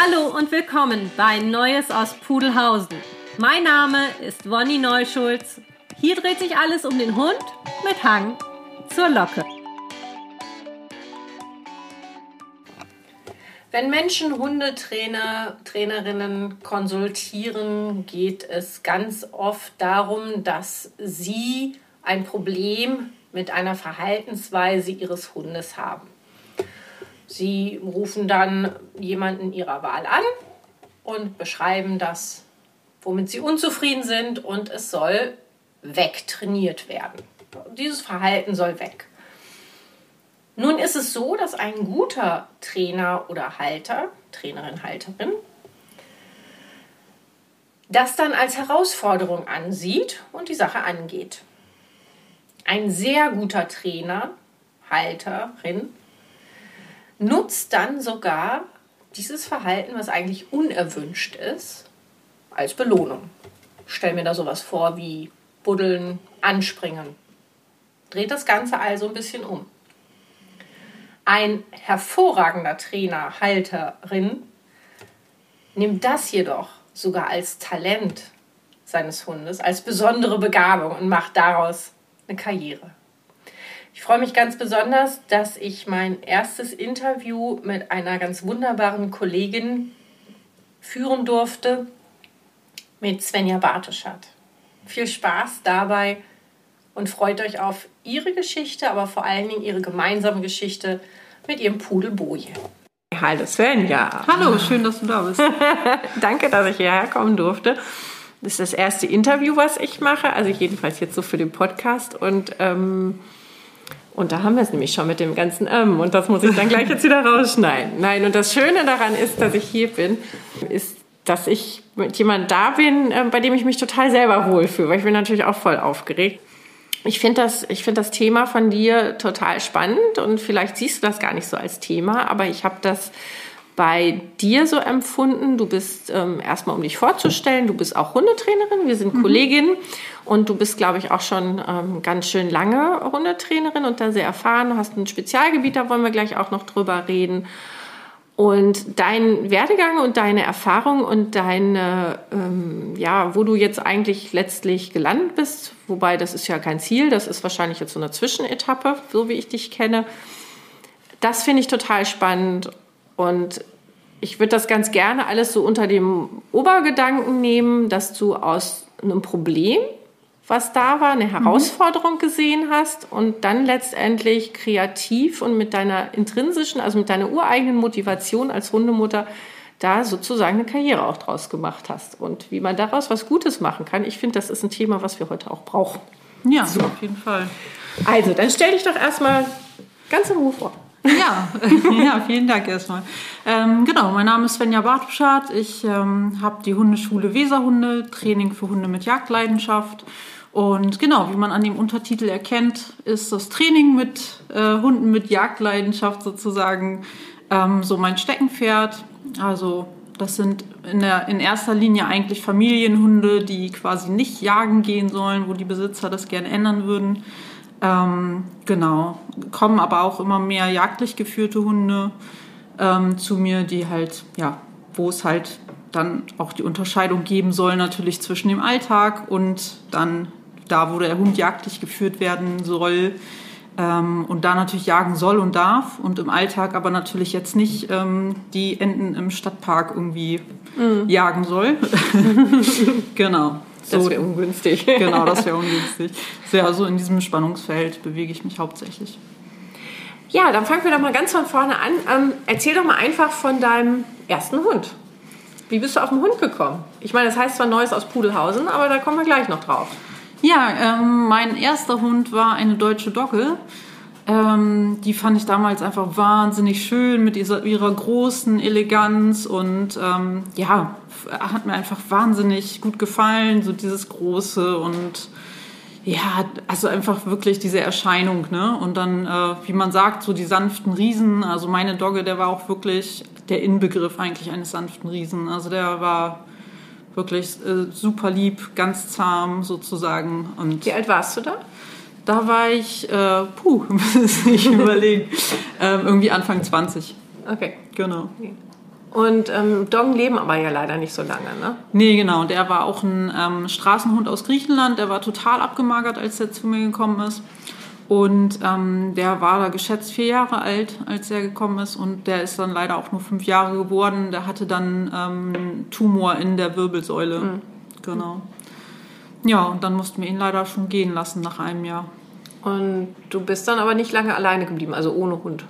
Hallo und willkommen bei Neues aus Pudelhausen. Mein Name ist Wonny Neuschulz. Hier dreht sich alles um den Hund mit Hang zur Locke. Wenn Menschen Hundetrainer, Trainerinnen konsultieren, geht es ganz oft darum, dass sie ein Problem mit einer Verhaltensweise ihres Hundes haben. Sie rufen dann jemanden ihrer Wahl an und beschreiben das, womit sie unzufrieden sind und es soll wegtrainiert werden. Dieses Verhalten soll weg. Nun ist es so, dass ein guter Trainer oder Halter, Trainerin, Halterin, das dann als Herausforderung ansieht und die Sache angeht. Ein sehr guter Trainer, Halterin, nutzt dann sogar dieses Verhalten, was eigentlich unerwünscht ist, als Belohnung. Stell mir da sowas vor wie buddeln, anspringen. Dreht das Ganze also ein bisschen um. Ein hervorragender Trainer, Halterin, nimmt das jedoch sogar als Talent seines Hundes, als besondere Begabung und macht daraus eine Karriere. Ich freue mich ganz besonders, dass ich mein erstes Interview mit einer ganz wunderbaren Kollegin führen durfte, mit Svenja Bartoschat. Viel Spaß dabei und freut euch auf ihre Geschichte, aber vor allen Dingen ihre gemeinsame Geschichte mit ihrem Pudel Boje. Hallo Svenja. Hallo, schön, dass du da bist. Danke, dass ich hierher kommen durfte. Das ist das erste Interview, was ich mache, also jedenfalls jetzt so für den Podcast und ähm, und da haben wir es nämlich schon mit dem ganzen Ähm und das muss ich dann gleich jetzt wieder rausschneiden. Nein, und das Schöne daran ist, dass ich hier bin, ist, dass ich mit jemandem da bin, äh, bei dem ich mich total selber wohlfühle, weil ich bin natürlich auch voll aufgeregt. Ich finde das, find das Thema von dir total spannend und vielleicht siehst du das gar nicht so als Thema, aber ich habe das bei dir so empfunden? Du bist ähm, erstmal, um dich vorzustellen, du bist auch Hundetrainerin, wir sind mhm. Kolleginnen und du bist, glaube ich, auch schon ähm, ganz schön lange Hundetrainerin und da sehr erfahren. Du hast ein Spezialgebiet, da wollen wir gleich auch noch drüber reden. Und dein Werdegang und deine Erfahrung und deine, ähm, ja, wo du jetzt eigentlich letztlich gelandet bist, wobei das ist ja kein Ziel, das ist wahrscheinlich jetzt so eine Zwischenetappe, so wie ich dich kenne. Das finde ich total spannend und ich würde das ganz gerne alles so unter dem Obergedanken nehmen, dass du aus einem Problem, was da war, eine mhm. Herausforderung gesehen hast und dann letztendlich kreativ und mit deiner intrinsischen, also mit deiner ureigenen Motivation als Hundemutter da sozusagen eine Karriere auch draus gemacht hast. Und wie man daraus was Gutes machen kann, ich finde, das ist ein Thema, was wir heute auch brauchen. Ja, so. auf jeden Fall. Also, dann stell dich doch erstmal ganz in Ruhe vor. Ja, ja vielen Dank erstmal. Ähm, genau, mein Name ist Svenja Bartuschat. Ich ähm, habe die Hundeschule Weserhunde, Training für Hunde mit Jagdleidenschaft. Und genau, wie man an dem Untertitel erkennt, ist das Training mit äh, Hunden mit Jagdleidenschaft sozusagen ähm, so mein Steckenpferd. Also das sind in, der, in erster Linie eigentlich Familienhunde, die quasi nicht jagen gehen sollen, wo die Besitzer das gerne ändern würden. Ähm, genau. Kommen aber auch immer mehr jagdlich geführte Hunde ähm, zu mir, die halt, ja, wo es halt dann auch die Unterscheidung geben soll, natürlich zwischen dem Alltag und dann da, wo der Hund jagdlich geführt werden soll ähm, und da natürlich jagen soll und darf und im Alltag aber natürlich jetzt nicht ähm, die Enten im Stadtpark irgendwie mhm. jagen soll. genau. Das so, wäre ungünstig. genau, das wäre ungünstig. Sehr, so in diesem Spannungsfeld bewege ich mich hauptsächlich. Ja, dann fangen wir doch mal ganz von vorne an. Ähm, erzähl doch mal einfach von deinem ersten Hund. Wie bist du auf den Hund gekommen? Ich meine, das heißt zwar Neues aus Pudelhausen, aber da kommen wir gleich noch drauf. Ja, ähm, mein erster Hund war eine deutsche Dogge. Ähm, die fand ich damals einfach wahnsinnig schön mit dieser, ihrer großen Eleganz und ähm, ja, hat mir einfach wahnsinnig gut gefallen, so dieses Große und ja, also einfach wirklich diese Erscheinung, ne? Und dann, äh, wie man sagt, so die sanften Riesen. Also meine Dogge, der war auch wirklich der Inbegriff eigentlich eines sanften Riesen. Also der war wirklich äh, super lieb, ganz zahm sozusagen. Und wie alt warst du da? Da war ich, äh, puh, muss ich überlegen, ähm, irgendwie Anfang 20. Okay. Genau. Okay. Und ähm, Doggen leben aber ja leider nicht so lange, ne? Nee, genau. Der war auch ein ähm, Straßenhund aus Griechenland. Der war total abgemagert, als er zu mir gekommen ist. Und ähm, der war da geschätzt vier Jahre alt, als er gekommen ist. Und der ist dann leider auch nur fünf Jahre geworden. Der hatte dann ähm, Tumor in der Wirbelsäule. Mhm. Genau. Ja, und dann mussten wir ihn leider schon gehen lassen nach einem Jahr. Und du bist dann aber nicht lange alleine geblieben, also ohne Hund.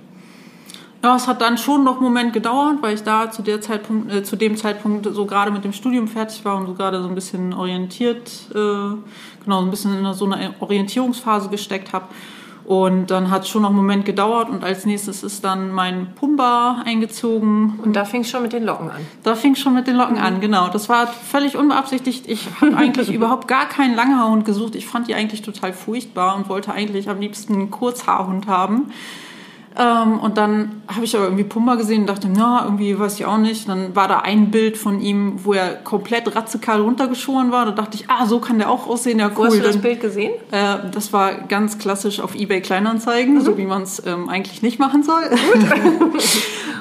Ja, es hat dann schon noch einen Moment gedauert, weil ich da zu, der Zeitpunkt, äh, zu dem Zeitpunkt so gerade mit dem Studium fertig war und so gerade so ein bisschen orientiert, äh, genau, so ein bisschen in so einer Orientierungsphase gesteckt habe. Und dann hat es schon noch einen Moment gedauert und als nächstes ist dann mein Pumba eingezogen. Und da fing es schon mit den Locken an. Da fing es schon mit den Locken mhm. an, genau. Das war völlig unbeabsichtigt. Ich habe eigentlich überhaupt gar keinen Langhaarhund gesucht. Ich fand die eigentlich total furchtbar und wollte eigentlich am liebsten einen Kurzhaarhund haben. Ähm, und dann habe ich aber irgendwie Pumba gesehen und dachte, na, irgendwie weiß ich auch nicht. Dann war da ein Bild von ihm, wo er komplett ratzekal runtergeschoren war. Da dachte ich, ah, so kann der auch aussehen. Ja, cool. Wo hast du das Bild gesehen? Äh, das war ganz klassisch auf eBay Kleinanzeigen, mhm. so wie man es ähm, eigentlich nicht machen soll.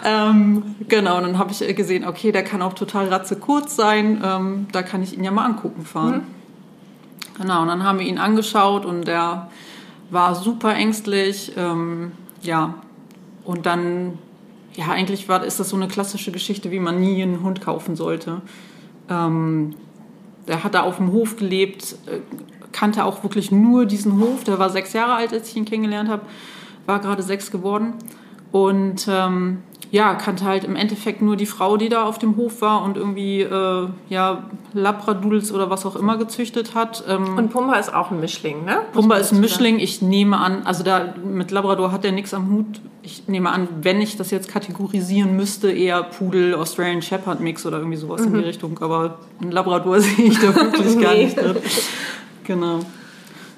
ähm, genau, und dann habe ich gesehen, okay, der kann auch total ratzekurz sein. Ähm, da kann ich ihn ja mal angucken fahren. Mhm. Genau, und dann haben wir ihn angeschaut und der war super ängstlich. Ähm, ja, und dann, ja, eigentlich war, ist das so eine klassische Geschichte, wie man nie einen Hund kaufen sollte. Ähm, der hat da auf dem Hof gelebt, äh, kannte auch wirklich nur diesen Hof. Der war sechs Jahre alt, als ich ihn kennengelernt habe, war gerade sechs geworden. Und ähm, ja, kannte halt im Endeffekt nur die Frau, die da auf dem Hof war und irgendwie äh, ja, Labradoodles oder was auch immer gezüchtet hat. Ähm, und Pumba ist auch ein Mischling, ne? Pumba ist ein Mischling. Ich nehme an, also da mit Labrador hat er nichts am Hut. Ich nehme an, wenn ich das jetzt kategorisieren müsste, eher Pudel, Australian Shepherd Mix oder irgendwie sowas mhm. in die mhm. Richtung. Aber ein Labrador sehe ich da wirklich gar nicht drin. Genau.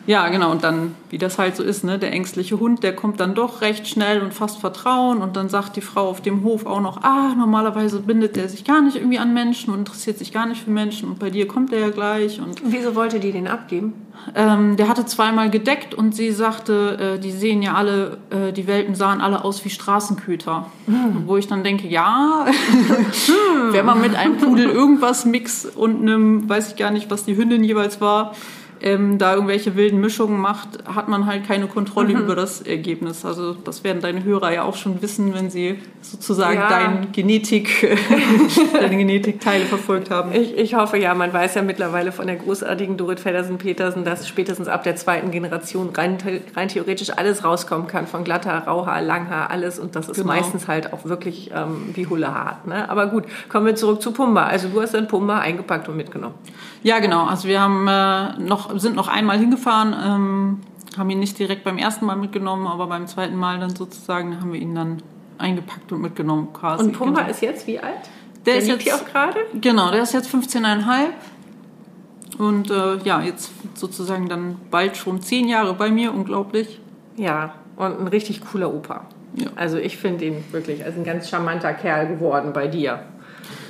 Ja, genau. Und dann, wie das halt so ist, ne, der ängstliche Hund, der kommt dann doch recht schnell und fast Vertrauen. Und dann sagt die Frau auf dem Hof auch noch, ah, normalerweise bindet der sich gar nicht irgendwie an Menschen und interessiert sich gar nicht für Menschen. Und bei dir kommt er ja gleich. Und Wieso wollte die den abgeben? Ähm, der hatte zweimal gedeckt und sie sagte, äh, die sehen ja alle, äh, die Welpen sahen alle aus wie Straßenköter. Hm. Wo ich dann denke, ja, hm. wenn man mit einem Pudel irgendwas mix und einem, weiß ich gar nicht, was die Hündin jeweils war, ähm, da irgendwelche wilden Mischungen macht, hat man halt keine Kontrolle mhm. über das Ergebnis. Also das werden deine Hörer ja auch schon wissen, wenn sie sozusagen ja. dein Genetik, deine Genetikteile verfolgt haben. Ich, ich hoffe ja, man weiß ja mittlerweile von der großartigen Dorit Feddersen-Petersen, dass spätestens ab der zweiten Generation rein, rein theoretisch alles rauskommen kann, von glatter, Rauhaar, Langhaar, alles. Und das ist genau. meistens halt auch wirklich ähm, wie Hulle hart. Ne? Aber gut, kommen wir zurück zu Pumba. Also du hast dann Pumba eingepackt und mitgenommen. Ja, genau. Also wir haben äh, noch, sind noch einmal hingefahren, ähm, haben ihn nicht direkt beim ersten Mal mitgenommen, aber beim zweiten Mal dann sozusagen haben wir ihn dann eingepackt und mitgenommen quasi. Und Pumba genau. ist jetzt wie alt? Der, der ist jetzt hier auch gerade? Genau, der ist jetzt 15,5 und äh, ja, jetzt sozusagen dann bald schon zehn Jahre bei mir, unglaublich. Ja, und ein richtig cooler Opa. Ja. Also ich finde ihn wirklich als ein ganz charmanter Kerl geworden bei dir.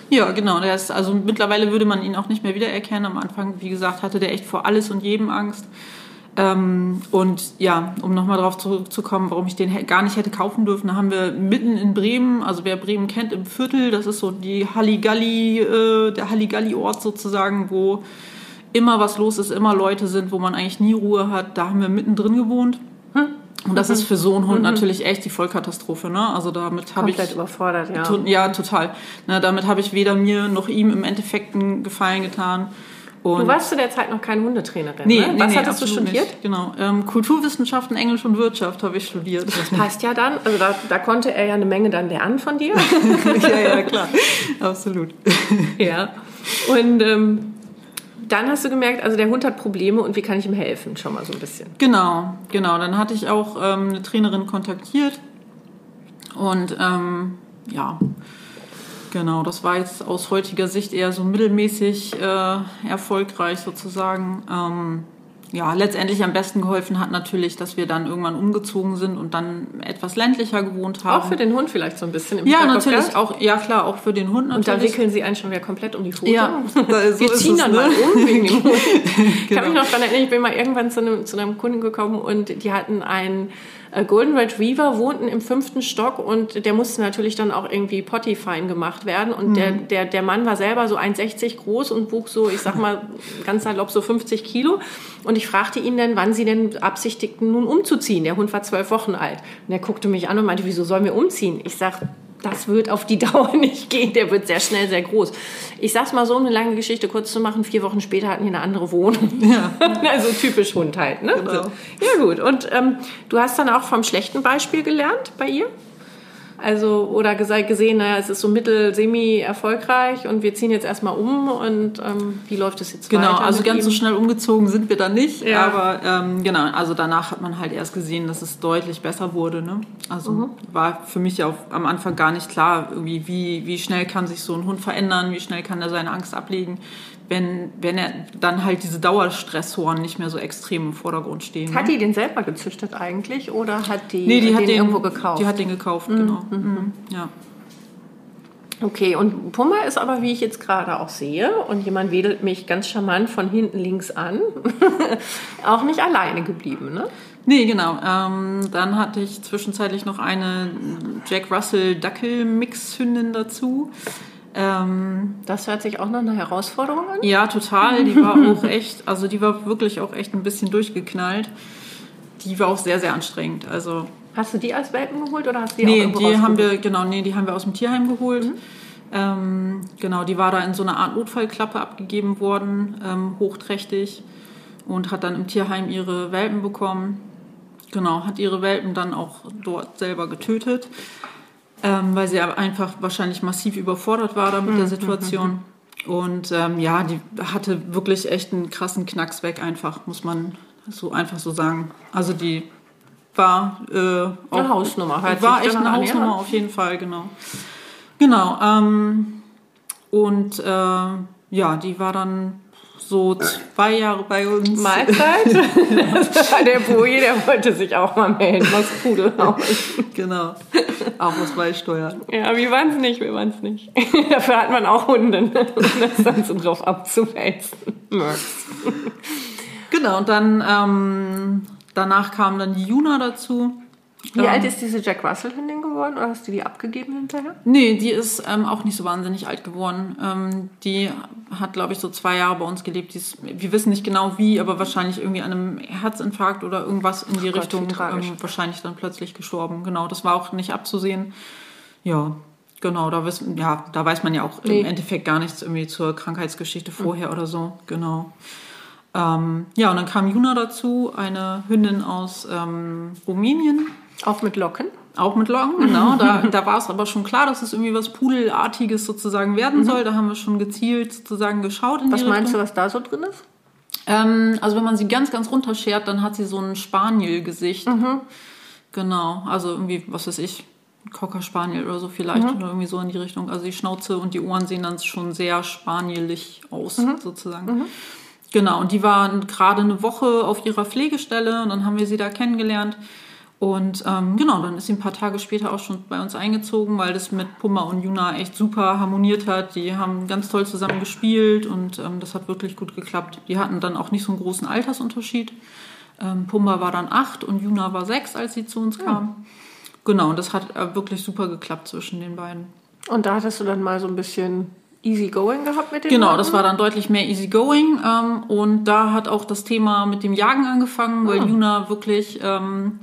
Ja, genau. Der ist, also mittlerweile würde man ihn auch nicht mehr wiedererkennen. Am Anfang, wie gesagt, hatte der echt vor alles und jedem Angst. Ähm, und ja, um nochmal darauf zurückzukommen, warum ich den gar nicht hätte kaufen dürfen, haben wir mitten in Bremen, also wer Bremen kennt, im Viertel, das ist so die Halligalli, äh, der Halligalli-Ort sozusagen, wo immer was los ist, immer Leute sind, wo man eigentlich nie Ruhe hat. Da haben wir mittendrin gewohnt. Und das mhm. ist für so einen Hund mhm. natürlich echt die Vollkatastrophe. Ne? Also damit habe ich komplett überfordert, ja. To ja, total. Ne, damit habe ich weder mir noch ihm im Endeffekt einen Gefallen getan. Und du warst zu der Zeit noch keine Hundetrainerin, nee, ne? Nee, Was nee, hattest du studiert? Nicht. Genau, ähm, Kulturwissenschaften, Englisch und Wirtschaft habe ich studiert. Das passt ja dann, also da, da, konnte er ja eine Menge dann lernen von dir. ja, ja, klar, absolut. ja, und ähm, dann hast du gemerkt, also der Hund hat Probleme und wie kann ich ihm helfen? Schon mal so ein bisschen. Genau, genau. Dann hatte ich auch ähm, eine Trainerin kontaktiert und ähm, ja, genau, das war jetzt aus heutiger Sicht eher so mittelmäßig äh, erfolgreich sozusagen. Ähm, ja, letztendlich am besten geholfen hat natürlich, dass wir dann irgendwann umgezogen sind und dann etwas ländlicher gewohnt haben. Auch für den Hund vielleicht so ein bisschen im Ja, natürlich auch, ja klar, auch für den Hund natürlich. Und da wickeln sie einen schon wieder komplett um die Pfote. Ja, so wir ziehen es, dann ne? mal um wegen dem Hund. genau. Ich kann mich noch daran erinnern, ich bin mal irgendwann zu einem, zu einem Kunden gekommen und die hatten einen Golden Retriever wohnten im fünften Stock und der musste natürlich dann auch irgendwie potty fein gemacht werden. Und der, der, der Mann war selber so 1,60 groß und wog so, ich sag mal, ganz salopp so 50 Kilo. Und ich fragte ihn dann, wann sie denn absichtigten, nun umzuziehen. Der Hund war zwölf Wochen alt. Und er guckte mich an und meinte, wieso sollen wir umziehen? Ich sag, das wird auf die Dauer nicht gehen. Der wird sehr schnell sehr groß. Ich sag's mal so, um eine lange Geschichte kurz zu machen. Vier Wochen später hatten die eine andere Wohnung. Ja. also typisch Hund halt. Ne? Genau. Ja gut. Und ähm, du hast dann auch vom schlechten Beispiel gelernt bei ihr? Also, oder gese- gesehen, naja, es ist so mittel, semi erfolgreich und wir ziehen jetzt erstmal um und ähm, wie läuft es jetzt Genau, weiter? also mit ganz ihm? so schnell umgezogen sind wir dann nicht. Ja. Aber ähm, genau, also danach hat man halt erst gesehen, dass es deutlich besser wurde. Ne? Also Mhm. war für mich auch am Anfang gar nicht klar, irgendwie, wie, wie schnell kann sich so ein Hund verändern, wie schnell kann er seine Angst ablegen, wenn, wenn er dann halt diese Dauerstressoren nicht mehr so extrem im Vordergrund stehen. Hat ne? die den selber gezüchtet eigentlich oder hat die, Nee, die hat den den irgendwo gekauft? Die hat den gekauft, genau. Mhm. Ja. Okay, und Pummer ist aber, wie ich jetzt gerade auch sehe, und jemand wedelt mich ganz charmant von hinten links an, auch nicht alleine geblieben, ne? Nee, genau. Ähm, dann hatte ich zwischenzeitlich noch eine Jack Russell Dackel-Mix-Hündin dazu. Ähm, Das hört sich auch nach einer Herausforderung an. ja, total. Die war auch echt, also die war wirklich auch echt ein bisschen durchgeknallt. Die war auch sehr, sehr anstrengend. Also, Hast du die als Welpen geholt oder hast du die nee, auch irgendwo die haben wir, genau, nee, die haben wir aus dem Tierheim geholt. Mhm. Ähm, genau, die war da in so einer Art Notfallklappe abgegeben worden, ähm, hochträchtig. Und hat dann im Tierheim ihre Welpen bekommen. Genau, hat ihre Welpen dann auch dort selber getötet, ähm, weil sie einfach wahrscheinlich massiv überfordert war da mit Mhm, der Situation. Und ähm, ja, die hatte wirklich echt einen krassen Knacks weg, einfach, muss man so einfach so sagen. Also die war äh, auch, Hausnummer, hört war echt eine an, ja. Hausnummer auf jeden Fall, genau. Genau, ähm, und äh, ja, die war dann so zwei Jahre bei uns. Mahlzeit. Das war der Boje, der wollte sich auch mal melden, was Pudelhaus. Genau. Auch was beisteuern. Ja, wir waren es nicht, wir waren es nicht. Dafür hat man auch Hunde, ne? um das dann so drauf abzuwälzen. Genau, und dann ähm, danach kam dann die Juna dazu. Wie Ähm, alt ist diese Jack Russell-Hündin geworden oder hast du die abgegeben hinterher? Nee, die ist ähm, auch nicht so wahnsinnig alt geworden. Ähm, die hat, glaube ich, so zwei Jahre bei uns gelebt. Die ist, wir wissen nicht genau wie, aber wahrscheinlich irgendwie an einem Herzinfarkt oder irgendwas in die Gott, Richtung ähm, wahrscheinlich dann plötzlich gestorben. Genau, das war auch nicht abzusehen. Ja, genau, da, wissen, ja, da weiß man ja auch Nee. im Endeffekt gar nichts irgendwie zur Krankheitsgeschichte vorher oder so. Genau. Ähm, ja, und dann kam Juna dazu, eine Hündin aus ähm, Rumänien. Auch mit Locken? Auch mit Locken, genau. Da, da war es aber schon klar, dass es irgendwie was Pudelartiges sozusagen werden soll. Da haben wir schon gezielt sozusagen geschaut Mhm. Was meinst du, was da so drin ist? Ähm, also wenn man sie ganz, ganz runterschert, dann hat sie so ein Spaniel-Gesicht. Mhm. Genau, also irgendwie, was weiß ich, Cocker Spaniel oder so vielleicht Mhm. oder irgendwie so in die Richtung. Also die Schnauze und die Ohren sehen dann schon sehr spanielig aus Mhm. sozusagen. Genau, und die waren gerade eine Woche auf ihrer Pflegestelle und dann haben wir sie da kennengelernt. Und ähm, genau, dann ist sie ein paar Tage später auch schon bei uns eingezogen, weil das mit Pumba und Juna echt super harmoniert hat. Die haben ganz toll zusammen gespielt und ähm, das hat wirklich gut geklappt. Die hatten dann auch nicht so einen großen Altersunterschied. Ähm, Pumba war dann acht und Juna war sechs, als sie zu uns kam. Genau, und das hat äh, wirklich super geklappt zwischen den beiden. Und da hattest du dann mal so ein bisschen easy going gehabt mit dem Genau, Hunden? das war dann deutlich mehr easygoing. Ähm, und da hat auch das Thema mit dem Jagen angefangen, weil Juna wirklich, ähm,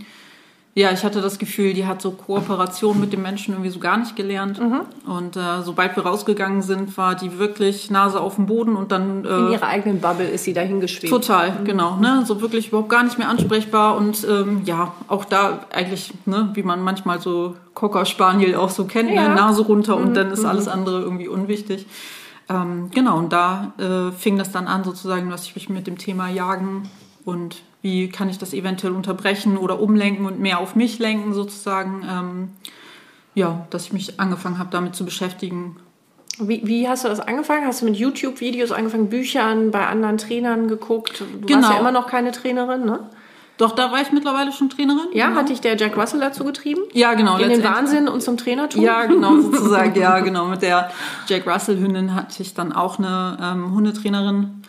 ja, ich hatte das Gefühl, die hat so Kooperation mit dem Menschen irgendwie so gar nicht gelernt. Und äh, sobald wir rausgegangen sind, war die wirklich Nase auf dem Boden und dann. Äh, In ihrer eigenen Bubble ist sie dahin geschwebt. Total, genau. Ne? So wirklich überhaupt gar nicht mehr ansprechbar und ähm, ja, auch da eigentlich, ne, wie man manchmal so Cocker Spaniel auch so kennt, Ja. ne? Nase runter und dann ist alles andere irgendwie unwichtig. Ähm, genau, und da äh, fing das dann an sozusagen, dass ich mich mit dem Thema Jagen und wie kann ich das eventuell unterbrechen oder umlenken und mehr auf mich lenken sozusagen. Ähm, ja, dass ich mich angefangen habe, damit zu beschäftigen, Wie, wie hast du das angefangen? Hast du mit YouTube-Videos angefangen, Büchern bei anderen Trainern geguckt? Du Genau. warst ja immer noch keine Trainerin, ne? Doch, da war ich mittlerweile schon Trainerin. Ja, genau. hat dich der Jack Russell dazu getrieben? Ja, genau. In den Wahnsinn und zum Trainertum? Ja, genau, sozusagen. ja, genau. Mit der Jack Russell-Hündin hatte ich dann auch eine ähm, Hundetrainerin.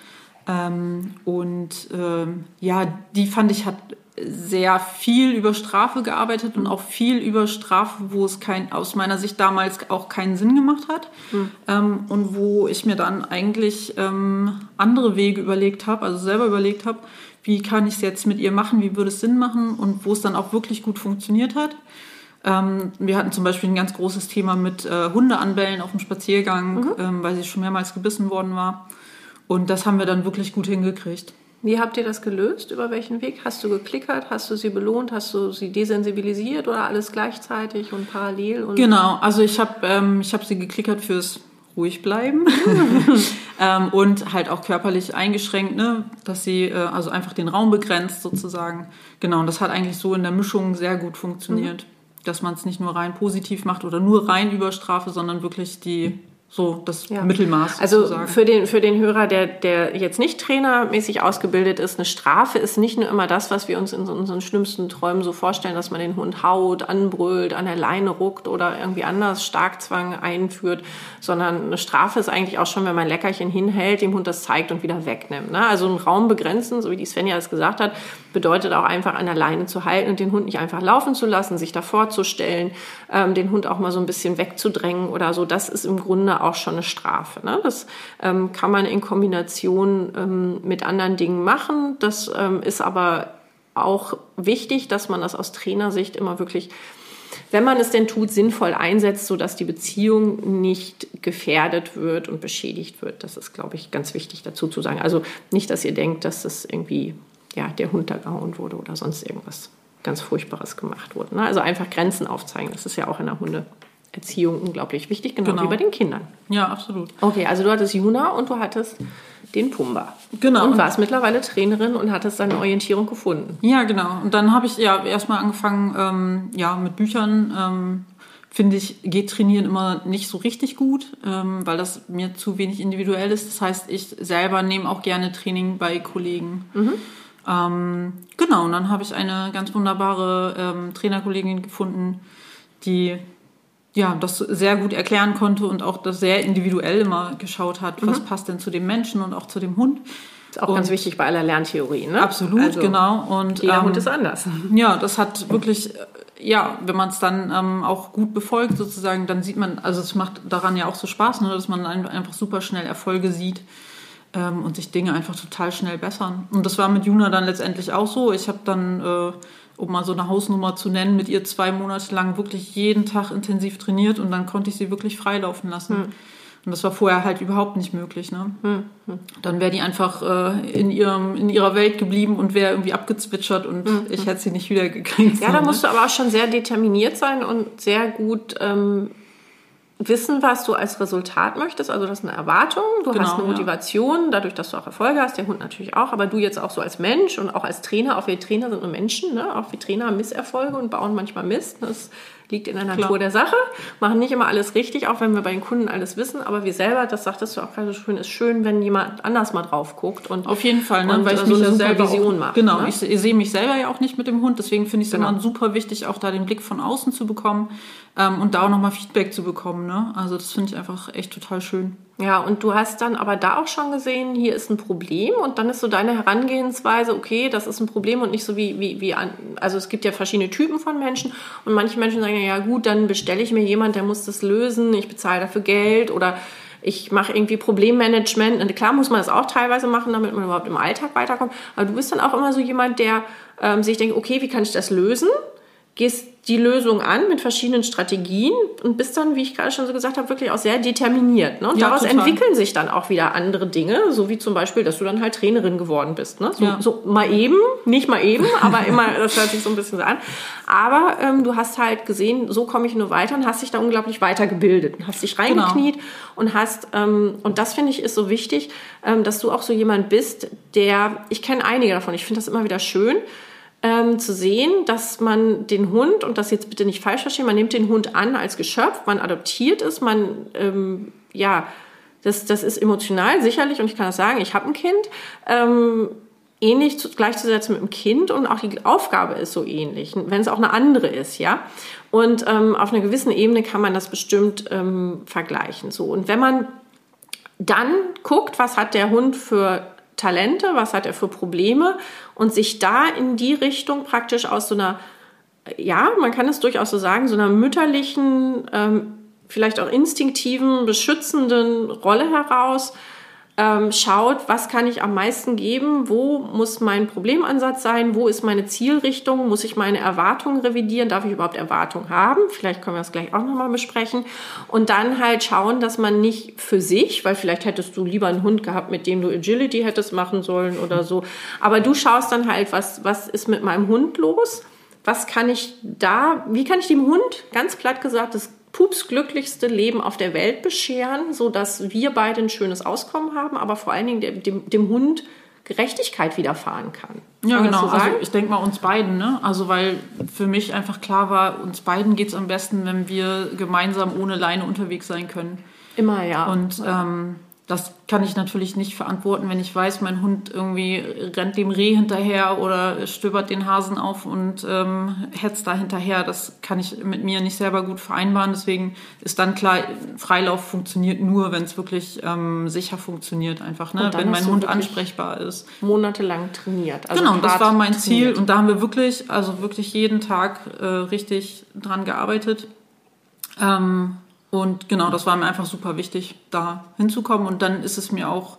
Ähm, und ähm, ja, die fand ich hat sehr viel über Strafe gearbeitet und auch viel über Strafe, wo es kein, aus meiner Sicht damals auch keinen Sinn gemacht hat. Mhm. Ähm, und wo ich mir dann eigentlich ähm, andere Wege überlegt habe, also selber überlegt habe, wie kann ich es jetzt mit ihr machen, wie würde es Sinn machen und wo es dann auch wirklich gut funktioniert hat. Ähm, wir hatten zum Beispiel ein ganz großes Thema mit äh, Hundeanbellen auf dem Spaziergang, mhm. ähm, weil sie schon mehrmals gebissen worden war. Und das haben wir dann wirklich gut hingekriegt. Wie habt ihr das gelöst? Über welchen Weg? Hast du geklickert? Hast du sie belohnt? Hast du sie desensibilisiert oder alles gleichzeitig und parallel? Und genau, also ich habe ähm, hab sie geklickert fürs ruhig bleiben ähm, und halt auch körperlich eingeschränkt, ne? dass sie äh, also einfach den Raum begrenzt sozusagen. Genau, und das hat eigentlich so in der Mischung sehr gut funktioniert, mhm. dass man es nicht nur rein positiv macht oder nur rein über Strafe, sondern wirklich die so das ja. Mittelmaß. Also für den, für den Hörer, der, der jetzt nicht trainermäßig ausgebildet ist, eine Strafe ist nicht nur immer das, was wir uns in unseren schlimmsten Träumen so vorstellen, dass man den Hund haut, anbrüllt, an der Leine ruckt oder irgendwie anders Starkzwang einführt, sondern eine Strafe ist eigentlich auch schon, wenn man ein Leckerchen hinhält, dem Hund das zeigt und wieder wegnimmt. Ne? Also einen Raum begrenzen, so wie die Svenja das gesagt hat, bedeutet auch einfach an der Leine zu halten und den Hund nicht einfach laufen zu lassen, sich davor zu stellen, ähm, den Hund auch mal so ein bisschen wegzudrängen oder so. Das ist im Grunde auch schon eine Strafe. Ne? Das ähm, kann man in Kombination ähm, mit anderen Dingen machen. Das ähm, ist aber auch wichtig, dass man das aus Trainersicht immer wirklich wenn man es denn tut, sinnvoll einsetzt, sodass die Beziehung nicht gefährdet wird und beschädigt wird. Das ist, glaube ich, ganz wichtig dazu zu sagen. Also nicht, dass ihr denkt, dass das irgendwie ja, der Hund da gehauen wurde oder sonst irgendwas ganz Furchtbares gemacht wurde. Ne? Also einfach Grenzen aufzeigen. Das ist ja auch in der Hundeerziehung unglaublich wichtig, genau, genau, wie bei den Kindern. Ja, absolut. Okay, also du hattest Juna und du hattest den Pumba. Genau. Und warst mittlerweile Trainerin und hattest deine Orientierung gefunden. Ja, genau. Und dann habe ich ja erstmal angefangen, ähm, ja, mit Büchern. Ähm, finde ich, geht Trainieren immer nicht so richtig gut, ähm, weil das mir zu wenig individuell ist. Das heißt, ich selber nehme auch gerne Training bei Kollegen. Mhm. Ähm, genau, und dann habe ich eine ganz wunderbare ähm, Trainerkollegin gefunden, die ja, das sehr gut erklären konnte und auch das sehr individuell immer geschaut hat, was mhm. passt denn zu dem Menschen und auch zu dem Hund. Ist auch und ganz wichtig bei aller Lerntheorie, ne? Absolut, also, genau. Und jeder ähm, Hund ist anders. Ja, das hat wirklich, äh, ja, wenn man es dann ähm, auch gut befolgt sozusagen, dann sieht man, also es macht daran ja auch so Spaß, ne, dass man einfach super schnell Erfolge sieht ähm, und sich Dinge einfach total schnell bessern. Und das war mit Juna dann letztendlich auch so. Ich habe dann, äh, um mal so eine Hausnummer zu nennen, mit ihr zwei Monate lang wirklich jeden Tag intensiv trainiert und dann konnte ich sie wirklich freilaufen lassen. Hm. Und das war vorher halt überhaupt nicht möglich. Ne? Hm, hm. Dann wäre die einfach äh, in, ihrem, in ihrer Welt geblieben und wäre irgendwie abgezwitschert und hm, ich hätte sie nicht wieder gekriegt. Ja, da musst du aber auch schon sehr determiniert sein und sehr gut ähm, wissen, was du als Resultat möchtest. Also das ist eine Erwartung, du genau, hast eine Motivation, ja. dadurch, dass du auch Erfolge hast, der Hund natürlich auch, aber du jetzt auch so als Mensch und auch als Trainer, auch wir Trainer sind nur Menschen, ne? auch wir Trainer haben Misserfolge und bauen manchmal Mist. Das liegt in der Natur Klar. der Sache, machen nicht immer alles richtig, auch wenn wir bei den Kunden alles wissen, aber wir selber, das sagtest du auch gerade so schön, ist schön, wenn jemand anders mal drauf guckt und auf jeden Fall, ne? und, weil ich so mich eine Supervision mache. Genau, ne? ich, ich, sehe mich selber ja auch nicht mit dem Hund, deswegen finde ich es genau. immer super wichtig, auch da den Blick von außen zu bekommen ähm, und da auch nochmal Feedback zu bekommen. Ne? Also das finde ich einfach echt total schön. Ja, und du hast dann aber da auch schon gesehen, hier ist ein Problem und dann ist so deine Herangehensweise, okay, das ist ein Problem und nicht so wie, wie, wie an, also es gibt ja verschiedene Typen von Menschen und manche Menschen sagen ja, gut, dann bestelle ich mir jemand, der muss das lösen, ich bezahle dafür Geld oder ich mache irgendwie Problemmanagement. Und klar muss man das auch teilweise machen, damit man überhaupt im Alltag weiterkommt. Aber du bist dann auch immer so jemand, der ähm, sich denkt, okay, wie kann ich das lösen? Gehst die Lösung an mit verschiedenen Strategien und bist dann, wie ich gerade schon so gesagt habe, wirklich auch sehr determiniert. Ne? Und ja, daraus total. entwickeln sich dann auch wieder andere Dinge, so wie zum Beispiel, dass du dann halt Trainerin geworden bist. Ne? So, ja. so mal eben, nicht mal eben, aber immer, das hört sich so ein bisschen so an. Aber ähm, du hast halt gesehen, so komme ich nur weiter und hast dich da unglaublich weitergebildet und hast dich genau. reingekniet genau. und hast, ähm, und das finde ich ist so wichtig, ähm, dass du auch so jemand bist, der, ich kenne einige davon, ich finde das immer wieder schön, ähm, zu sehen, dass man den Hund, und das jetzt bitte nicht falsch verstehen, man nimmt den Hund an als Geschöpf, man adoptiert es, man, ähm, ja, das, das ist emotional sicherlich, und ich kann das sagen, ich habe ein Kind, ähm, ähnlich zu, gleichzusetzen mit dem Kind und auch die Aufgabe ist so ähnlich, wenn es auch eine andere ist, ja. Und ähm, auf einer gewissen Ebene kann man das bestimmt ähm, vergleichen. So und wenn man dann guckt, was hat der Hund für Talente, was hat er für Probleme? Und sich da in die Richtung praktisch aus so einer, ja, man kann es durchaus so sagen, so einer mütterlichen, ähm, vielleicht auch instinktiven, beschützenden Rolle heraus ähm, schaut, was kann ich am meisten geben, wo muss mein Problemansatz sein, wo ist meine Zielrichtung, muss ich meine Erwartungen revidieren, darf ich überhaupt Erwartungen haben, vielleicht können wir das gleich auch nochmal besprechen. Und dann halt schauen, dass man nicht für sich, weil vielleicht hättest du lieber einen Hund gehabt, mit dem du Agility hättest machen sollen oder so, aber du schaust dann halt, was, was ist mit meinem Hund los, was kann ich da, wie kann ich dem Hund, ganz platt gesagt, das pupsglücklichste Leben auf der Welt bescheren, sodass wir beide ein schönes Auskommen haben, aber vor allen Dingen dem, dem, dem Hund Gerechtigkeit widerfahren kann. Ja, genau. So also ich denke mal uns beiden, ne? Also weil für mich einfach klar war, uns beiden geht es am besten, wenn wir gemeinsam ohne Leine unterwegs sein können. Immer, ja. Und ähm, das kann ich natürlich nicht verantworten, wenn ich weiß, mein Hund irgendwie rennt dem Reh hinterher oder stöbert den Hasen auf und ähm, hetzt da hinterher. Das kann ich mit mir nicht selber gut vereinbaren. Deswegen ist dann klar, Freilauf funktioniert nur, wenn es wirklich ähm, sicher funktioniert, einfach, ne? wenn mein Hund ansprechbar ist. Monatelang trainiert. Also genau, das war mein trainiert. Ziel. Und da haben wir wirklich, also wirklich jeden Tag äh, richtig dran gearbeitet. Ähm, und genau, das war mir einfach super wichtig, da hinzukommen. Und dann ist es mir auch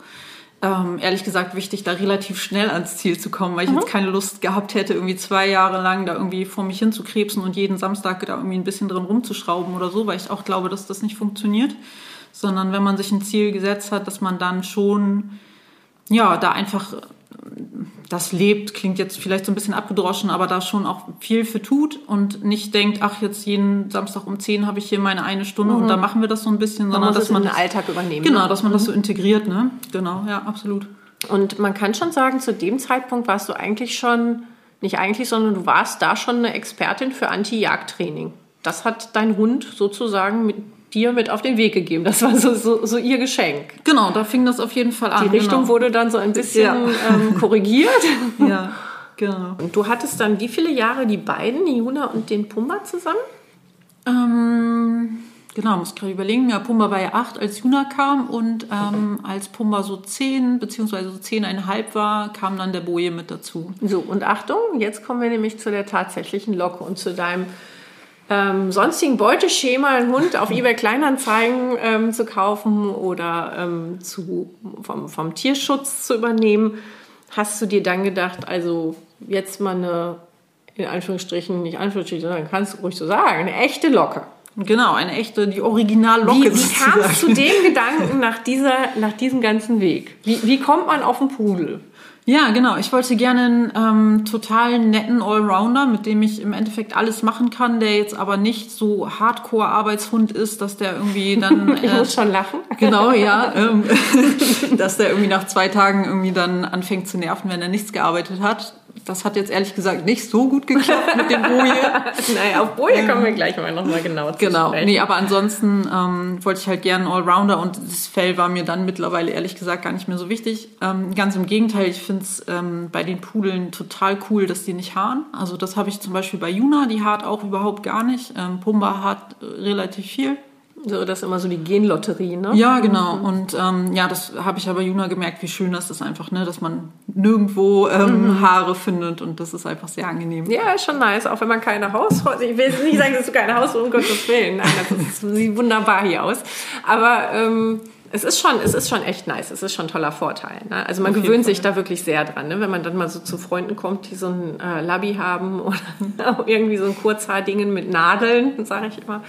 ähm, ehrlich gesagt wichtig, da relativ schnell ans Ziel zu kommen, weil ich mhm. jetzt keine Lust gehabt hätte, irgendwie zwei Jahre lang da irgendwie vor mich hinzukrebsen und jeden Samstag da irgendwie ein bisschen drin rumzuschrauben oder so, weil ich auch glaube, dass das nicht funktioniert. Sondern wenn man sich ein Ziel gesetzt hat, dass man dann schon ja, da einfach das lebt, klingt jetzt vielleicht so ein bisschen abgedroschen, aber da schon auch viel für tut und nicht denkt, ach, jetzt jeden Samstag um 10 habe ich hier meine eine Stunde mhm. und da machen wir das so ein bisschen, sondern dass man den Alltag übernehmen. Genau, ne? dass man mhm. das so integriert, ne? Genau, ja, absolut. Und man kann schon sagen, zu dem Zeitpunkt warst du eigentlich schon, nicht eigentlich, sondern du warst da schon eine Expertin für Anti-Jagd-Training. Das hat dein Hund sozusagen mit dir mit auf den Weg gegeben. Das war so, so, so ihr Geschenk. Genau, da fing das auf jeden Fall an. Die Richtung genau. wurde dann so ein bisschen ja. ähm, korrigiert. ja, genau. Und du hattest dann wie viele Jahre die beiden, die Juna und den Pumba zusammen? Ähm, genau, muss gerade überlegen. Ja, Pumba war ja acht, als Juna kam und ähm, als Pumba so zehn, beziehungsweise so zehneinhalb war, kam dann der Boje mit dazu. So, und Achtung, jetzt kommen wir nämlich zu der tatsächlichen Locke und zu deinem ähm, sonstigen Beuteschema einen Hund auf eBay Kleinanzeigen ähm, zu kaufen oder ähm, zu, vom, vom Tierschutz zu übernehmen, hast du dir dann gedacht, also jetzt mal eine, in Anführungsstrichen, nicht Anführungsstrichen, sondern kannst du ruhig so sagen, eine echte Locke. Genau, eine echte, die Originallocke. Wie, wie kamst du dem Gedanken nach, dieser, nach diesem ganzen Weg? Wie, wie kommt man auf einen Pudel? Ja, genau. Ich wollte gerne einen ähm, total netten Allrounder, mit dem ich im Endeffekt alles machen kann, der jetzt aber nicht so Hardcore-Arbeitshund ist, dass der irgendwie dann. Äh, ich muss schon lachen. Genau, ja. Ähm, dass der irgendwie nach zwei Tagen irgendwie dann anfängt zu nerven, wenn er nichts gearbeitet hat. Das hat jetzt ehrlich gesagt nicht so gut geklappt mit dem Boje. naja, auf Boje kommen wir gleich mal nochmal genau zu Genau, sprechen. nee, aber ansonsten ähm, wollte ich halt gerne Allrounder und das Fell war mir dann mittlerweile ehrlich gesagt gar nicht mehr so wichtig. Ähm, ganz im Gegenteil, ich finde es ähm, bei den Pudeln total cool, dass die nicht haaren. Also das habe ich zum Beispiel bei Juna, die haart auch überhaupt gar nicht. Ähm, Pumba hat äh, relativ viel. So, das ist immer so die Genlotterie, ne? Ja, genau. Mhm. Und ähm, ja, das habe ich aber Juna gemerkt, wie schön das ist einfach, ne? Dass man nirgendwo ähm, mhm. Haare findet und das ist einfach sehr angenehm. Ja, ist schon nice, auch wenn man keine Hausfrau. Ich will nicht sagen, dass du keine Hausfrau, um Gottes Willen. Nein, das ist, sieht wunderbar hier aus. Aber ähm, es ist schon, es ist schon echt nice. Es ist schon ein toller Vorteil. Ne? Also man gewöhnt sich da wirklich sehr dran, ne? wenn man dann mal so zu Freunden kommt, die so ein äh, Labby haben oder irgendwie so ein Kurzhaardingen mit Nadeln, sage ich immer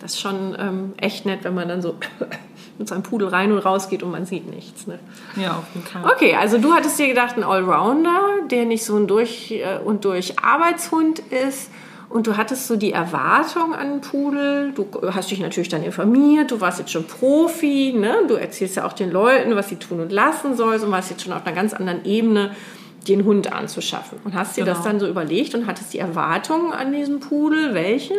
das ist schon ähm, echt nett, wenn man dann so mit seinem Pudel rein und raus geht und man sieht nichts. Ne? Ja, auf jeden Fall. Okay, also du hattest dir gedacht, ein Allrounder, der nicht so ein durch äh, und durch Arbeitshund ist. Und du hattest so die Erwartung an einen Pudel. Du hast dich natürlich dann informiert. Du warst jetzt schon Profi. Ne? Du erzählst ja auch den Leuten, was sie tun und lassen sollen und warst jetzt schon auf einer ganz anderen Ebene, den Hund anzuschaffen. Und hast dir genau. das dann so überlegt und hattest die Erwartungen an diesen Pudel. Welchen?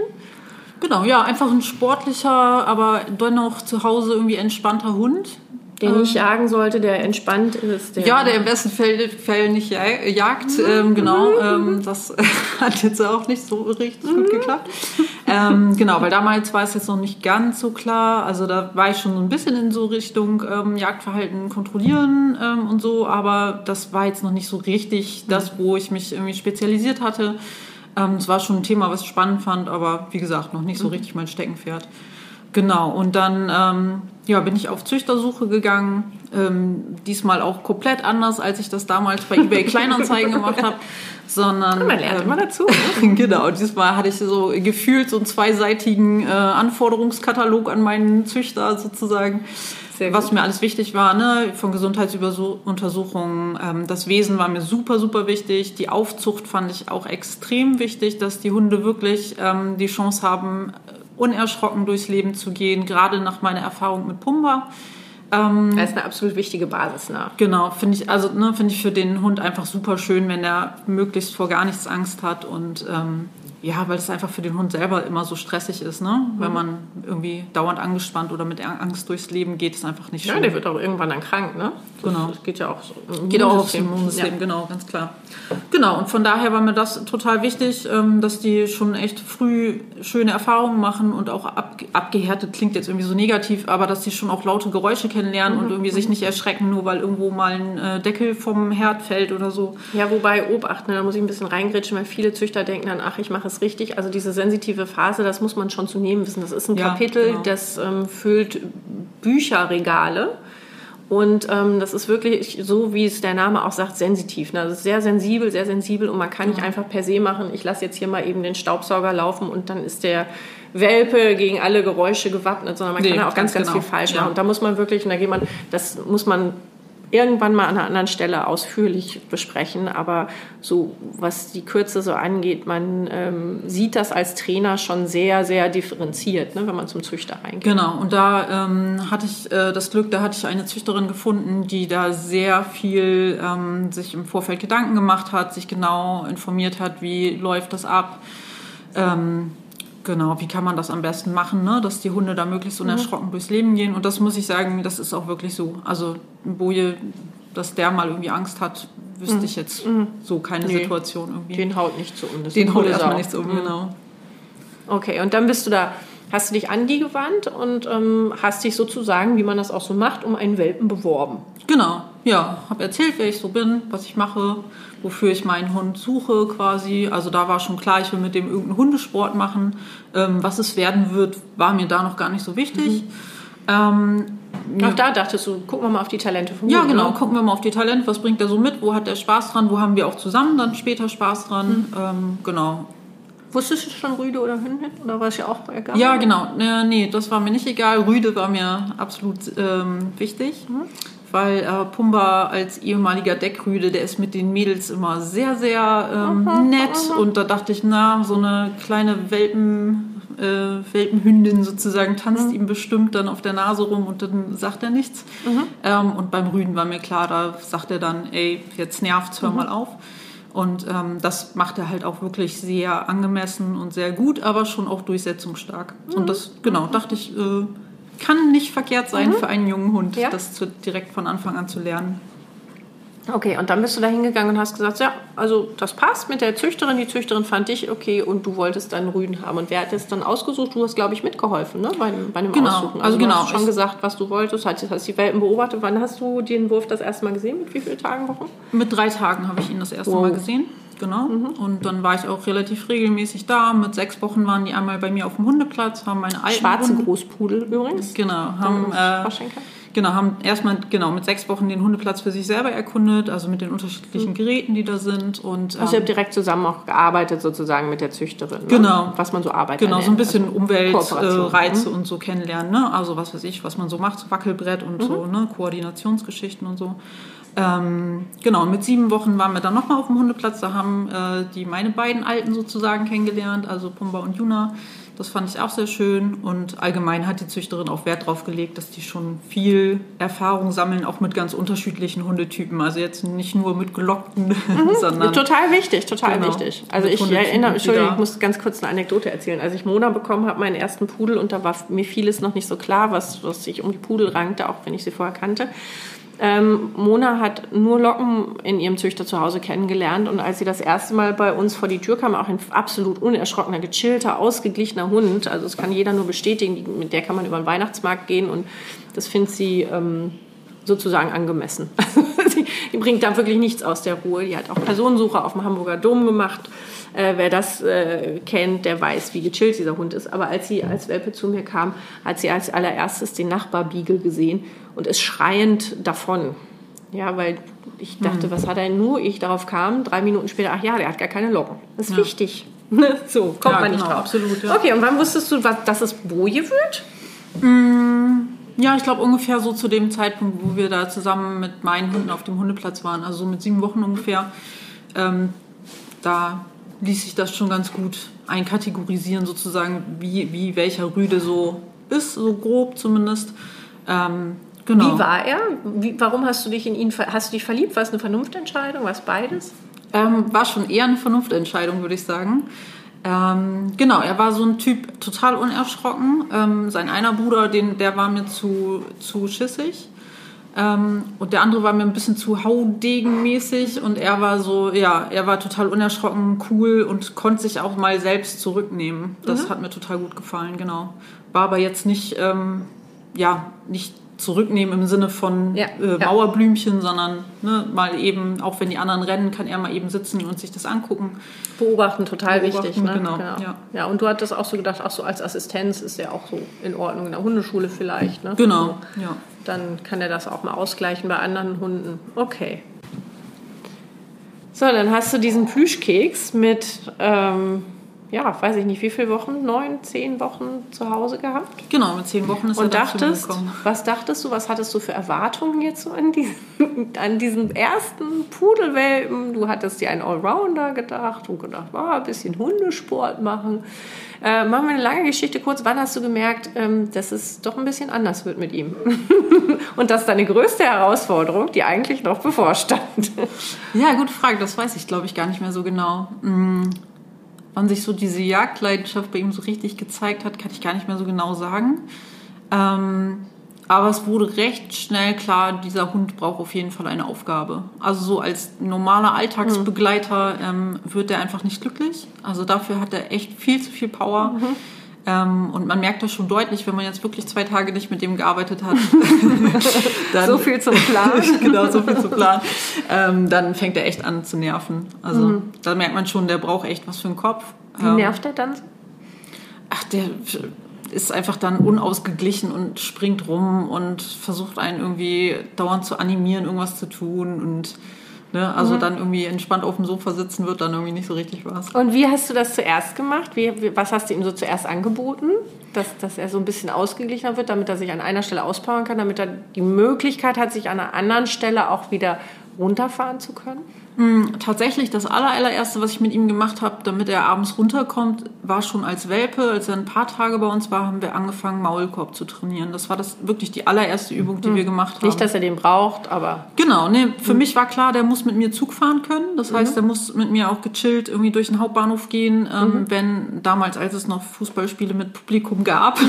Genau, ja, einfach ein sportlicher, aber dennoch zu Hause irgendwie entspannter Hund, Der nicht jagen sollte, der entspannt ist. Der Ja, der im besten Fall, Fall nicht ja- jagt, ähm, genau. Ähm, das hat jetzt auch nicht so richtig gut geklappt. Ähm, genau, weil damals war es jetzt noch nicht ganz so klar. Also da war ich schon so ein bisschen in so Richtung ähm, Jagdverhalten kontrollieren ähm, und so, aber das war jetzt noch nicht so richtig das, wo ich mich irgendwie spezialisiert hatte. Ähm, Es war schon ein Thema, was ich spannend fand, aber wie gesagt, noch nicht so richtig mein Steckenpferd. Genau, und dann ähm, ja, bin ich auf Züchtersuche gegangen. Ähm, diesmal auch komplett anders, als ich das damals bei eBay Kleinanzeigen gemacht habe. Sondern, Man lernt ähm, immer dazu. genau, diesmal hatte ich so gefühlt so einen zweiseitigen äh, Anforderungskatalog an meinen Züchter sozusagen. Was mir alles wichtig war, ne, von Gesundheitsuntersuchungen. Ähm, das Wesen war mir super, super wichtig. Die Aufzucht fand ich auch extrem wichtig, dass die Hunde wirklich ähm, die Chance haben, unerschrocken durchs Leben zu gehen, gerade nach meiner Erfahrung mit Pumba. Das ist eine absolut wichtige Basis nach. Genau, finde ich, also ne, finde ich für den Hund einfach super schön, wenn er möglichst vor gar nichts Angst hat und ähm, ja, weil es einfach für den Hund selber immer so stressig ist, ne? Wenn man irgendwie dauernd angespannt oder mit Angst durchs Leben geht, ist einfach nicht schön. Ja, der wird auch irgendwann dann krank, ne? Das, Genau. Das geht ja auch so. im Geht auch aufs Immunsystem. Ja. genau, ganz klar. Genau, und von daher war mir das total wichtig, ähm, dass die schon echt früh schöne Erfahrungen machen und auch ab, abgehärtet klingt jetzt irgendwie so negativ, aber dass die schon auch laute Geräusche kennenlernen und irgendwie sich nicht erschrecken, nur weil irgendwo mal ein äh, Deckel vom Herd fällt oder so. Ja, wobei Obacht, ne, da muss ich ein bisschen reingrätschen, weil viele Züchter denken dann, ach, ich mache es richtig. Also diese sensitive Phase, das muss man schon zu nehmen wissen. Das ist ein Ja, Kapitel, genau. das ähm, füllt Bücherregale. Und ähm, das ist wirklich so, wie es der Name auch sagt, sensitiv. Ne? Also es ist sehr sensibel, sehr sensibel und man kann nicht einfach per se machen, ich lasse jetzt hier mal eben den Staubsauger laufen und dann ist der Welpe gegen alle Geräusche gewappnet, sondern man Nee, kann da auch ganz, ganz ganz, genau. viel falsch Ja. machen. Und da muss man wirklich, und da geht man, das muss man irgendwann mal an einer anderen Stelle ausführlich besprechen. Aber so, was die Kürze so angeht, man ähm, sieht das als Trainer schon sehr, sehr differenziert, ne, wenn man zum Züchter reingeht. Genau, und da ähm, hatte ich äh, das Glück, da hatte ich eine Züchterin gefunden, die da sehr viel ähm, sich im Vorfeld Gedanken gemacht hat, sich genau informiert hat, wie läuft das ab. Ähm, Genau, wie kann man das am besten machen, ne? dass die Hunde da möglichst unerschrocken durchs Leben gehen. Und das muss ich sagen, das ist auch wirklich so. Also ein Boje, dass der mal irgendwie Angst hat, wüsste ich jetzt so keine Nee. Situation irgendwie. Den haut nicht zu um. Das ist Den haut erstmal nichts um, Mhm. genau. Okay, und dann bist du da, hast du dich an die gewandt und ähm, hast dich sozusagen, wie man das auch so macht, um einen Welpen beworben. Genau, ja, habe erzählt, wer ich so bin, was ich mache, wofür ich meinen Hund suche quasi. Also da war schon klar, ich will mit dem irgendeinen Hundesport machen. Ähm, was es werden wird, war mir da noch gar nicht so wichtig. Ähm, Auch da dachtest du, gucken wir mal auf die Talente vom ja, Hund, genau, ne? gucken wir mal auf die Talente, was bringt er so mit, wo hat er Spaß dran, wo haben wir auch zusammen dann später Spaß dran. Ähm, genau, Wusstest du schon Rüde oder Hündin? Oder war es ja auch egal? Ja, genau. Äh, nee, das war mir nicht egal. Rüde war mir absolut ähm, wichtig. Weil äh, Pumba als ehemaliger Deckrüde, der ist mit den Mädels immer sehr, sehr ähm, nett. Und da dachte ich, na, so eine kleine Welpen, äh, Welpenhündin sozusagen tanzt ihm bestimmt dann auf der Nase rum und dann sagt er nichts. Ähm, und beim Rüden war mir klar, da sagt er dann, ey, jetzt nervt's, hör mal auf. Und ähm, das macht er halt auch wirklich sehr angemessen und sehr gut, aber schon auch durchsetzungsstark. Und das, genau, dachte ich, äh, kann nicht verkehrt sein für einen jungen Hund, Ja. das zu, direkt von Anfang an zu lernen. Okay, und dann bist du da hingegangen und hast gesagt, ja, also das passt mit der Züchterin. Die Züchterin fand dich okay und du wolltest dann Rüden haben. Und wer hat das dann ausgesucht? Du hast, glaube ich, mitgeholfen, ne? Bei, dem- bei dem Genau, Aussuchen. also du genau, hast schon ich- gesagt, was du wolltest, hast, hast die Welpen beobachtet. Wann hast du den Wurf das erste Mal gesehen? Mit wie vielen Tagen, Wochen? Mit drei Tagen habe ich ihn das erste Wow. Mal gesehen. Genau. Und dann war ich auch relativ regelmäßig da. Mit sechs Wochen waren die einmal bei mir auf dem Hundeplatz, haben meine alten Schwarze Hunde- Großpudel übrigens. Genau, haben, äh. Genau, haben erstmal genau, mit sechs Wochen den Hundeplatz für sich selber erkundet, also mit den unterschiedlichen Geräten, die da sind. Und, Also ihr ähm, habt direkt zusammen auch gearbeitet sozusagen mit der Züchterin. Ne? Genau. Was man so arbeitet. Genau, so ein bisschen Also Umweltreize äh, Reize und so kennenlernen. Ne? Also was weiß ich, was man so macht, Wackelbrett und so, ne? Koordinationsgeschichten und so. Ähm, genau, mit sieben Wochen waren wir dann nochmal auf dem Hundeplatz. Da haben äh, die meine beiden Alten sozusagen kennengelernt, also Pumba und Juna. Das fand ich auch sehr schön. Und allgemein hat die Züchterin auch Wert darauf gelegt, dass die schon viel Erfahrung sammeln, auch mit ganz unterschiedlichen Hundetypen. Also jetzt nicht nur mit gelockten, mhm. sondern. Total wichtig, total genau, wichtig. Also ich erinnere, Entschuldigung, ich muss ganz kurz eine Anekdote erzählen. Als ich Mona bekommen habe, meinen ersten Pudel, und da war mir vieles noch nicht so klar, was, was sich um die Pudel rankte, auch wenn ich sie vorher kannte. Ähm, Mona hat nur Locken in ihrem Züchter zu Hause kennengelernt und als sie das erste Mal bei uns vor die Tür kam, auch ein absolut unerschrockener, gechillter, ausgeglichener Hund, also das kann jeder nur bestätigen, mit der kann man über den Weihnachtsmarkt gehen und das findet sie ähm, sozusagen angemessen. die bringt da wirklich nichts aus der Ruhe. Die hat auch Personensuche auf dem Hamburger Dom gemacht. Äh, wer das äh, kennt, der weiß, wie gechillt dieser Hund ist. Aber als sie als Welpe zu mir kam, hat sie als allererstes den Nachbarbeagle gesehen und ist schreiend davon. Ja, weil ich dachte, hm. was hat er nur? Ich darauf kam, drei Minuten später, ach ja, der hat gar keine Locken. Das ist ja. wichtig. so, kommt ja, man nicht genau, drauf. Absolut, ja. Okay, und wann wusstest du, was, dass es Boje wird? Mm, ja, ich glaube ungefähr so zu dem Zeitpunkt, wo wir da zusammen mit meinen Hunden auf dem Hundeplatz waren, also so mit sieben Wochen ungefähr. Ähm, da ließ sich das schon ganz gut einkategorisieren, sozusagen, wie, wie welcher Rüde so ist, so grob zumindest. Ähm, genau. Wie war er? Wie, warum hast du dich in ihn hast du dich verliebt? War es eine Vernunftentscheidung? War es beides? Ähm, war schon eher eine Vernunftentscheidung, würde ich sagen. Ähm, genau, er war so ein Typ total unerschrocken. Ähm, sein einer Bruder, den, der war mir zu, zu schissig. Ähm, und der andere war mir ein bisschen zu haudegenmäßig und er war so, ja, er war total unerschrocken, cool und konnte sich auch mal selbst zurücknehmen. Das mhm. hat mir total gut gefallen, genau. War aber jetzt nicht, ähm, ja, nicht zurücknehmen im Sinne von ja, äh, Mauerblümchen, ja. sondern ne, mal eben, auch wenn die anderen rennen, kann er mal eben sitzen und sich das angucken. Beobachten, total Beobachten, wichtig. Ne? Genau. genau. Ja. ja, und du hattest auch so gedacht, auch so als Assistenz ist er auch so in Ordnung, in der Hundeschule vielleicht. Ne? Genau, ja. Dann kann er das auch mal ausgleichen bei anderen Hunden. Okay. So, dann hast du diesen Plüschkeks mit ähm, ja, weiß ich nicht, wie viele Wochen, neun, zehn Wochen zu Hause gehabt. Genau, mit zehn Wochen ist Und er dachtest, was dachtest du, was hattest du für Erwartungen jetzt so an diesen, an diesen ersten Pudelwelpen? Du hattest dir einen Allrounder gedacht und gedacht, oh, ein bisschen Hundesport machen. Äh, machen wir eine lange Geschichte kurz. Wann hast du gemerkt, ähm, dass es doch ein bisschen anders wird mit ihm? und das ist deine größte Herausforderung, die eigentlich noch bevorstand. ja, gute Frage. Das weiß ich, glaube ich, gar nicht mehr so genau. Mm, wann sich so diese Jagdleidenschaft bei ihm so richtig gezeigt hat, kann ich gar nicht mehr so genau sagen. Ähm, aber es wurde recht schnell klar, dieser Hund braucht auf jeden Fall eine Aufgabe. Also so als normaler Alltagsbegleiter ähm, wird er einfach nicht glücklich. Also dafür hat er echt viel zu viel Power. Mhm. Ähm, und man merkt das schon deutlich, wenn man jetzt wirklich zwei Tage nicht mit dem gearbeitet hat. dann, so viel zum Plan. genau, so viel zum Plan. Ähm, dann fängt er echt an zu nerven. Also mhm. da merkt man schon, der braucht echt was für den Kopf. Wie ähm, nervt er dann? Ach, der ist einfach dann unausgeglichen und springt rum und versucht einen irgendwie dauernd zu animieren, irgendwas zu tun und Ne? Also mhm. dann irgendwie entspannt auf dem Sofa sitzen wird dann irgendwie nicht so richtig was. Und wie hast du das zuerst gemacht? Wie, was hast du ihm so zuerst angeboten? Dass, dass er so ein bisschen ausgeglichener wird, damit er sich an einer Stelle auspowern kann, damit er die Möglichkeit hat, sich an einer anderen Stelle auch wieder runterfahren zu können? Hm, tatsächlich, das allererste, was ich mit ihm gemacht habe, damit er abends runterkommt, war schon als Welpe. Als er ein paar Tage bei uns war, haben wir angefangen, Maulkorb zu trainieren. Das war das wirklich die allererste Übung, die mhm. wir gemacht haben. Nicht, dass er den braucht, aber. Genau, nee, für mhm. mich war klar, der muss mit mir Zug fahren können. Das heißt, mhm. der muss mit mir auch gechillt irgendwie durch den Hauptbahnhof gehen, ähm, mhm. wenn damals, als es noch Fußballspiele mit Publikum gab,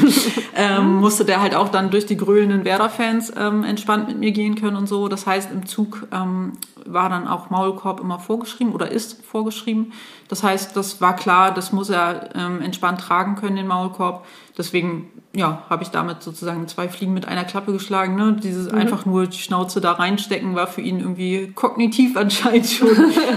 ähm, musste der halt auch dann durch die grölenden Werder-Fans ähm, entspannt mit mir gehen können und so. Das heißt, im Zug ähm, war dann auch Maulkorb immer vorgeschrieben oder ist vorgeschrieben. Das heißt, das war klar, das muss er ähm, entspannt tragen können, den Maulkorb. Deswegen ja, habe ich damit sozusagen zwei Fliegen mit einer Klappe geschlagen. Ne? Dieses mhm. einfach nur die Schnauze da reinstecken war für ihn irgendwie kognitiv anscheinend schon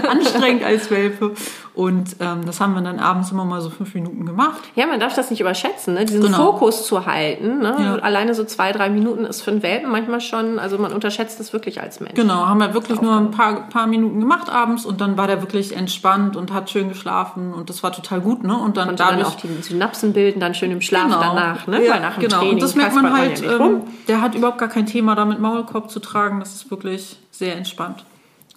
anstrengend als Welpe. Und ähm, das haben wir dann abends immer mal so fünf Minuten gemacht. Ja, man darf das nicht überschätzen, ne? diesen genau. Fokus zu halten. Ne? Ja. Alleine so zwei, drei Minuten ist für einen Welpen manchmal schon, also man unterschätzt das wirklich als Mensch. Genau, haben wir wirklich nur ein paar, paar Minuten gemacht abends und dann war der wirklich entspannt und hat schön geschlafen und das war total gut. Ne? Und dann, dadurch, dann auch die Synapsen bilden, dann schön im Schlaf genau. danach. Ne? Ja, nach dem genau. Training. Und das merkt man halt, ja ähm, der hat überhaupt gar kein Thema damit Maulkorb zu tragen. Das ist wirklich sehr entspannt.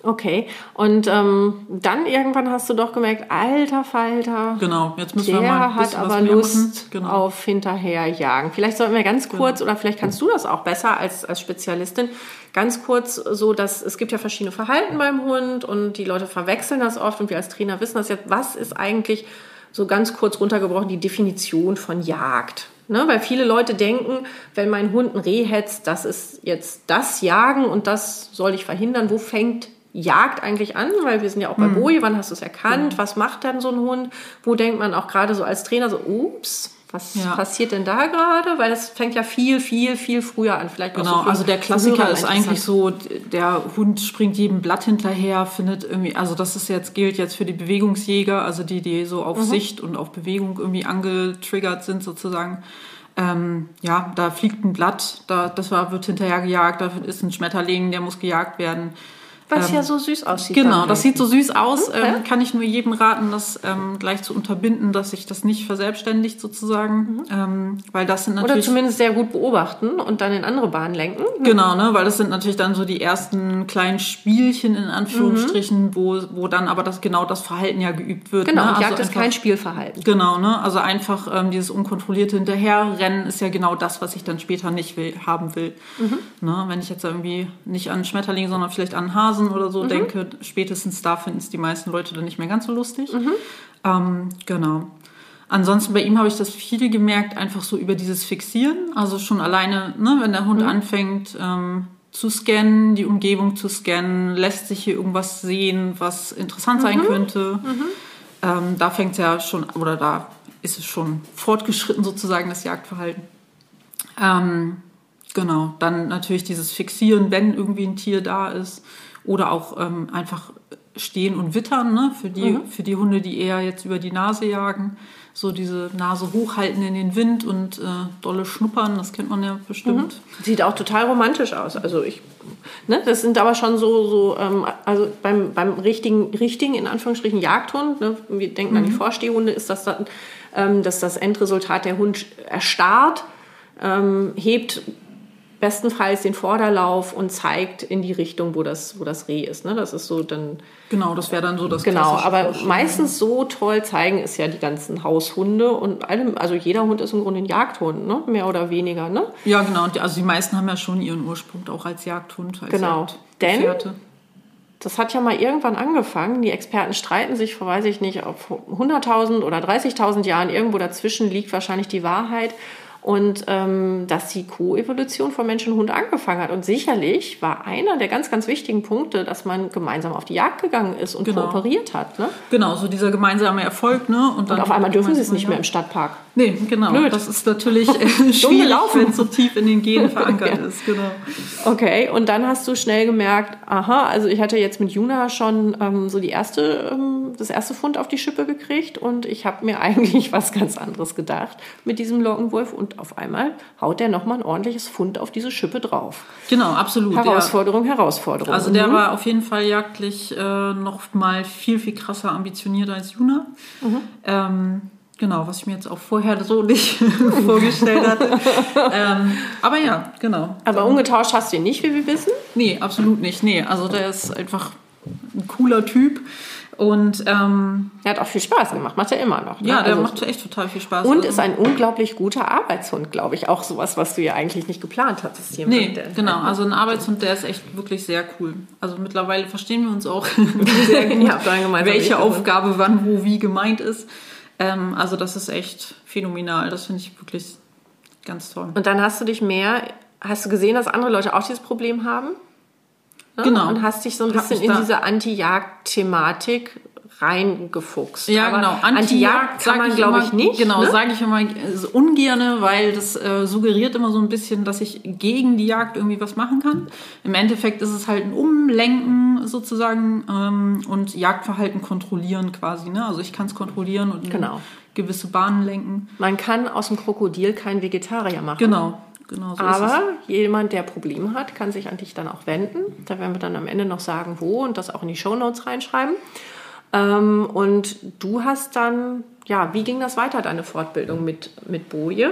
Okay. Und ähm, dann irgendwann hast du doch gemerkt, alter Falter. Genau, jetzt müssen der wir mal ein hat aber Lust. Genau. auf Hinterherjagen. Vielleicht sollten wir ganz kurz, oder vielleicht kannst du das auch besser als, als Spezialistin, ganz kurz so, dass es gibt ja verschiedene Verhalten beim Hund und die Leute verwechseln das oft und wir als Trainer wissen das jetzt. Was ist eigentlich so ganz kurz runtergebrochen die Definition von Jagd? Ne, weil viele Leute denken, wenn mein Hund ein Reh hetzt, das ist jetzt das Jagen und das soll ich verhindern. Wo fängt Jagd eigentlich an? Weil wir sind ja auch bei Hm. Boje, wann hast du es erkannt? Was macht dann so ein Hund? Wo denkt man auch gerade so als Trainer so, ups, was Ja. passiert denn da gerade? Weil das fängt ja viel, viel, viel früher an. Vielleicht Genau, so also der Klassiker ist eigentlich so, der Hund springt jedem Blatt hinterher, findet irgendwie, also das ist jetzt, gilt jetzt für die Bewegungsjäger, also die, die so Mhm. auf Sicht und auf Bewegung irgendwie angetriggert sind sozusagen. Ähm, ja, da fliegt ein Blatt, da, das war, wird hinterher gejagt, da ist ein Schmetterling, der muss gejagt werden. Was ja so süß aussieht. Genau, das sieht so süß aus. Okay. Ähm, kann ich nur jedem raten, das ähm, gleich zu unterbinden, dass sich das nicht verselbstständigt sozusagen. Ähm, weil das sind Oder natürlich. zumindest sehr gut beobachten und dann in andere Bahnen lenken. Genau, ne, weil das sind natürlich dann so die ersten kleinen Spielchen in Anführungsstrichen, wo, wo dann aber das genau das Verhalten ja geübt wird. Genau, ne? und Jagd Also ist kein Spielverhalten. Genau, ne? Also einfach ähm, dieses unkontrollierte Hinterherrennen ist ja genau das, was ich dann später nicht will, haben will. Ne? Wenn ich jetzt irgendwie nicht an einen Schmetterling, sondern vielleicht an einen Hasen oder so denke, spätestens da finden es die meisten Leute dann nicht mehr ganz so lustig. Ähm, genau. Ansonsten bei ihm habe ich das viel gemerkt, einfach so über dieses Fixieren. Also schon alleine, ne, wenn der Hund anfängt ähm, zu scannen, die Umgebung zu scannen, lässt sich hier irgendwas sehen, was interessant sein könnte. Ähm, da fängt es ja schon, oder da ist es schon fortgeschritten sozusagen, das Jagdverhalten. Ähm, genau, dann natürlich dieses Fixieren, wenn irgendwie ein Tier da ist. Oder auch ähm, einfach stehen und wittern, ne? für, die, für die Hunde, die eher jetzt über die Nase jagen. So diese Nase hochhalten in den Wind und äh, dolle schnuppern, das kennt man ja bestimmt. Sieht auch total romantisch aus. Also ich, ne, das sind aber schon so, so ähm, also beim, beim richtigen, richtigen, in Anführungsstrichen, Jagdhund, ne, wir denken an die Vorstehhunde, ist das dann, ähm, dass das Endresultat der Hund erstarrt, ähm, hebt bestenfalls den Vorderlauf und zeigt in die Richtung, wo das, wo das Reh ist. Ne? Das ist so dann, Genau, das wäre dann so das genau, aber meistens so toll zeigen es ja die ganzen Haushunde und allem, also jeder Hund ist im Grunde ein Jagdhund, ne? mehr oder weniger. Ne? Ja, genau. Und die, also die meisten haben ja schon ihren Ursprung auch als Jagdhund, als Genau. Denn-. Das hat ja mal irgendwann angefangen. Die Experten streiten sich vor, weiß ich nicht, auf 100.000 oder 30.000 Jahren. Irgendwo dazwischen liegt wahrscheinlich die Wahrheit. Und ähm, dass die Koevolution von Mensch und Hund angefangen hat. Und sicherlich war einer der ganz, ganz wichtigen Punkte, dass man gemeinsam auf die Jagd gegangen ist und Genau. kooperiert hat. Ne? Genau, so dieser gemeinsame Erfolg, ne? Und, Und dann auf einmal dürfen sie es nicht mehr im Jagd. Stadtpark. Nee, genau. Blöd. Das ist natürlich äh, schwierig, wenn es so tief in den Genen verankert ist. Genau. Okay, und dann hast du schnell gemerkt, aha, also ich hatte jetzt mit Juna schon ähm, so die erste, ähm, das erste Fund auf die Schippe gekriegt und ich habe mir eigentlich was ganz anderes gedacht mit diesem Lockenwolf und auf einmal haut der nochmal ein ordentliches Fund auf diese Schippe drauf. Genau, absolut. Der, Herausforderung, Herausforderung. also der Mhm. war auf jeden Fall jagdlich äh, noch mal viel, viel krasser ambitioniert als Juna. Mhm. Ähm, genau, was ich mir jetzt auch vorher so nicht vorgestellt hatte. ähm, aber ja, genau. Aber umgetauscht hast du ihn nicht, wie wir wissen. Nee, absolut nicht. Nee, also der ist einfach ein cooler Typ. Und ähm, Er hat auch viel Spaß gemacht, macht er immer noch. Ne? ja, der Also- macht echt total viel Spaß. Und Also- ist ein unglaublich guter Arbeitshund, glaube ich. Auch sowas, was du ja eigentlich nicht geplant hattest. Hier Nee, genau. Also ein Arbeitshund, der ist echt wirklich sehr cool. Also mittlerweile verstehen wir uns auch sehr gut, Ja, welche gefunden. Aufgabe wann, wo, wie gemeint ist. Ähm, also das ist echt phänomenal. Das finde ich wirklich ganz toll. Und dann hast du dich mehr, hast du gesehen, dass andere Leute auch dieses Problem haben? Ne? Genau. Und hast dich so ein bisschen in diese Anti-Jagd-Thematik reingefuchst. Ja, Aber genau. Anti-Jagd kann man, glaube ich, nicht. Genau, ne? sage ich immer ungerne, weil das äh, suggeriert immer so ein bisschen, dass ich gegen die Jagd irgendwie was machen kann. Im Endeffekt ist es halt ein Umlenken sozusagen ähm, und Jagdverhalten kontrollieren quasi. Ne? Also ich kann es kontrollieren und Genau. gewisse Bahnen lenken. Man kann aus dem Krokodil kein Vegetarier machen. Genau, genau so Aber jemand, der Probleme hat, kann sich an dich dann auch wenden. Da werden wir dann am Ende noch sagen, wo und das auch in die Shownotes reinschreiben. Ähm, und du hast dann, ja, wie ging das weiter, deine Fortbildung mit, mit Boje?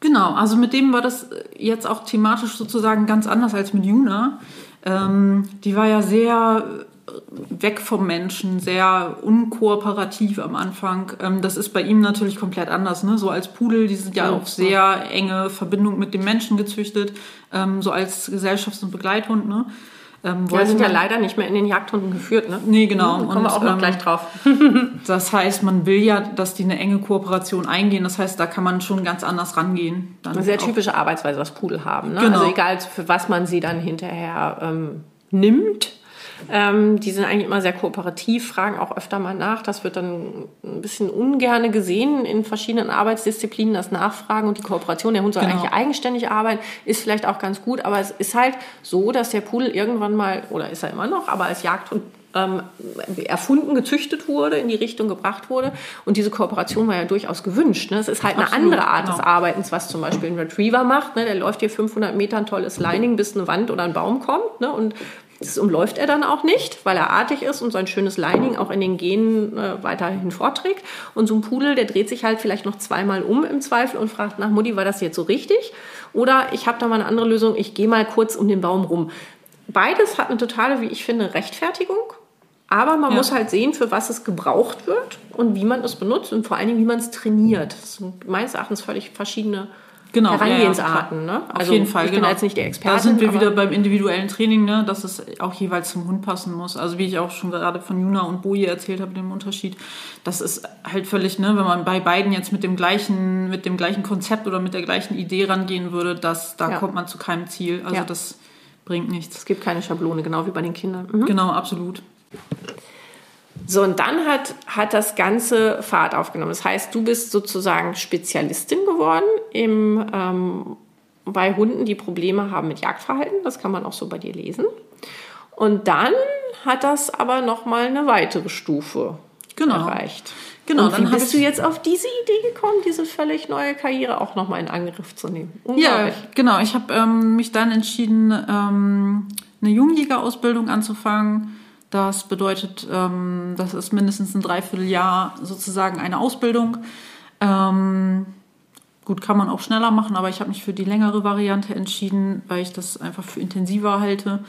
Genau, also mit dem war das jetzt auch thematisch sozusagen ganz anders als mit Juna. Ähm, die war ja sehr weg vom Menschen, sehr unkooperativ am Anfang. Ähm, das ist bei ihm natürlich komplett anders. Ne? So als Pudel, die sind ja auch sehr enge Verbindung mit dem Menschen gezüchtet, ähm, so als Gesellschafts- und Begleithund. Ne? Ähm, ja, sind ja leider nicht mehr in den Jagdhunden geführt, ne? Nee, genau. Da kommen wir auch noch ähm, gleich drauf. das heißt, man will ja, dass die eine enge Kooperation eingehen. Das heißt, da kann man schon ganz anders rangehen. Eine sehr typische Arbeitsweise, was Pudel haben. Ne? Genau. Also egal, für was man sie dann hinterher ähm, nimmt, ähm, die sind eigentlich immer sehr kooperativ, fragen auch öfter mal nach. Das wird dann ein bisschen ungerne gesehen in verschiedenen Arbeitsdisziplinen, das Nachfragen und die Kooperation. Der Hund soll genau. eigentlich eigenständig arbeiten, ist vielleicht auch ganz gut, aber es ist halt so, dass der Pudel irgendwann mal, oder ist er immer noch, aber als Jagdhund ähm, erfunden, gezüchtet wurde, in die Richtung gebracht wurde. Und diese Kooperation war ja durchaus gewünscht. Ne? Es ist halt Absolut, eine andere Art genau. des Arbeitens, was zum Beispiel ein Retriever macht. Ne? Der läuft hier 500 Meter ein tolles Lining, bis eine Wand oder ein Baum kommt. Ne? Und das umläuft er dann auch nicht, weil er artig ist und sein schönes Lining auch in den Genen äh, weiterhin vorträgt. Und so ein Pudel, der dreht sich halt vielleicht noch zweimal um im Zweifel und fragt nach Mutti, war das jetzt so richtig? Oder ich habe da mal eine andere Lösung, ich gehe mal kurz um den Baum rum. Beides hat eine totale, wie ich finde, Rechtfertigung. Aber man ja. muss halt sehen, für was es gebraucht wird und wie man es benutzt und vor allen Dingen, wie man es trainiert. Das sind meines Erachtens völlig verschiedene genau, Herangehensarten. Ja, ja. Ne? Also Auf jeden Fall. Ich bin genau. jetzt nicht der Experte. Da sind wir wieder beim individuellen Training, ne? dass es auch jeweils zum Hund passen muss. Also wie ich auch schon gerade von Juna und Boje erzählt habe, dem Unterschied. Das ist halt völlig, ne, wenn man bei beiden jetzt mit dem gleichen, mit dem gleichen Konzept oder mit der gleichen Idee rangehen würde, dass da ja. kommt man zu keinem Ziel. Also das bringt nichts. Es gibt keine Schablone, genau wie bei den Kindern. Mhm. Genau, absolut. So, und dann hat, hat das Ganze Fahrt aufgenommen. Das heißt, du bist sozusagen Spezialistin geworden im, ähm, bei Hunden, die Probleme haben mit Jagdverhalten. Das kann man auch so bei dir lesen. Und dann hat das aber nochmal eine weitere Stufe genau. erreicht. Genau, und wie dann bist du jetzt auf diese Idee gekommen, diese völlig neue Karriere auch nochmal in Angriff zu nehmen? Ja, genau. Ich habe ähm, mich dann entschieden, ähm, eine Jungjägerausbildung anzufangen das bedeutet, ähm, das ist mindestens ein Dreivierteljahr sozusagen eine Ausbildung. Ähm, gut, kann man auch schneller machen, aber ich habe mich für die längere Variante entschieden, weil ich das einfach für intensiver halte.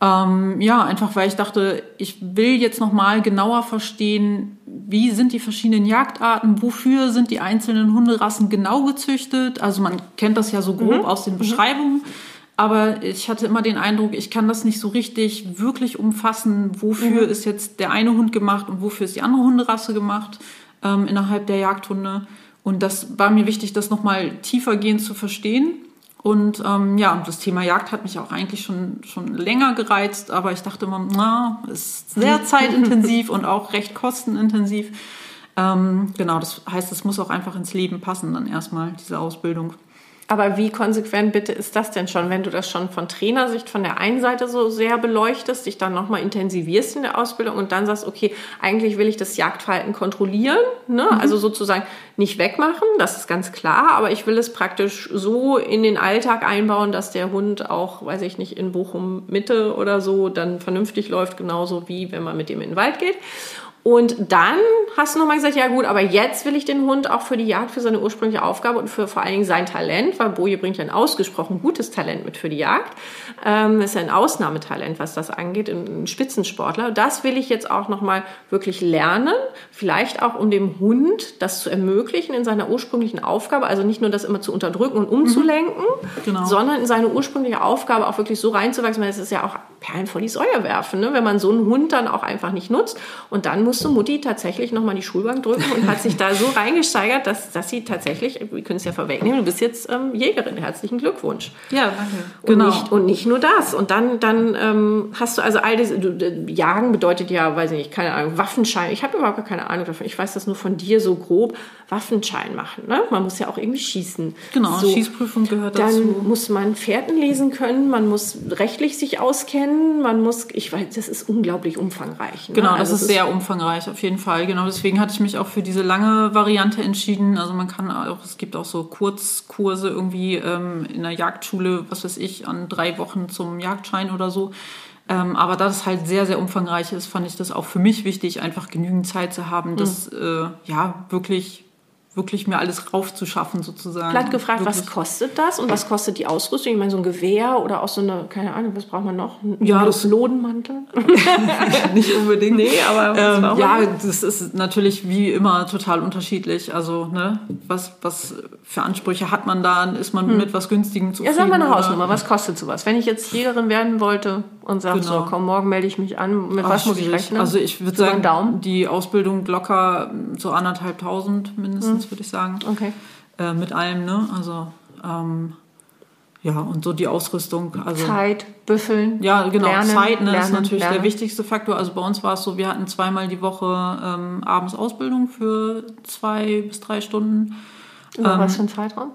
Ähm, ja, einfach weil ich dachte, ich will jetzt nochmal genauer verstehen, wie sind die verschiedenen Jagdarten, wofür sind die einzelnen Hunderassen genau gezüchtet. Also man kennt das ja so grob mhm. aus den mhm. Beschreibungen. Mhm. Aber ich hatte immer den Eindruck, ich kann das nicht so richtig wirklich umfassen, wofür mhm. ist jetzt der eine Hund gemacht und wofür ist die andere Hunderasse gemacht ähm, innerhalb der Jagdhunde. Und das war mir wichtig, das nochmal tiefergehend zu verstehen. Und ähm, ja, das Thema Jagd hat mich auch eigentlich schon, schon länger gereizt, aber ich dachte immer, na, ist sehr zeitintensiv und auch recht kostenintensiv. Ähm, genau, das heißt, es muss auch einfach ins Leben passen, dann erstmal diese Ausbildung. Aber wie konsequent bitte ist das denn schon, wenn du das schon von Trainersicht von der einen Seite so sehr beleuchtest, dich dann nochmal intensivierst in der Ausbildung und dann sagst, okay, eigentlich will ich das Jagdverhalten kontrollieren, ne? Mhm. also sozusagen nicht wegmachen, das ist ganz klar, aber ich will es praktisch so in den Alltag einbauen, dass der Hund auch, weiß ich nicht, in Bochum Mitte oder so dann vernünftig läuft, genauso wie wenn man mit dem in den Wald geht. Und dann hast du nochmal gesagt, ja gut, aber jetzt will ich den Hund auch für die Jagd, für seine ursprüngliche Aufgabe und für vor allen Dingen sein Talent, weil Boje bringt ja ein ausgesprochen gutes Talent mit für die Jagd. Ähm, ist ja ein Ausnahmetalent, was das angeht, ein Spitzensportler. Das will ich jetzt auch nochmal wirklich lernen, vielleicht auch um dem Hund das zu ermöglichen in seiner ursprünglichen Aufgabe, also nicht nur das immer zu unterdrücken und umzulenken, mhm. genau. sondern in seine ursprüngliche Aufgabe auch wirklich so reinzuwachsen, weil es ist ja auch Perlen vor die Säue werfen, ne? wenn man so einen Hund dann auch einfach nicht nutzt. Und dann musste Mutti tatsächlich nochmal die Schulbank drücken und hat sich da so reingesteigert, dass, dass sie tatsächlich, wir können es ja vorwegnehmen, du bist jetzt ähm, Jägerin. Herzlichen Glückwunsch. Ja, danke. Und, genau. nicht, und nicht nur das. Und dann, dann ähm, hast du also all diese, du, Jagen bedeutet ja, weiß ich nicht, keine Ahnung, Waffenschein. Ich habe überhaupt keine Ahnung davon. Ich weiß das nur von dir so grob. Waffenschein machen. Ne? Man muss ja auch irgendwie schießen. Genau, so, Schießprüfung gehört dazu. Dann muss man Fährten lesen können, man muss rechtlich sich auskennen, man muss, ich weiß, das ist unglaublich umfangreich. Ne? Genau, also das ist sehr umfangreich, auf jeden Fall. Genau, deswegen hatte ich mich auch für diese lange Variante entschieden. Also man kann auch, es gibt auch so Kurzkurse irgendwie ähm, in der Jagdschule, was weiß ich, an drei Wochen zum Jagdschein oder so. Ähm, aber da das halt sehr, sehr umfangreich ist, fand ich das auch für mich wichtig, einfach genügend Zeit zu haben, das mhm. äh, ja wirklich wirklich mir alles raufzuschaffen sozusagen. Platt gefragt, wirklich. was kostet das und was kostet die Ausrüstung? Ich meine, so ein Gewehr oder auch so eine, keine Ahnung, was braucht man noch? Ein Ja, das- Lodenmantel? nicht unbedingt. Nee, aber ähm, ja, das ist natürlich wie immer total unterschiedlich. Also, ne, was, was für Ansprüche hat man da? Ist man mit was Günstigem Ja, zufrieden? sag mal eine oder- Hausnummer, was kostet sowas? Wenn ich jetzt Jägerin werden wollte und sage, Genau. so, komm, morgen melde ich mich an, mit Ach, was muss ich rechnen? Also ich würde sagen, die Ausbildung locker so anderthalbtausend mindestens, würde ich sagen. Okay. Äh, mit allem, ne? Also, ähm, ja, und so die Ausrüstung. Also, Zeit, büffeln. Ja, genau. lernen, Zeit ne, ist lernen, natürlich lernen. der wichtigste Faktor. Also bei uns war es so, wir hatten zweimal die Woche ähm, abends Ausbildung für zwei bis drei Stunden. Über Ähm, was für ein Zeitraum?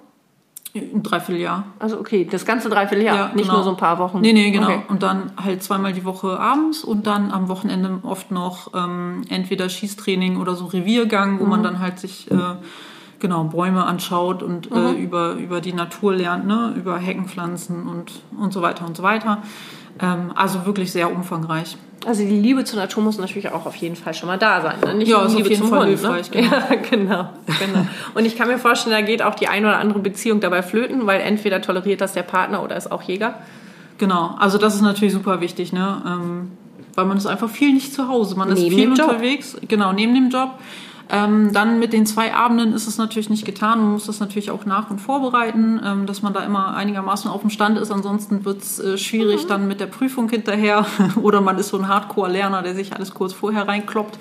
Ein Dreivierteljahr. Also okay, das ganze Dreivierteljahr, nicht genau. nur so ein paar Wochen. Nee, nee, genau. Okay. Und dann halt zweimal die Woche abends und dann am Wochenende oft noch ähm, entweder Schießtraining oder so Reviergang, wo Mhm. man dann halt sich äh, genau Bäume anschaut und Mhm. äh, über, über die Natur lernt, ne? über Heckenpflanzen und, und so weiter und so weiter. Ähm, also wirklich sehr umfangreich. Also die Liebe zur Natur muss natürlich auch auf jeden Fall schon mal da sein. Ne? Nicht Ja, nur ist auf Liebe jeden zum Fall Hund. ne? Ja, genau, genau. Und ich kann mir vorstellen, da geht auch die eine oder andere Beziehung dabei flöten, weil entweder toleriert das der Partner oder ist auch Jäger. Genau, also das ist natürlich super wichtig, ne? Ähm, weil man ist einfach viel nicht zu Hause. Man ist Neben viel dem Job. unterwegs, genau, neben dem Job. Ähm, dann mit den zwei Abenden ist es natürlich nicht getan. Man muss das natürlich auch nach- und vorbereiten, ähm, dass man da immer einigermaßen auf dem Stand ist. Ansonsten wird es äh, schwierig dann mit der Prüfung hinterher. Oder man ist so ein Hardcore-Lerner, der sich alles kurz vorher reinkloppt.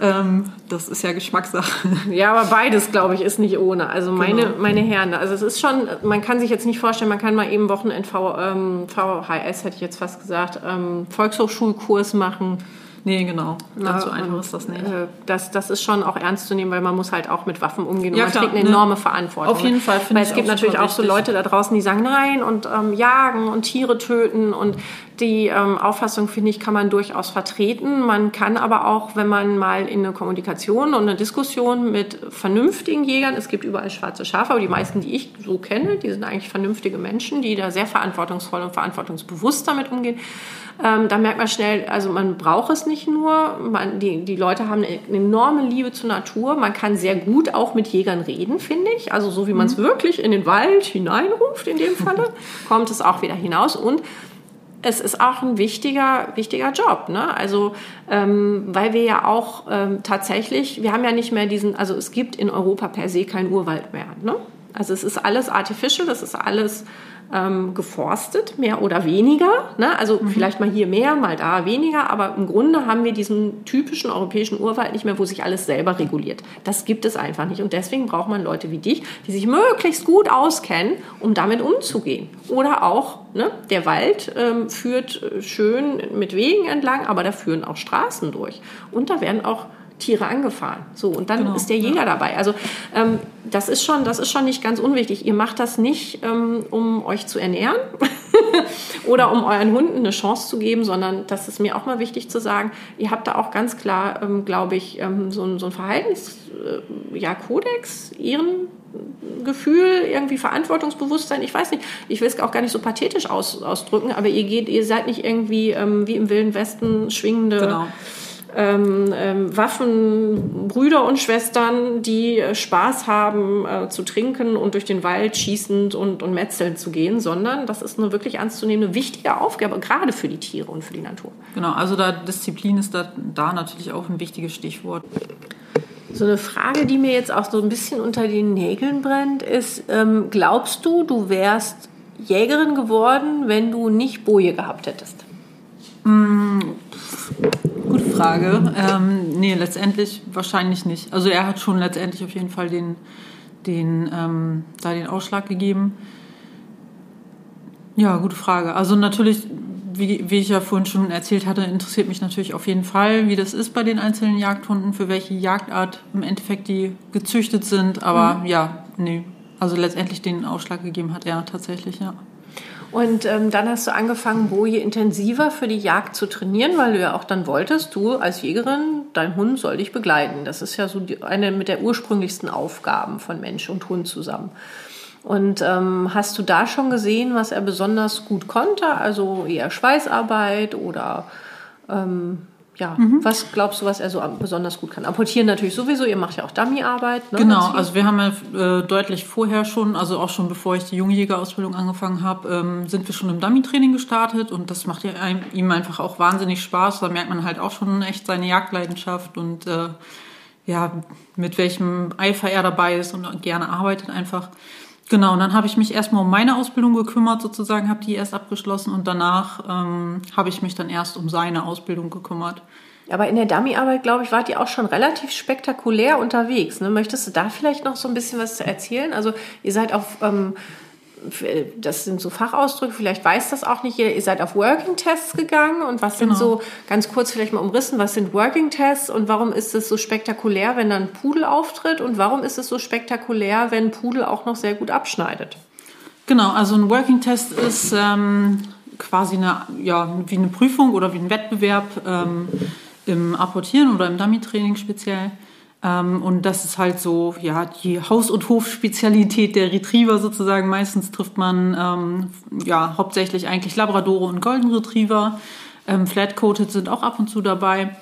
Ähm, das ist ja Geschmackssache. Ja, aber beides, glaube ich, ist nicht ohne. Also meine, Genau. meine Herren, also es ist schon, man kann sich jetzt nicht vorstellen, man kann mal eben Wochenend v, ähm, VHS, hätte ich jetzt fast gesagt, ähm, Volkshochschulkurs machen. Nee, genau. Ganz so Ja, einfach und, ist das nicht. Äh, das, das ist schon auch ernst zu nehmen, weil man muss halt auch mit Waffen umgehen und Ja, man klar, trägt eine ne? enorme Verantwortung. Auf jeden Fall, finde Weil es gibt auch natürlich auch so. Leute da draußen, die sagen Nein und ähm, jagen und Tiere töten und die ähm, Auffassung, finde ich, kann man durchaus vertreten. Man kann aber auch, wenn man mal in eine Kommunikation und eine Diskussion mit vernünftigen Jägern, es gibt überall schwarze Schafe, aber die meisten, die ich so kenne, die sind eigentlich vernünftige Menschen, die da sehr verantwortungsvoll und verantwortungsbewusst damit umgehen. Ähm, da merkt man schnell, also man braucht es nicht nur, man, die, die Leute haben eine enorme Liebe zur Natur. Man kann sehr gut auch mit Jägern reden, finde ich. Also so wie man es wirklich in den Wald hineinruft in dem Falle, kommt es auch wieder hinaus. Und es ist auch ein wichtiger, wichtiger Job. Ne? Also, ähm, weil wir ja auch ähm, tatsächlich, wir haben ja nicht mehr diesen, also es gibt in Europa per se kein Urwald mehr. Ne? Also es ist alles artificial, das ist alles ähm, geforstet, mehr oder weniger. Ne? Also vielleicht mal hier mehr, mal da weniger, aber im Grunde haben wir diesen typischen europäischen Urwald nicht mehr, wo sich alles selber reguliert. Das gibt es einfach nicht. Und deswegen braucht man Leute wie dich, die sich möglichst gut auskennen, um damit umzugehen. Oder auch, ne, der Wald ähm, führt äh, schön mit Wegen entlang, aber da führen auch Straßen durch. Und da werden auch Tiere angefahren. So, und dann Genau, ist der Jäger dabei. Also ähm, das, ist schon, das ist schon nicht ganz unwichtig. Ihr macht das nicht, ähm, um euch zu ernähren oder um euren Hunden eine Chance zu geben, sondern das ist mir auch mal wichtig zu sagen, ihr habt da auch ganz klar, ähm, glaube ich, ähm, so, ein- so ein Verhaltens, äh, ja, ihren Gefühl, irgendwie Verantwortungsbewusstsein, ich weiß nicht, ich will es auch gar nicht so pathetisch aus, ausdrücken, aber ihr geht, ihr seid nicht irgendwie ähm, wie im Wilden Westen schwingende Genau. Ähm, ähm, Waffen, Brüder und Schwestern, die äh, Spaß haben äh, zu trinken und durch den Wald schießend und, und metzeln zu gehen, sondern das ist eine wirklich ernstzunehmende, wichtige Aufgabe, gerade für die Tiere und für die Natur. Genau, also da Disziplin ist da, da natürlich auch ein wichtiges Stichwort. So eine Frage, die mir jetzt auch so ein bisschen unter den Nägeln brennt, ist, ähm, glaubst du, du wärst Jägerin geworden, wenn du nicht Boje gehabt hättest? Gute Frage. Ähm, nee, letztendlich wahrscheinlich nicht. Also er hat schon letztendlich auf jeden Fall den, den, ähm, da den Ausschlag gegeben. Ja, gute Frage. Also natürlich, wie, wie ich ja vorhin schon erzählt hatte, interessiert mich natürlich auf jeden Fall, wie das ist bei den einzelnen Jagdhunden, für welche Jagdart im Endeffekt die gezüchtet sind. Aber ja, nee. Also letztendlich den Ausschlag gegeben hat er tatsächlich, ja. Und ähm, dann hast du angefangen, Boje intensiver für die Jagd zu trainieren, weil du ja auch dann wolltest, du als Jägerin, dein Hund soll dich begleiten. Das ist ja so die, eine mit der ursprünglichsten Aufgaben von Mensch und Hund zusammen. Und ähm, hast du da schon gesehen, was er besonders gut konnte? Also eher Schweißarbeit oder ähm, ja, was glaubst du, was er so besonders gut kann? Apportieren natürlich sowieso, ihr macht ja auch Dummy-Arbeit. Ne? Genau, also wir haben ja äh, deutlich vorher schon, also auch schon bevor ich die Jungjägerausbildung angefangen habe, ähm, sind wir schon im Dummy-Training gestartet und das macht ja einem, ihm einfach auch wahnsinnig Spaß. Da merkt man halt auch schon echt seine Jagdleidenschaft und äh, ja, mit welchem Eifer er dabei ist und gerne arbeitet einfach. Genau, und dann habe ich mich erstmal um meine Ausbildung gekümmert, sozusagen, habe die erst abgeschlossen und danach ähm, habe ich mich dann erst um seine Ausbildung gekümmert. Aber in der Dummy-Arbeit, glaube ich, wart ihr auch schon relativ spektakulär unterwegs. Ne? Möchtest du da vielleicht noch so ein bisschen was erzählen? Also ihr seid auf, ähm, das sind so Fachausdrücke, vielleicht weiß das auch nicht jeder, ihr seid auf Working-Tests gegangen und was sind Genau. so, ganz kurz vielleicht mal umrissen, was sind Working-Tests und warum ist es so spektakulär, wenn dann Pudel auftritt und warum ist es so spektakulär, wenn Pudel auch noch sehr gut abschneidet? Genau, also ein Working Test ist ähm, quasi eine, ja, wie eine Prüfung oder wie ein Wettbewerb ähm, im Apportieren oder im Dummy-Training speziell. Ähm, und das ist halt so, ja, die Haus- und Hofspezialität der Retriever sozusagen. Meistens trifft man ähm, ja hauptsächlich eigentlich Labradore und Golden Retriever. Ähm, Flat-Coated sind auch ab und zu dabei.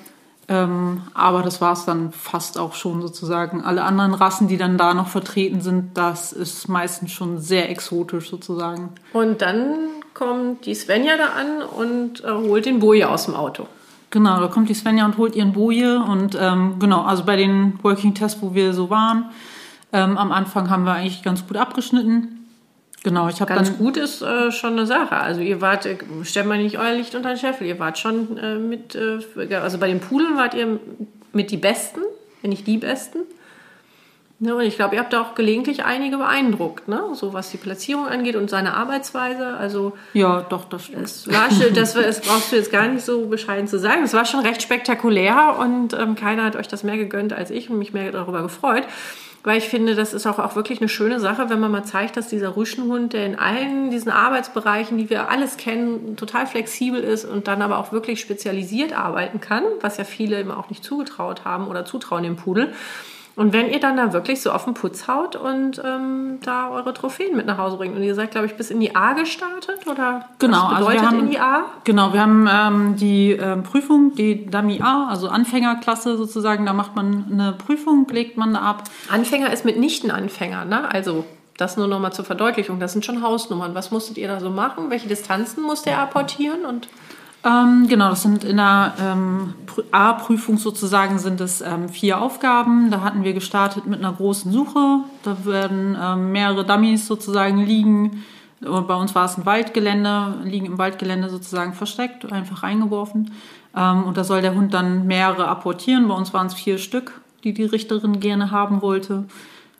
Ähm, aber das war es dann fast auch schon sozusagen. Alle anderen Rassen, die dann da noch vertreten sind, das ist meistens schon sehr exotisch sozusagen. Und dann kommt die Svenja da an und äh, holt den Boje aus dem Auto. Genau, da kommt die Svenja und holt ihren Boje. Und ähm, genau, also bei den Working Tests, wo wir so waren, ähm, am Anfang haben wir eigentlich ganz gut abgeschnitten. Genau, ich habe Ganz dann gut ist äh, schon eine Sache. Also ihr wart, äh, stellt mal nicht euer Licht unter den Scheffel, ihr wart schon äh, mit, äh, also bei den Pudeln wart ihr mit die Besten, wenn nicht die Besten. Ne, und ich glaube, ihr habt da auch gelegentlich einige beeindruckt, ne? so was die Platzierung angeht und seine Arbeitsweise. Also ja, doch, das stimmt. es war das, das brauchst du jetzt gar nicht so bescheiden zu sagen. Es war schon recht spektakulär und ähm, keiner hat euch das mehr gegönnt als ich und mich mehr darüber gefreut. Weil ich finde, das ist auch, auch wirklich eine schöne Sache, wenn man mal zeigt, dass dieser Rüschenhund, der in allen diesen Arbeitsbereichen, die wir alles kennen, total flexibel ist und dann aber auch wirklich spezialisiert arbeiten kann, was ja viele ihm auch nicht zugetraut haben oder zutrauen dem Pudel. Und wenn ihr dann da wirklich so auf den Putz haut und ähm, da eure Trophäen mit nach Hause bringt. Und ihr seid, glaube ich, bis in die A gestartet? Oder Genau, was also wir bedeutet haben- in die A? Genau, wir haben ähm, die ähm, Prüfung, die Dummy A, also Anfängerklasse sozusagen. Da macht man eine Prüfung, legt man da ab. Anfänger ist mitnichten Anfänger, ne? Also das nur noch mal zur Verdeutlichung. Das sind schon Hausnummern. Was musstet ihr da so machen? Welche Distanzen musste er apportieren? Und Ähm, genau, das sind in der ähm, Prü- A-Prüfung sozusagen sind es ähm, vier Aufgaben. Da hatten wir gestartet mit einer großen Suche. Da werden ähm, mehrere Dummies sozusagen liegen. Und bei uns war es ein Waldgelände, liegen im Waldgelände sozusagen versteckt, einfach reingeworfen. Ähm, und da soll der Hund dann mehrere apportieren. Bei uns waren es vier Stück, die die Richterin gerne haben wollte.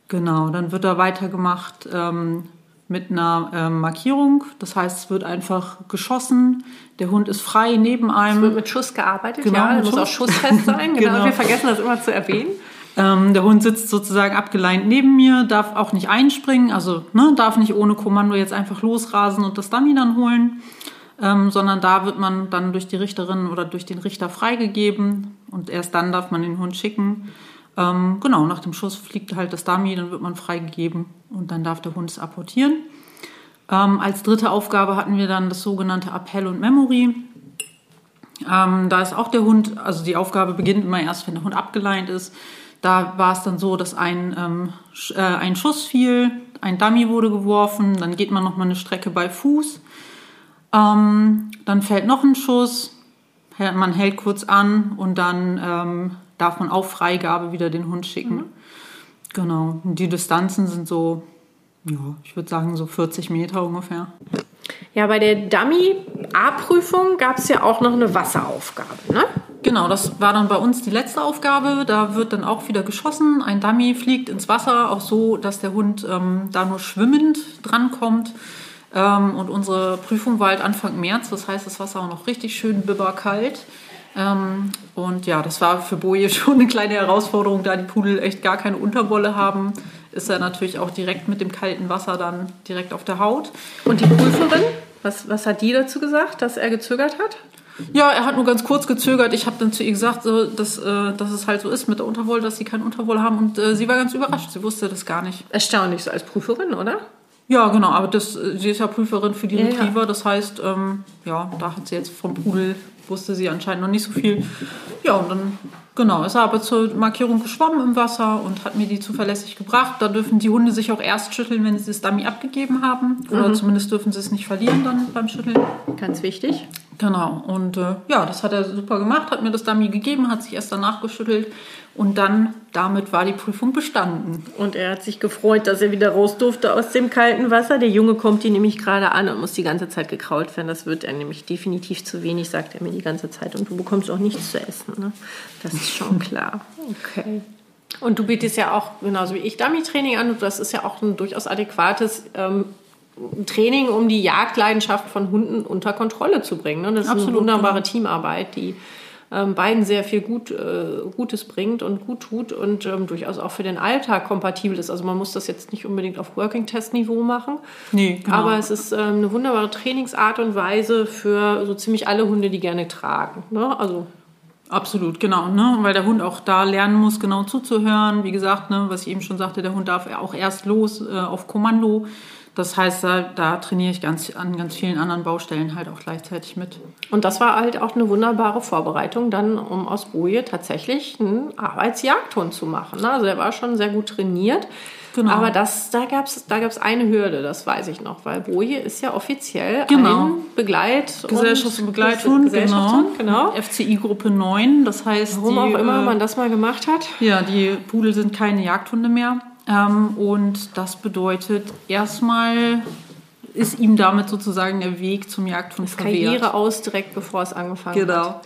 Genau, dann wird da weitergemacht ähm, mit einer Markierung. Das heißt, es wird einfach geschossen. Der Hund ist frei neben es einem. wird mit Schuss gearbeitet. Genau, ja, der muss auch Schuss. schussfest sein. Genau. Genau. Wir vergessen das immer zu erwähnen. Ähm, der Hund sitzt sozusagen abgeleint neben mir, darf auch nicht einspringen, also ne, darf nicht ohne Kommando jetzt einfach losrasen und das Dummy dann holen, ähm, sondern da wird man dann durch die Richterin oder durch den Richter freigegeben und erst dann darf man den Hund schicken. Ähm, genau, nach dem Schuss fliegt halt das Dummy, dann wird man freigegeben und dann darf der Hund es apportieren. Ähm, als dritte Aufgabe hatten wir dann das sogenannte Appell und Memory. Ähm, da ist auch der Hund, also die Aufgabe beginnt immer erst, wenn der Hund abgeleint ist. Da war es dann so, dass ein, ähm, äh, ein Schuss fiel, ein Dummy wurde geworfen, dann geht man noch mal eine Strecke bei Fuß. Ähm, dann fällt noch ein Schuss, man hält kurz an und dann ähm, darf man auf Freigabe wieder den Hund schicken. Genau. Und die Distanzen sind so, ja, ich würde sagen so 40 Meter ungefähr. Ja, bei der Dummy-A-Prüfung gab es ja auch noch eine Wasseraufgabe, ne? Genau, das war dann bei uns die letzte Aufgabe. Da wird dann auch wieder geschossen. Ein Dummy fliegt ins Wasser, auch so, dass der Hund ähm, da nur schwimmend drankommt. Ähm, und unsere Prüfung war halt Anfang März, das heißt, das Wasser auch noch richtig schön bibberkalt. Ähm, und ja, das war für Boje schon eine kleine Herausforderung, da die Pudel echt gar keine Unterwolle haben. Ist er natürlich auch direkt mit dem kalten Wasser dann direkt auf der Haut. Und die Prüferin, was, was hat die dazu gesagt, dass er gezögert hat? Ja, er hat nur ganz kurz gezögert. Ich habe dann zu ihr gesagt, so, dass, äh, dass es halt so ist mit der Unterwolle, dass sie keine Unterwolle haben. Und äh, sie war ganz überrascht. Sie wusste das gar nicht. Erstaunlich so als Prüferin, oder? Ja, genau, aber das, sie ist ja Prüferin für die Ja, ja. Retriever, das heißt, ähm, ja, da hat sie jetzt vom Pudel, wusste sie anscheinend noch nicht so viel. Ja, und dann, genau, ist er aber zur Markierung geschwommen im Wasser und hat mir die zuverlässig gebracht. Da dürfen die Hunde sich auch erst schütteln, wenn sie das Dummy abgegeben haben. Oder zumindest dürfen sie es nicht verlieren dann beim Schütteln. Ganz wichtig. Genau, und äh, ja, das hat er super gemacht, hat mir das Dummy gegeben, hat sich erst danach geschüttelt und dann, damit war die Prüfung bestanden. Und er hat sich gefreut, dass er wieder raus durfte aus dem kalten Wasser. Der Junge kommt hier nämlich gerade an und muss die ganze Zeit gekrault werden. Das wird er nämlich definitiv zu wenig, sagt er mir die ganze Zeit. Und du bekommst auch nichts zu essen. Ne? Das ist schon klar. Okay. Und du bietest ja auch, genauso wie ich, Dummy-Training an. Und das ist ja auch ein durchaus adäquates ähm, Training, um die Jagdleidenschaft von Hunden unter Kontrolle zu bringen. Ne? Das ist Absolut, eine wunderbare Teamarbeit, die ähm, beiden sehr viel gut, äh, Gutes bringt und gut tut und ähm, durchaus auch für den Alltag kompatibel ist. Also man muss das jetzt nicht unbedingt auf Working-Test-Niveau machen. Nee, genau. Aber es ist ähm, eine wunderbare Trainingsart und Weise für so ziemlich alle Hunde, die gerne tragen. Ne? Also Absolut, genau, ne? Weil der Hund auch da lernen muss, genau zuzuhören. Wie gesagt, ne, was ich eben schon sagte, der Hund darf auch erst los äh, auf Kommando. Das heißt, da, da trainiere ich ganz an ganz vielen anderen Baustellen halt auch gleichzeitig mit. Und das war halt auch eine wunderbare Vorbereitung, dann um aus Boje tatsächlich einen Arbeitsjagdhund zu machen. ne? Also er war schon sehr gut trainiert. Genau. Aber das, da gab es da gab's eine Hürde, das weiß ich noch, weil Boje ist ja offiziell Genau. ein Begleit- Gesellschafts- und Begleithund, Gesellschaftshund, genau. FCI Gruppe 9, das heißt, Warum die, auch immer äh, man das mal gemacht hat. Ja, die Pudel sind keine Jagdhunde mehr. Ähm, und das bedeutet, erstmal ist ihm damit sozusagen der Weg zum Jagdhund verwehrt. Karriere aus, direkt bevor es angefangen hat. Genau.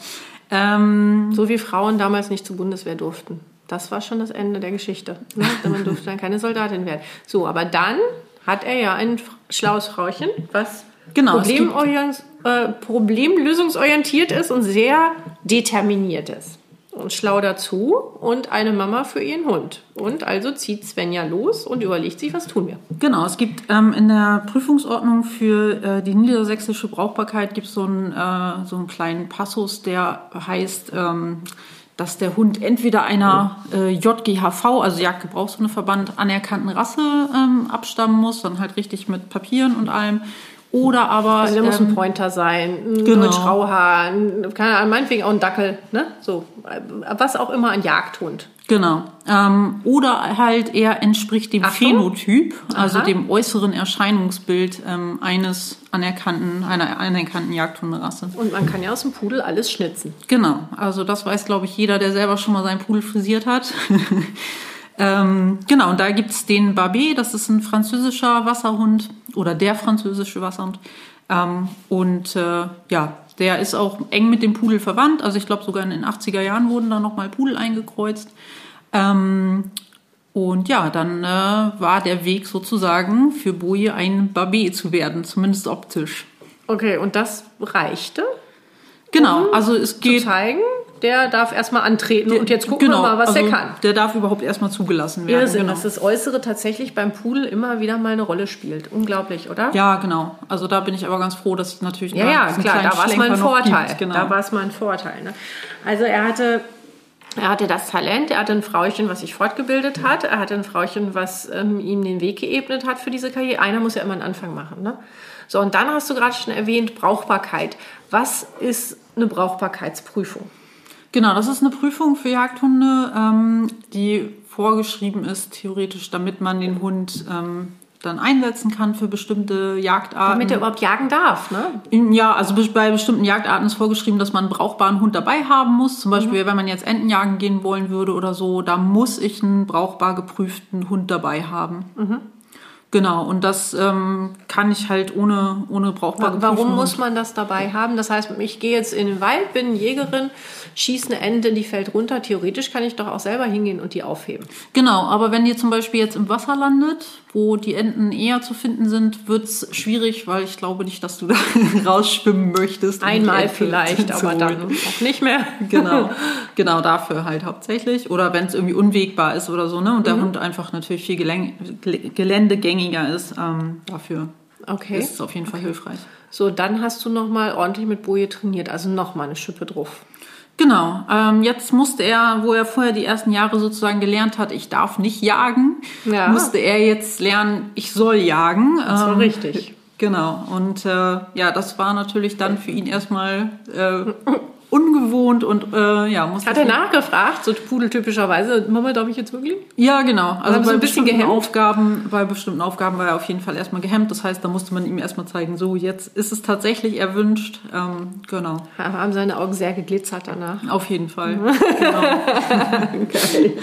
So wie Frauen damals nicht zur Bundeswehr durften. Das war schon das Ende der Geschichte. Ne? Man durfte dann keine Soldatin werden. So, aber dann hat er ja ein schlaues Frauchen, was Genau, es problemorient, äh, problemlösungsorientiert ist und sehr determiniert ist. Schlau dazu und eine Mama für ihren Hund. Und also zieht Svenja los und überlegt sich, was tun wir. Genau, es gibt ähm, in der Prüfungsordnung für äh, die niedersächsische Brauchbarkeit gibt so einen, äh, so einen kleinen Passus, der heißt, ähm, dass der Hund entweder einer äh, JGHV, also Jagdgebrauchshundeverband, anerkannten Rasse ähm, abstammen muss, dann halt richtig mit Papieren und allem, oder aber Also der muss ähm, ein Pointer sein, ein genau. Deutsch-Rauhaar, ein- keine Ahnung, meinetwegen auch ein Dackel, ne? So, was auch immer, ein Jagdhund. Genau. Ähm, oder halt er entspricht dem Achtung. Phänotyp, also Aha. dem äußeren Erscheinungsbild ähm, eines anerkannten, einer anerkannten Jagdhunderasse. Und man kann ja aus dem Pudel alles schnitzen. Genau. Also das weiß, glaube ich, jeder, der selber schon mal seinen Pudel frisiert hat. ähm, genau, und da gibt's den Barbet, das ist ein französischer Wasserhund oder der französische Wasserhund. Ähm, und äh, ja, der ist auch eng mit dem Pudel verwandt. Also ich glaube, sogar in den 80er Jahren wurden da nochmal Pudel eingekreuzt. Ähm, und ja, dann äh, war der Weg sozusagen für Boje ein Barbet zu werden, zumindest optisch. Okay, und das reichte, Genau, also es zu geht. zeigen, der darf erstmal antreten und jetzt gucken wir mal, was also der kann. Der darf überhaupt erstmal zugelassen werden. Irrsinn, genau. dass das Äußere tatsächlich beim Pudel immer wieder mal eine Rolle spielt. Unglaublich, oder? Ja, genau. Also da bin ich aber ganz froh, dass es natürlich Ja, ja, klar, da war es mal ein Vorteil. Gibt. Genau. Da war es mal ein Vorteil. Ne? Also er hatte, er hatte das Talent, er hatte ein Frauchen, was sich fortgebildet hat, er hatte ein Frauchen, was ähm, ihm den Weg geebnet hat für diese Karriere. Einer muss ja immer einen Anfang machen. Ne? So, und dann hast du gerade schon erwähnt, Brauchbarkeit. Was ist eine Brauchbarkeitsprüfung? Genau, das ist eine Prüfung für Jagdhunde, ähm, die vorgeschrieben ist, theoretisch, damit man den Hund ähm, dann einsetzen kann für bestimmte Jagdarten. Damit er überhaupt jagen darf, ne? Ja, also be- bei bestimmten Jagdarten ist vorgeschrieben, dass man einen brauchbaren Hund dabei haben muss. Zum Beispiel, wenn man jetzt Enten jagen gehen wollen würde oder so, da muss ich einen brauchbar geprüften Hund dabei haben. Genau, und das ähm, kann ich halt ohne, ohne brauchbar Warum muss man das dabei haben? Das heißt, ich gehe jetzt in den Wald, bin Jägerin, schieße eine Ente, die fällt runter. Theoretisch kann ich doch auch selber hingehen und die aufheben. Genau, aber wenn ihr zum Beispiel jetzt im Wasser landet, wo die Enten eher zu finden sind, wird's schwierig, weil ich glaube nicht, dass du da rausschwimmen möchtest. Einmal vielleicht, aber dann auch nicht mehr. Genau, genau dafür halt hauptsächlich. Oder wenn es irgendwie unwegbar ist oder so, ne? Und der Mhm. Hund einfach natürlich viel Geläng Gel- geländegängiger ist, ähm, dafür Okay. ist es auf jeden Fall hilfreich. So, dann hast du noch mal ordentlich mit Boje trainiert, also noch mal eine Schippe drauf. Genau. Ähm, jetzt musste er, wo er vorher die ersten Jahre sozusagen gelernt hat, ich darf nicht jagen, Ja. musste er jetzt lernen, ich soll jagen. Das war Ähm, richtig. Genau. Und äh, ja, das war natürlich dann für ihn erstmal äh, ungewohnt und äh, ja, musste Hat er nachgefragt, so pudeltypischerweise, Mama, darf ich jetzt wirklich? Ja, genau. Also Sie bei ein bisschen bestimmten gehemmt? Aufgaben, bei bestimmten Aufgaben war er auf jeden Fall erstmal gehemmt. Das heißt, da musste man ihm erstmal zeigen, so jetzt ist es tatsächlich erwünscht. Ähm, genau. Haben seine Augen sehr geglitzert danach. Auf jeden Fall. Geil.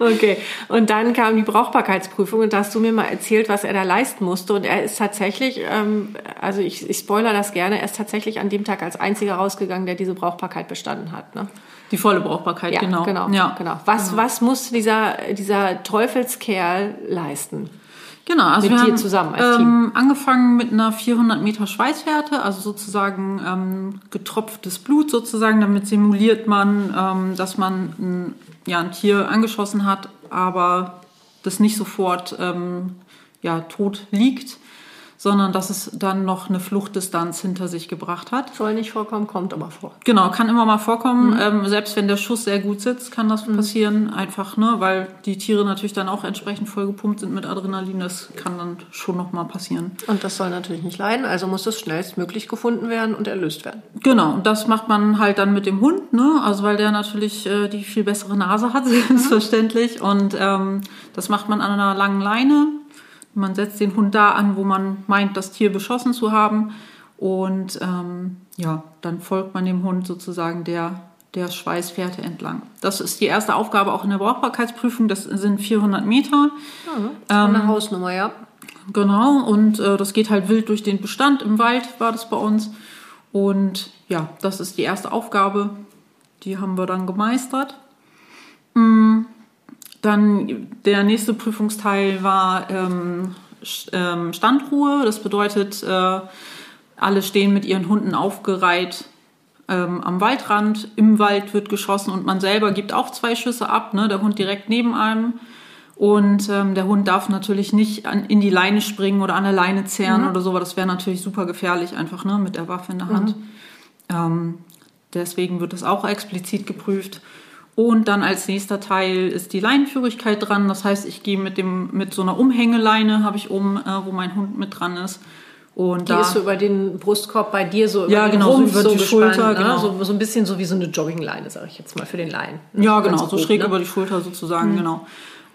Okay. Und dann kam die Brauchbarkeitsprüfung und da hast du mir mal erzählt, was er da leisten musste. Und er ist tatsächlich, ähm, also ich, ich spoiler das gerne, er ist tatsächlich an dem Tag als einziger rausgegangen, der diese Brauchbarkeit bestanden hat. Ne? Die volle Brauchbarkeit, Ja, genau. genau. Ja. genau. Was, was musste dieser, dieser Teufelskerl leisten? Genau, also Mit wir haben zusammen als ähm, angefangen mit einer 400 Meter Schweißwerte, also sozusagen ähm, getropftes Blut sozusagen. Damit simuliert man, ähm, dass man ein, ja, ein Tier angeschossen hat, aber das nicht sofort ähm, ja, tot liegt, sondern dass es dann noch eine Fluchtdistanz hinter sich gebracht hat. Soll nicht vorkommen, kommt aber vor. Genau, kann immer mal vorkommen. Mhm. Ähm, selbst wenn der Schuss sehr gut sitzt, kann das passieren. Einfach, ne, weil die Tiere natürlich dann auch entsprechend vollgepumpt sind mit Adrenalin. Das kann dann schon noch mal passieren. Und das soll natürlich nicht leiden, also muss es schnellstmöglich gefunden werden und erlöst werden. Genau, und das macht man halt dann mit dem Hund, ne? Also weil der natürlich äh, die viel bessere Nase hat, selbstverständlich. Und ähm, das macht man an einer langen Leine. Man setzt den Hund da an, wo man meint, das Tier beschossen zu haben. Und ähm, ja, dann folgt man dem Hund sozusagen der, der Schweißfährte entlang. Das ist die erste Aufgabe auch in der Brauchbarkeitsprüfung. Das sind 400 Meter. Eine Hausnummer, ja. Genau, und äh, das geht halt wild durch den Bestand. Im Wald war das bei uns. Und ja, das ist die erste Aufgabe. Die haben wir dann gemeistert. Mm, Dann der nächste Prüfungsteil war ähm, ähm, Standruhe. Das bedeutet, äh, alle stehen mit ihren Hunden aufgereiht ähm, am Waldrand. Im Wald wird geschossen und man selber gibt auch zwei Schüsse ab. Ne? Der Hund direkt neben einem. Und ähm, der Hund darf natürlich nicht an, in die Leine springen oder an der Leine zehren oder so, weil das wäre natürlich super gefährlich einfach ne? mit der Waffe in der Hand. Ähm, deswegen wird das auch explizit geprüft. Und dann als nächster Teil ist die Leinenführigkeit dran. Das heißt, ich gehe mit dem mit so einer Umhängeleine habe ich um, äh, wo mein Hund mit dran ist. Und Die da ist so über den Brustkorb bei dir, so über Ja, genau, so Rumpf über die gespannt, Schulter, ne? genau. so, so ein bisschen so wie so eine Joggingleine, sage ich jetzt mal, für den Laien. Ja, Ganz genau, so grob, schräg ne? über die Schulter sozusagen, genau.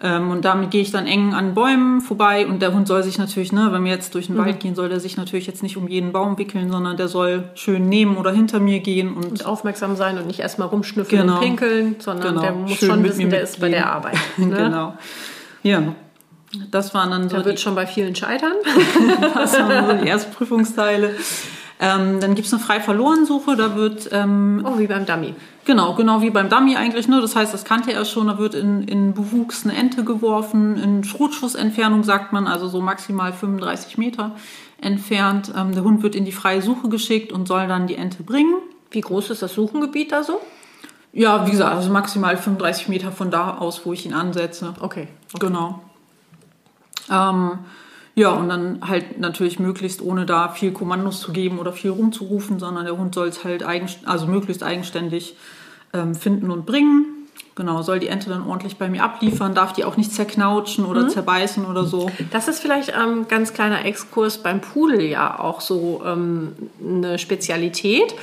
Ähm, und damit gehe ich dann eng an Bäumen vorbei und der Hund soll sich natürlich, ne, wenn wir jetzt durch den Wald gehen, soll der sich natürlich jetzt nicht um jeden Baum wickeln, sondern der soll schön neben oder hinter mir gehen und, Und aufmerksam sein und nicht erstmal rumschnüffeln Genau. und pinkeln, sondern Genau. der muss Schön schon wissen, der ist bei der Arbeit. Ne? genau. Ja, das waren dann so Da wird schon bei vielen scheitern. das waren so die Erstprüfungsteile. Ähm, dann gibt's eine Frei-Verloren-Suche, da wird ähm, Oh, wie beim Dummy. Genau, genau wie beim Dummy eigentlich. Ne? Das heißt, das kannte er schon. Da wird in, in Bewuchs eine Ente geworfen, in Schrotschussentfernung sagt man, also so maximal 35 Meter entfernt. Ähm, der Hund wird in die freie Suche geschickt und soll dann die Ente bringen. Wie groß ist das Suchengebiet da so? Ja, wie gesagt, also maximal 35 Meter von da aus, wo ich ihn ansetze. Okay. Genau. Ähm, ja, und dann halt natürlich möglichst ohne da viel Kommandos zu geben oder viel rumzurufen, sondern der Hund soll es halt eigen, also möglichst eigenständig ähm, finden und bringen. Genau, soll die Ente dann ordentlich bei mir abliefern, darf die auch nicht zerknautschen oder zerbeißen oder so. Das ist vielleicht ein ähm, ganz kleiner Exkurs beim Pudel ja auch so ähm, eine Spezialität,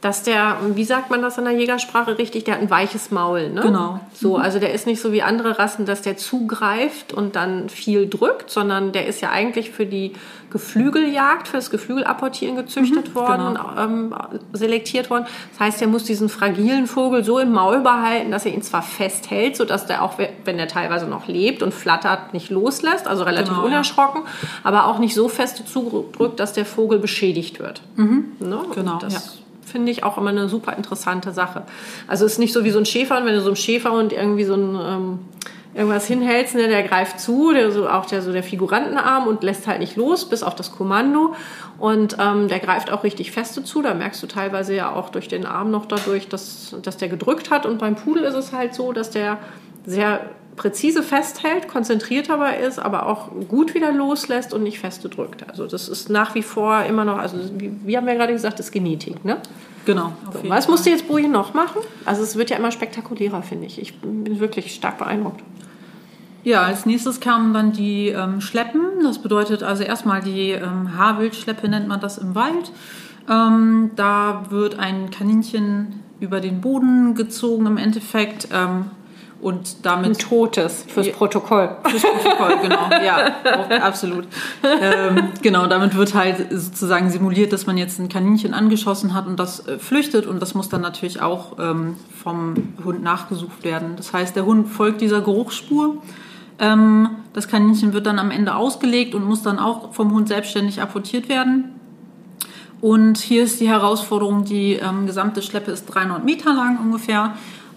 dass der, wie sagt man das in der Jägersprache richtig, der hat ein weiches Maul. Ne? Genau. So, also der ist nicht so wie andere Rassen, dass der zugreift und dann viel drückt, sondern der ist ja eigentlich für die Geflügeljagd, für das Geflügelapportieren gezüchtet worden, ähm, selektiert worden. Das heißt, er muss diesen fragilen Vogel so im Maul behalten, dass er ihn zwar festhält, sodass der auch, wenn der teilweise noch lebt und flattert, nicht loslässt, also relativ Genau, ja. unerschrocken, aber auch nicht so fest zudrückt, dass der Vogel beschädigt wird. Ne? Genau, Das ja. Finde ich auch immer eine super interessante Sache. Also es ist nicht so wie so ein Schäfer, wenn du so einem Schäferhund irgendwie so ein ähm, irgendwas hinhältst, ne, der greift zu, der so auch der so der Figurantenarm und lässt halt nicht los, bis auf das Kommando. Und ähm, der greift auch richtig feste zu. Da merkst du teilweise ja auch durch den Arm noch dadurch, dass, dass der gedrückt hat. Und beim Pudel ist es halt so, dass der sehr präzise festhält, konzentriert dabei ist, aber auch gut wieder loslässt und nicht feste drückt. Also das ist nach wie vor immer noch, also wie, wie haben wir gerade gesagt, das ist Genetik, ne? Genau. So, was musst du jetzt Boje noch machen? Also es wird ja immer spektakulärer, finde ich. Ich bin wirklich stark beeindruckt. Ja, als nächstes kamen dann die ähm, Schleppen. Das bedeutet also erstmal die ähm, Haarwildschleppe nennt man das im Wald. Ähm, da wird ein Kaninchen über den Boden gezogen im Endeffekt ähm, und Ein damit totes fürs Ja. Protokoll. Fürs Protokoll, genau. Ja, auch, absolut. Ähm, genau, damit wird halt sozusagen simuliert, dass man jetzt ein Kaninchen angeschossen hat und das äh, flüchtet und das muss dann natürlich auch ähm, vom Hund nachgesucht werden. Das heißt, der Hund folgt dieser Geruchsspur. Ähm, das Kaninchen wird dann am Ende ausgelegt und muss dann auch vom Hund selbstständig apportiert werden. Und hier ist die Herausforderung, die ähm, gesamte Schleppe ist 300 Meter lang ungefähr.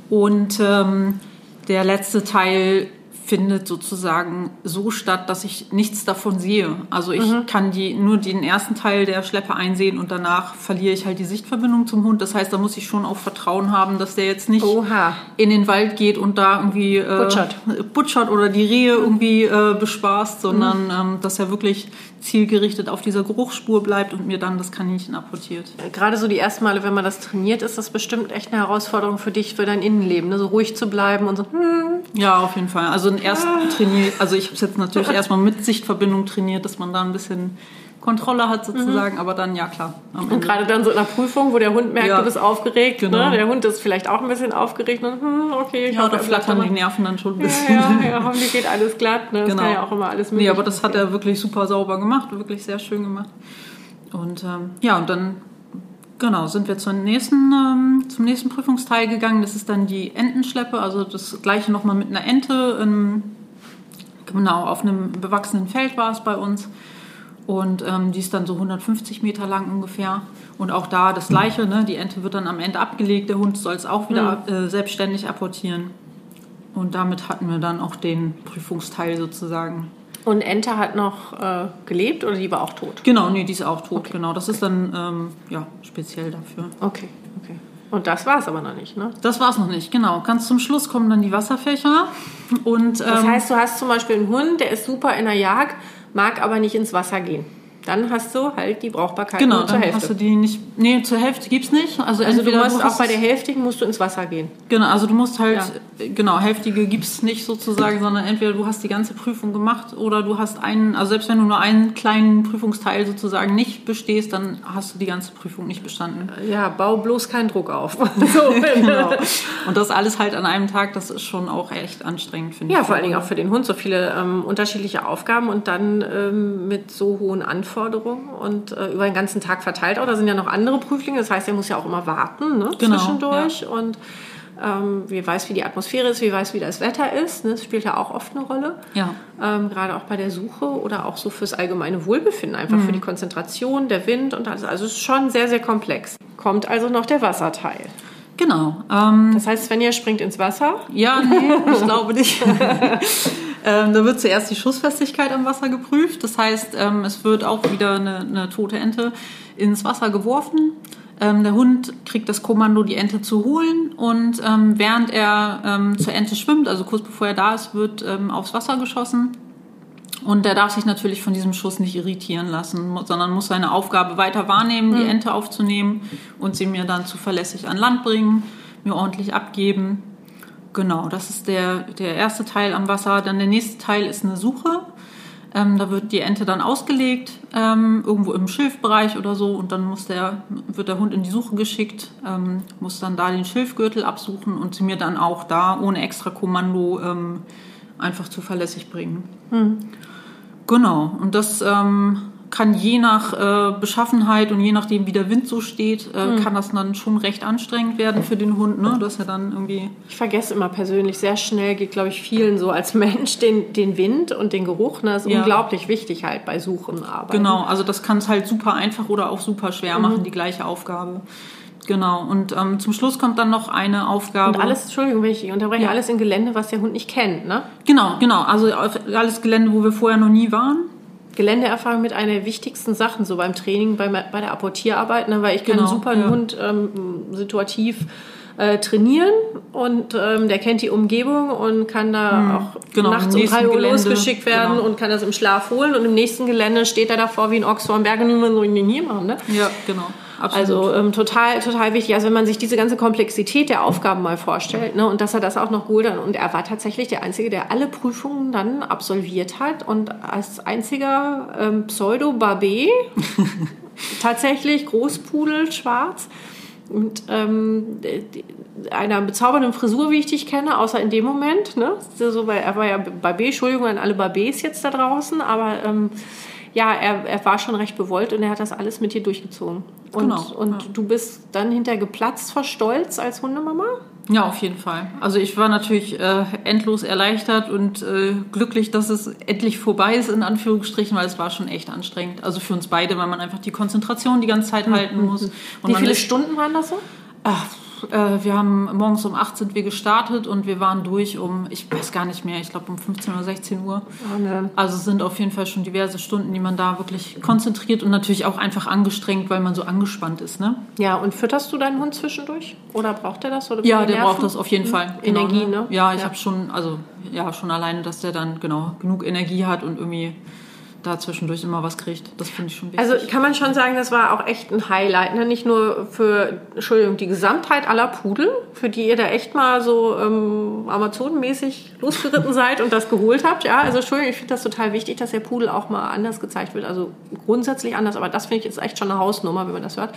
Und ähm, der letzte Teil findet sozusagen so statt, dass ich nichts davon sehe. Also ich kann die, nur den ersten Teil der Schleppe einsehen und danach verliere ich halt die Sichtverbindung zum Hund. Das heißt, da muss ich schon auch Vertrauen haben, dass der jetzt nicht Oha. in den Wald geht und da irgendwie äh, Butschert. butschert oder die Rehe irgendwie äh, bespaßt, sondern ähm, dass er wirklich zielgerichtet auf dieser Geruchsspur bleibt und mir dann das Kaninchen apportiert. Gerade so die ersten Male, wenn man das trainiert, ist das bestimmt echt eine Herausforderung für dich, für dein Innenleben. Ne? So ruhig zu bleiben und so, hm, Ja, auf jeden Fall. Also erst trainiert, also ich habe es jetzt natürlich erstmal mit Sichtverbindung trainiert, dass man da ein bisschen Kontrolle hat sozusagen, aber dann ja klar. Und gerade dann so in der Prüfung, wo der Hund merkt, Ja. du bist aufgeregt. Genau. Ne? Der Hund ist vielleicht auch ein bisschen aufgeregt. Und, hm, okay, ich Ja, da er flattern die. Nerven dann schon ein bisschen. Ja, ja, ja, hoffentlich geht alles glatt. Ne? Das Genau. kann ja auch immer alles Nee, möglich aber das hat er wirklich super sauber gemacht, wirklich sehr schön gemacht. Und ähm, ja, und dann genau sind wir zur nächsten, ähm, zum nächsten Prüfungsteil gegangen. Das ist dann die Entenschleppe, also das gleiche nochmal mit einer Ente. Ähm, genau, auf einem bewachsenen Feld war es bei uns. Und ähm, die ist dann so 150 Meter lang ungefähr. Und auch da das Gleiche, ne? die Ente wird dann am Ende abgelegt, der Hund soll es auch wieder äh, selbstständig apportieren. Und damit hatten wir dann auch den Prüfungsteil sozusagen. Und Ente hat noch äh, gelebt oder die war auch tot? Genau, nee, die ist auch tot, genau. Das ist dann ähm, ja, speziell dafür. Okay, okay. Und das war es aber noch nicht, ne? Das war's noch nicht, genau. Ganz zum Schluss kommen dann die Wasserfächer. Und, ähm, Das heißt, du hast zum Beispiel einen Hund, der ist super in der Jagd, mag aber nicht ins Wasser gehen. Dann hast du halt die Brauchbarkeit genau, nur zur dann hast du Hälfte. die nicht. Nee, zur Hälfte gibt's nicht. Also, Also du musst auch bei es- der Hälftigen musst du ins Wasser gehen. Genau, also du musst halt, äh, genau, Hälftige gibt's nicht sozusagen, sondern entweder du hast die ganze Prüfung gemacht oder du hast einen, also selbst wenn du nur einen kleinen Prüfungsteil sozusagen nicht bestehst, dann hast du die ganze Prüfung nicht bestanden. Ja, bau bloß keinen Druck auf. so, Genau. Und das alles halt an einem Tag, das ist schon auch echt anstrengend, finde ich. Ja, vor allen Dingen auch für den Hund so viele ähm, unterschiedliche Aufgaben und dann ähm, mit so hohen Anforderungen und äh, über den ganzen Tag verteilt. Auch da sind ja noch andere Prüflinge, das heißt, er muss ja auch immer warten ne, Genau, zwischendurch und ähm, wie weiß, wie die Atmosphäre ist, wie weiß, wie das Wetter ist. Ne? Das spielt ja auch oft eine Rolle. Ja. Ähm, gerade auch bei der Suche oder auch so fürs allgemeine Wohlbefinden, einfach für die Konzentration, der Wind und alles. Also es ist schon sehr, sehr komplex. Kommt also noch der Wasserteil. Genau. Ähm, Das heißt, Svenja springt ins Wasser. Ja, nee, ich glaube nicht. ähm, da wird zuerst die Schussfestigkeit am Wasser geprüft. Das heißt, ähm, es wird auch wieder eine, eine tote Ente ins Wasser geworfen. Ähm, der Hund kriegt das Kommando, die Ente zu holen. Und ähm, während er ähm, zur Ente schwimmt, also kurz bevor er da ist, wird ähm, aufs Wasser geschossen. Und der darf sich natürlich von diesem Schuss nicht irritieren lassen, sondern muss seine Aufgabe weiter wahrnehmen, die Ente aufzunehmen und sie mir dann zuverlässig an Land bringen, mir ordentlich abgeben. Genau, das ist der, der erste Teil am Wasser. Dann der nächste Teil ist eine Suche. Ähm, da wird die Ente dann ausgelegt, ähm, irgendwo im Schilfbereich oder so. Und dann muss der, wird der Hund in die Suche geschickt, ähm, muss dann da den Schilfgürtel absuchen und sie mir dann auch da ohne extra Kommando ähm, einfach zuverlässig bringen. Genau, und das ähm, kann je nach äh, Beschaffenheit und je nachdem, wie der Wind so steht, äh, kann das dann schon recht anstrengend werden für den Hund, ne? dass er dann irgendwie Ich vergesse immer persönlich sehr schnell, geht glaube ich vielen so als Mensch, den, den Wind und den Geruch. Ne? Das ist Ja. unglaublich wichtig halt bei Suchen arbeiten. Genau, also das kann es halt super einfach oder auch super schwer machen, die gleiche Aufgabe. Genau, und ähm, zum Schluss kommt dann noch eine Aufgabe. Und alles, Entschuldigung, wenn ich unterbreche, Ja. alles in Gelände, was der Hund nicht kennt. Ne? Genau, genau, also auf alles Gelände, wo wir vorher noch nie waren. Geländeerfahrung mit einer der wichtigsten Sachen so beim Training, bei, bei der Apportierarbeit, ne? weil ich kann Genau, super einen ja. Hund ähm, situativ äh, trainieren und ähm, der kennt die Umgebung und kann da auch genau, nachts um drei nächsten Uhr Gelände, losgeschickt werden genau. und kann das im Schlaf holen und im nächsten Gelände steht er davor wie ein Ochs vor dem Berg und nur so in den hier machen. Ne? Ja, genau. Absolut. Also ähm, total, total wichtig. Also wenn man sich diese ganze Komplexität der Aufgaben mal vorstellt, ne, und dass er das auch noch gut hat. Und er war tatsächlich der Einzige, der alle Prüfungen dann absolviert hat und als einziger ähm, Pseudo-Barbet tatsächlich Großpudel, schwarz. Und ähm, einer bezaubernden Frisur, wie ich dich kenne, außer in dem Moment. Ne? So, weil er war ja Barbet, Entschuldigung an alle Barbets jetzt da draußen, aber ähm, ja, er, er war schon recht bewollt und er hat das alles mit dir durchgezogen. Und, Genau, und ja. du bist dann hinterher geplatzt vor Stolz als Hundemama? Ja, auf jeden Fall. Also ich war natürlich äh, endlos erleichtert und äh, glücklich, dass es endlich vorbei ist, in Anführungsstrichen, weil es war schon echt anstrengend. Also für uns beide, weil man einfach die Konzentration die ganze Zeit halten muss. Und Wie viele Stunden waren das so? Ach, äh, wir haben morgens um 8 sind wir gestartet und wir waren durch um, ich weiß gar nicht mehr, ich glaube um 15 oder 16 Uhr. Wahnsinn. Also es sind auf jeden Fall schon diverse Stunden, die man da wirklich konzentriert und natürlich auch einfach angestrengt, weil man so angespannt ist. Ne? Ja, und fütterst du deinen Hund zwischendurch? Oder braucht er das? Oder Ja, der Nerven? braucht das auf jeden Fall. Energie, Genau, ne? Ja, ich Ja. habe schon, also ja, schon alleine, dass der dann genau genug Energie hat und irgendwie da zwischendurch immer was kriegt. Das finde ich schon wichtig. Also kann man schon sagen, das war auch echt ein Highlight. Ne? Nicht nur für, Entschuldigung, die Gesamtheit aller Pudel, für die ihr da echt mal so ähm, Amazonenmäßig losgeritten seid und das geholt habt. Ja, also Entschuldigung, ich finde das total wichtig, dass der Pudel auch mal anders gezeigt wird. Also grundsätzlich anders, aber das finde ich jetzt echt schon eine Hausnummer, wenn man das hört.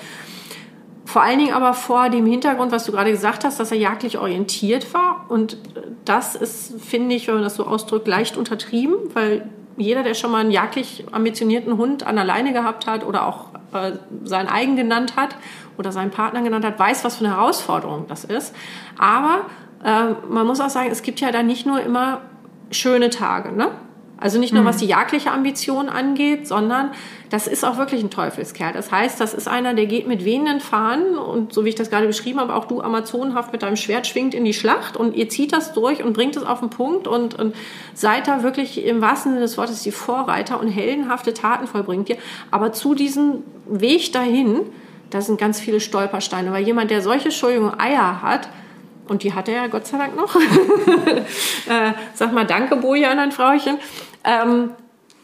Vor allen Dingen aber vor dem Hintergrund, was du gerade gesagt hast, dass er jagdlich orientiert war. Und das ist, finde ich, wenn man das so ausdrückt, leicht untertrieben, weil jeder, der schon mal einen jagdlich ambitionierten Hund an der Leine gehabt hat oder auch äh, seinen eigen genannt hat oder seinen Partner genannt hat, weiß, was für eine Herausforderung das ist. Aber äh, man muss auch sagen, es gibt ja da nicht nur immer schöne Tage, ne? Also nicht nur was die jagdliche Ambition angeht, sondern das ist auch wirklich ein Teufelskerl. Das heißt, das ist einer, der geht mit wehenden Fahnen und so wie ich das gerade beschrieben habe, auch du amazonenhaft mit deinem Schwert schwingt in die Schlacht und ihr zieht das durch und bringt es auf den Punkt und, und seid da wirklich im wahrsten Sinne des Wortes die Vorreiter und heldenhafte Taten vollbringt ihr. Aber zu diesem Weg dahin, da sind ganz viele Stolpersteine, weil jemand, der solche, Entschuldigung, Eier hat, und die hat er ja Gott sei Dank noch. äh, sag mal Danke, Bojan, ein Frauchen. Ähm,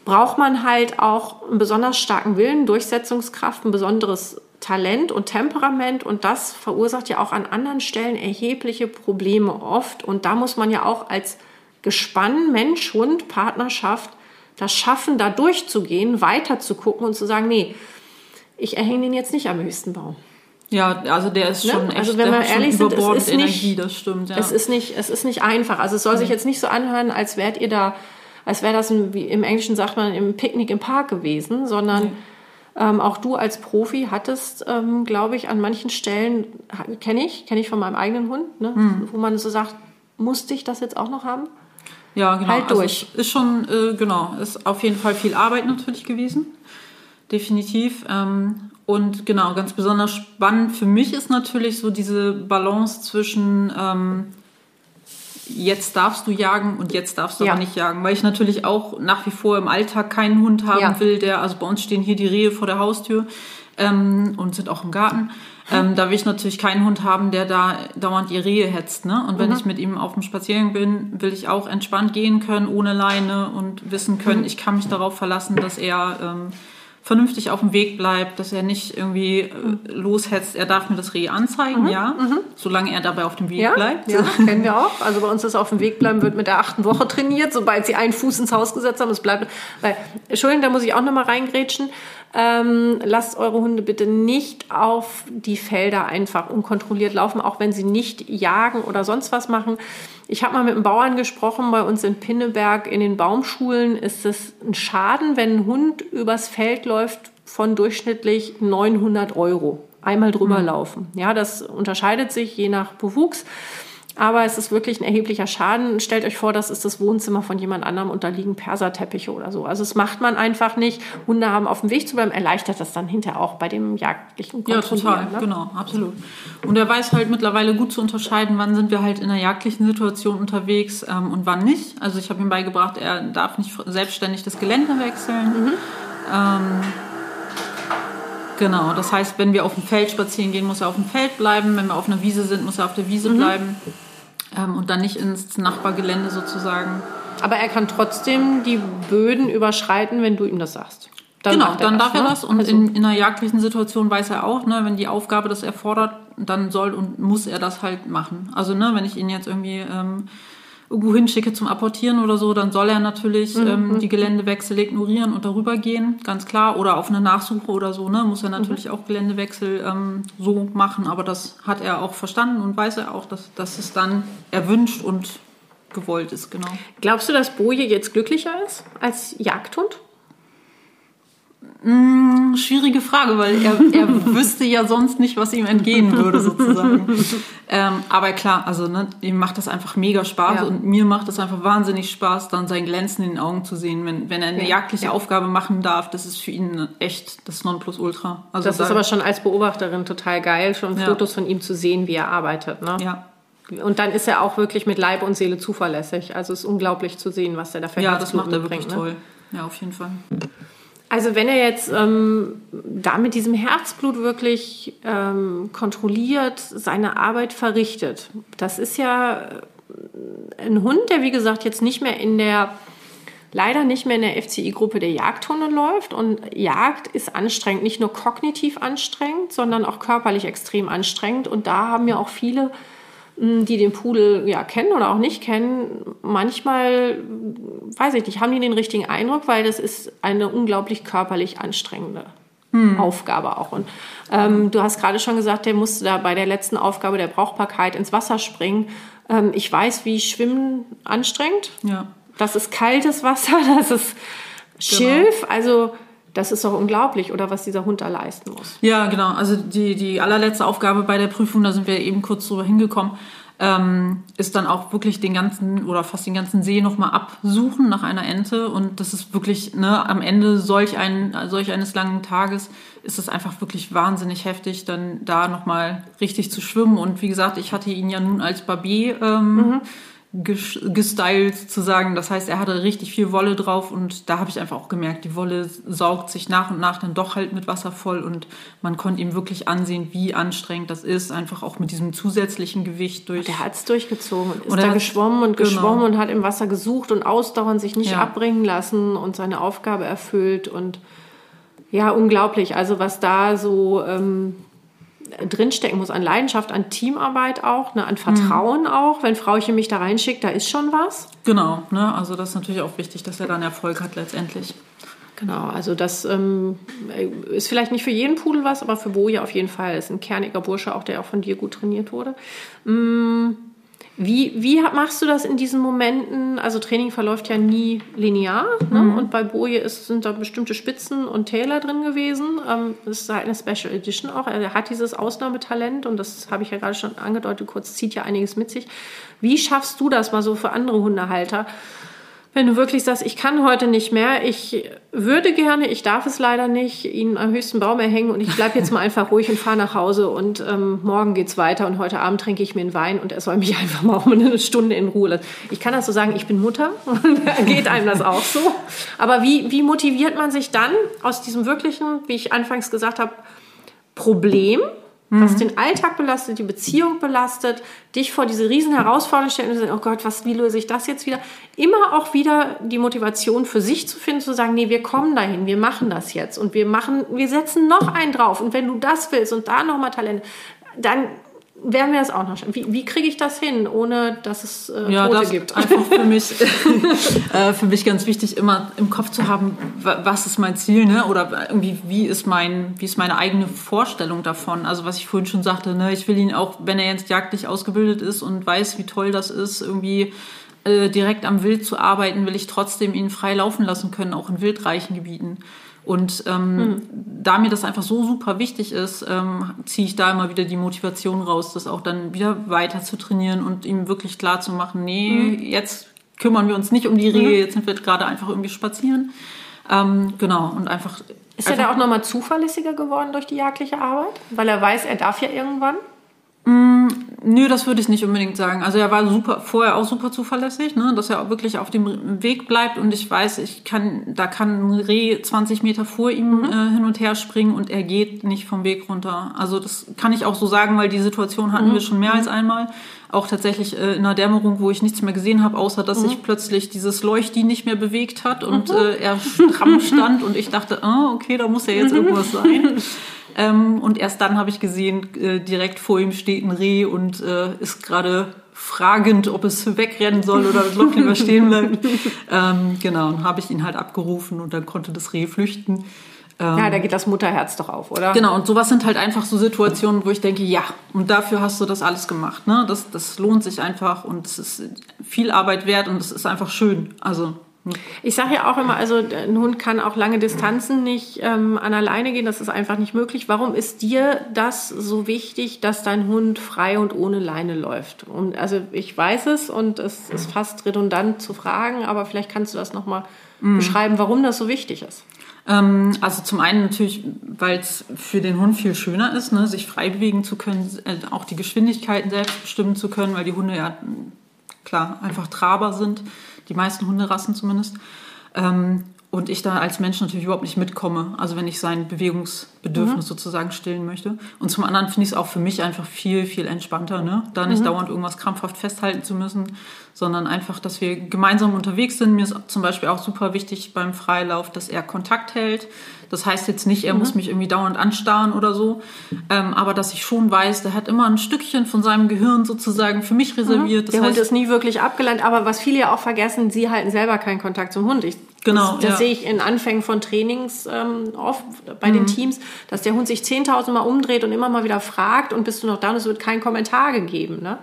braucht man halt auch einen besonders starken Willen, Durchsetzungskraft, ein besonderes Talent und Temperament. Und das verursacht ja auch an anderen Stellen erhebliche Probleme oft. Und da muss man ja auch als Gespann, Mensch, Hund, Partnerschaft das schaffen, da durchzugehen, weiter zu gucken und zu sagen, nee, ich erhänge den jetzt nicht am höchsten Baum. Ja, also der ist Ne? schon echt, Also wenn wir ehrlich sind, es ist nicht- Energie, das stimmt. Ja. Es ist nicht, es ist nicht einfach. Also es soll sich jetzt nicht so anhören, als wärt ihr da, als wäre das ein, wie im Englischen sagt man, im Picknick im Park gewesen, sondern ähm, auch du als Profi hattest, ähm, glaube ich, an manchen Stellen, kenne ich, kenne ich von meinem eigenen Hund, ne? Hm. wo man so sagt, musste ich das jetzt auch noch haben? Ja, genau. Halt durch. Also ist schon, äh, genau, ist auf jeden Fall viel Arbeit natürlich gewesen. Definitiv. Ähm, und genau, ganz besonders spannend für mich ist natürlich so diese Balance zwischen ähm, jetzt darfst du jagen und jetzt darfst du Ja. aber nicht jagen. Weil ich natürlich auch nach wie vor im Alltag keinen Hund haben Ja. will, der, also bei uns stehen hier die Rehe vor der Haustür ähm, und sind auch im Garten. Ähm, da will ich natürlich keinen Hund haben, der da dauernd die Rehe hetzt. Ne? Und wenn Mhm. ich mit ihm auf dem Spaziergang bin, will ich auch entspannt gehen können, ohne Leine und wissen können, Mhm. ich kann mich darauf verlassen, dass er ähm, vernünftig auf dem Weg bleibt, dass er nicht irgendwie äh, Mhm. loshetzt. Er darf mir das Reh anzeigen, ja, solange er dabei auf dem Weg Ja, bleibt. ja, kennen wir auch. Also bei uns ist auf dem Weg bleiben wird mit der achten Woche trainiert, sobald sie einen Fuß ins Haus gesetzt haben. Es bleibt. Weil, Entschuldigung, da muss ich auch noch mal reingrätschen. Ähm, lasst eure Hunde bitte nicht auf die Felder einfach unkontrolliert laufen, auch wenn sie nicht jagen oder sonst was machen. Ich habe mal mit einem Bauern gesprochen, bei uns in Pinneberg in den Baumschulen ist es ein Schaden, wenn ein Hund übers Feld läuft von durchschnittlich 900 Euro. Einmal drüber laufen. Ja, das unterscheidet sich je nach Bewuchs. Aber es ist wirklich ein erheblicher Schaden. Stellt euch vor, das ist das Wohnzimmer von jemand anderem und da liegen Perserteppiche oder so. Also es macht man einfach nicht. Hunde haben auf dem Weg zu bleiben, erleichtert das dann hinterher auch bei dem jagdlichen Ja, Kontrollieren. total, ne? genau, absolut. Und er weiß halt mittlerweile gut zu unterscheiden, wann sind wir halt in einer jagdlichen Situation unterwegs ähm, und wann nicht. Also ich habe ihm beigebracht, er darf nicht selbstständig das Gelände wechseln. Ähm, Genau, das heißt, wenn wir auf dem Feld spazieren gehen, muss er auf dem Feld bleiben. Wenn wir auf einer Wiese sind, muss er auf der Wiese bleiben. Ähm, und dann nicht ins Nachbargelände sozusagen. Aber er kann trotzdem die Böden überschreiten, wenn du ihm das sagst. Dann genau, dann darf er ne? das. Und Also- in, in einer jagdlichen Situation weiß er auch, ne, wenn die Aufgabe das erfordert, dann soll und muss er das halt machen. Also, ne, wenn ich ihn jetzt irgendwie ähm, irgendwo hinschicke zum Apportieren oder so, dann soll er natürlich Mhm, ähm, die Geländewechsel ignorieren und darüber gehen, ganz klar. Oder auf eine Nachsuche oder so, ne, muss er natürlich Mhm. auch Geländewechsel ähm, so machen. Aber das hat er auch verstanden und weiß er auch, dass, dass es dann erwünscht und gewollt ist, genau. Glaubst du, dass Boje jetzt glücklicher ist als Jagdhund? Schwierige Frage, weil er, er wüsste ja sonst nicht, was ihm entgehen würde, sozusagen. ähm, aber klar, also ne, ihm macht das einfach mega Spaß Ja. und mir macht es einfach wahnsinnig Spaß, dann sein Glänzen in den Augen zu sehen, wenn, wenn er eine Ja. jagdliche Aufgabe machen darf. Das ist für ihn echt das Nonplusultra. Also Das ist da- aber schon als Beobachterin total geil, schon Ja. Fotos von ihm zu sehen, wie er arbeitet. Ne? ja, Und dann ist er auch wirklich mit Leib und Seele zuverlässig. Also es ist unglaublich zu sehen, was er da für ja, das macht er wirklich mitbringt, ne? toll. Ja, auf jeden Fall. Also wenn er jetzt ähm, da mit diesem Herzblut wirklich ähm, kontrolliert seine Arbeit verrichtet, das ist ja äh, ein Hund, der wie gesagt jetzt nicht mehr in der leider nicht mehr in der FCI-Gruppe der Jagdhunde läuft. Und Jagd ist anstrengend, nicht nur kognitiv anstrengend, sondern auch körperlich extrem anstrengend. Und da haben ja auch viele, die den Pudel ja kennen oder auch nicht kennen, manchmal, weiß ich nicht, haben die den richtigen Eindruck, weil das ist eine unglaublich körperlich anstrengende Aufgabe auch. Und ähm, du hast gerade schon gesagt, der musste da bei der letzten Aufgabe der Brauchbarkeit ins Wasser springen. Ähm, ich weiß, wie Schwimmen anstrengend. Ja. Das ist kaltes Wasser, das ist Schilf. Also das ist doch unglaublich, oder was dieser Hund da leisten muss. Ja, genau. Also die, die allerletzte Aufgabe bei der Prüfung, da sind wir eben kurz drüber hingekommen, ähm, ist dann auch wirklich den ganzen oder fast den ganzen See nochmal absuchen nach einer Ente. Und das ist wirklich, ne, am Ende solch, ein, solch eines langen Tages ist es einfach wirklich wahnsinnig heftig, dann da nochmal richtig zu schwimmen. Und wie gesagt, ich hatte ihn ja nun als Barbier ähm, ges- gestylt sozusagen. Das heißt, er hatte richtig viel Wolle drauf und da habe ich einfach auch gemerkt, die Wolle saugt sich nach und nach dann doch halt mit Wasser voll und man konnte ihm wirklich ansehen, wie anstrengend das ist, einfach auch mit diesem zusätzlichen Gewicht durch. Der hat es durchgezogen und ist Und er da geschwommen und genau. geschwommen und hat im Wasser gesucht und ausdauernd sich nicht Ja. abbringen lassen und seine Aufgabe erfüllt. Und ja, unglaublich. Also was da so ähm, drinstecken muss an Leidenschaft, an Teamarbeit auch, ne, an Vertrauen auch. Wenn Frauchen mich da reinschickt, da ist schon was. Genau, ne? also das ist natürlich auch wichtig, dass er dann Erfolg hat letztendlich. Genau, also das ähm, ist vielleicht nicht für jeden Pudel was, aber für Boje auf jeden Fall. Ist ein kerniger Bursche, auch der auch von dir gut trainiert wurde. Mm, Wie, wie machst du das in diesen Momenten? Also Training verläuft ja nie linear. Ne? Und bei Boje ist, sind da bestimmte Spitzen und Täler drin gewesen. Ähm, das ist halt eine Special Edition auch. Er hat dieses Ausnahmetalent und das habe ich ja gerade schon angedeutet, kurz zieht ja einiges mit sich. Wie schaffst du das mal so für andere Hundehalter? Wenn du wirklich sagst, ich kann heute nicht mehr, ich würde gerne, ich darf es leider nicht, ihn am höchsten Baum erhängen und ich bleibe jetzt mal einfach ruhig und fahre nach Hause und ähm, morgen geht's weiter und heute Abend trinke ich mir einen Wein und er soll mich einfach mal mal eine Stunde in Ruhe lassen. Ich kann das so sagen, ich bin Mutter und geht einem das auch so. Aber wie, wie motiviert man sich dann aus diesem wirklichen, wie ich anfangs gesagt habe, Problem, was den Alltag belastet, die Beziehung belastet, dich vor diese riesen Herausforderungen stellt oh Gott, was, wie löse ich das jetzt wieder? Immer auch wieder die Motivation für sich zu finden, zu sagen, nee, wir kommen dahin, wir machen das jetzt und wir machen, wir setzen noch einen drauf und wenn du das willst und da nochmal Talent, dann werden wir das auch noch schaffen. Wie, wie kriege ich das hin, ohne dass es äh, Ja, Tote das gibt? einfach für mich, äh, für mich ganz wichtig, immer im Kopf zu haben, wa- was ist mein Ziel, ne? Oder irgendwie, wie ist mein, wie ist meine eigene Vorstellung davon? Also was ich vorhin schon sagte, ne, ich will ihn auch, wenn er jetzt jagdlich ausgebildet ist und weiß, wie toll das ist, irgendwie äh, direkt am Wild zu arbeiten, will ich trotzdem ihn frei laufen lassen können, auch in wildreichen Gebieten. Und ähm, da mir das einfach so super wichtig ist, ähm, ziehe ich da immer wieder die Motivation raus, das auch dann wieder weiter zu trainieren und ihm wirklich klar zu machen, nee, jetzt kümmern wir uns nicht um die Rehe, jetzt sind wir gerade einfach irgendwie spazieren. Ähm, genau, und einfach. Ist er da auch nochmal zuverlässiger geworden durch die jagdliche Arbeit? Weil er weiß, er darf ja irgendwann? Nö, das würde ich nicht unbedingt sagen. Also er war super, vorher auch super zuverlässig, ne? dass er auch wirklich auf dem Weg bleibt und ich weiß, ich kann, da kann ein Reh 20 Meter vor ihm mhm. äh, hin und her springen und er geht nicht vom Weg runter. Also das kann ich auch so sagen, weil die Situation hatten mhm. wir schon mehr als einmal. Auch tatsächlich äh, in der Dämmerung, wo ich nichts mehr gesehen habe, außer dass mhm. sich plötzlich dieses Leuchti nicht mehr bewegt hat und mhm. äh, er stramm stand und ich dachte, oh, okay, da muss ja jetzt irgendwas sein. Ähm, und erst dann habe ich gesehen, äh, direkt vor ihm steht ein Reh und äh, ist gerade fragend, ob es wegrennen soll oder doch lieber stehen bleibt. ähm, genau, und habe ich ihn halt abgerufen und dann konnte das Reh flüchten. Ähm, ja, da geht das Mutterherz doch auf, oder? Genau, und sowas sind halt einfach so Situationen, wo ich denke, ja, und dafür hast du das alles gemacht. Ne? Das, das lohnt sich einfach und es ist viel Arbeit wert und es ist einfach schön. Also ich sage ja auch immer, also ein Hund kann auch lange Distanzen nicht ähm, an alleine gehen, das ist einfach nicht möglich. Warum ist dir das so wichtig, dass dein Hund frei und ohne Leine läuft? Und also ich weiß es und es ist fast redundant zu fragen, aber vielleicht kannst du das nochmal mhm. beschreiben, warum das so wichtig ist. Ähm, also zum einen natürlich, weil es für den Hund viel schöner ist, ne, sich frei bewegen zu können, äh, auch die Geschwindigkeiten selbst bestimmen zu können, weil die Hunde ja klar einfach Traber sind die meisten Hunderassen zumindest. Ähm, und ich da als Mensch natürlich überhaupt nicht mitkomme. Also wenn ich sein Bewegungsbedürfnis mhm. sozusagen stillen möchte. Und zum anderen finde ich es auch für mich einfach viel, viel entspannter, ne? da nicht mhm. dauernd irgendwas krampfhaft festhalten zu müssen, sondern einfach, dass wir gemeinsam unterwegs sind. Mir ist zum Beispiel auch super wichtig beim Freilauf, dass er Kontakt hält. Das heißt jetzt nicht, er mhm. muss mich irgendwie dauernd anstarren oder so, ähm, aber dass ich schon weiß, der hat immer ein Stückchen von seinem Gehirn sozusagen für mich reserviert. Das der heißt, Hund ist nie wirklich abgelenkt, aber was viele ja auch vergessen, sie halten selber keinen Kontakt zum Hund. Ich Genau. Das, das ja. sehe ich in Anfängen von Trainings ähm, oft bei mhm. den Teams, dass der Hund sich 10.000 Mal umdreht und immer mal wieder fragt und bist du noch da und es wird kein Kommentar gegeben. Ne?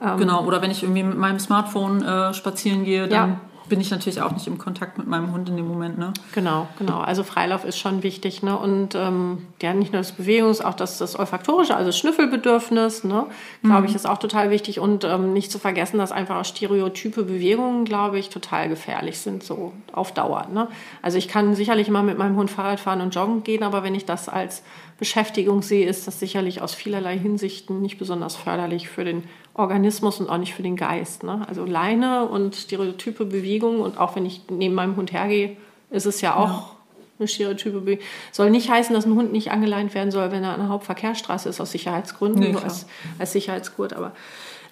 Ähm, genau, oder wenn ich irgendwie mit meinem Smartphone äh, spazieren gehe, dann ja bin ich natürlich auch nicht im Kontakt mit meinem Hund in dem Moment. Ne? Genau, genau. Also Freilauf ist schon wichtig. Ne? Und ähm, ja, nicht nur das Bewegungs-, auch das, das Olfaktorische, also das Schnüffelbedürfnis, ne? glaube mhm. ich, ist auch total wichtig. Und ähm, nicht zu vergessen, dass einfach stereotype Bewegungen, glaube ich, total gefährlich sind, so auf Dauer. Ne? Also ich kann sicherlich mal mit meinem Hund Fahrrad fahren und joggen gehen, aber wenn ich das als Beschäftigung sehe, ist das sicherlich aus vielerlei Hinsichten nicht besonders förderlich für den Organismus und auch nicht für den Geist. Ne? Also Leine und stereotype Bewegungen und auch wenn ich neben meinem Hund hergehe, ist es ja auch ja. eine stereotype Bewegung. Soll nicht heißen, dass ein Hund nicht angeleint werden soll, wenn er an der Hauptverkehrsstraße ist, aus Sicherheitsgründen, nee, nur als, als Sicherheitsgurt. Aber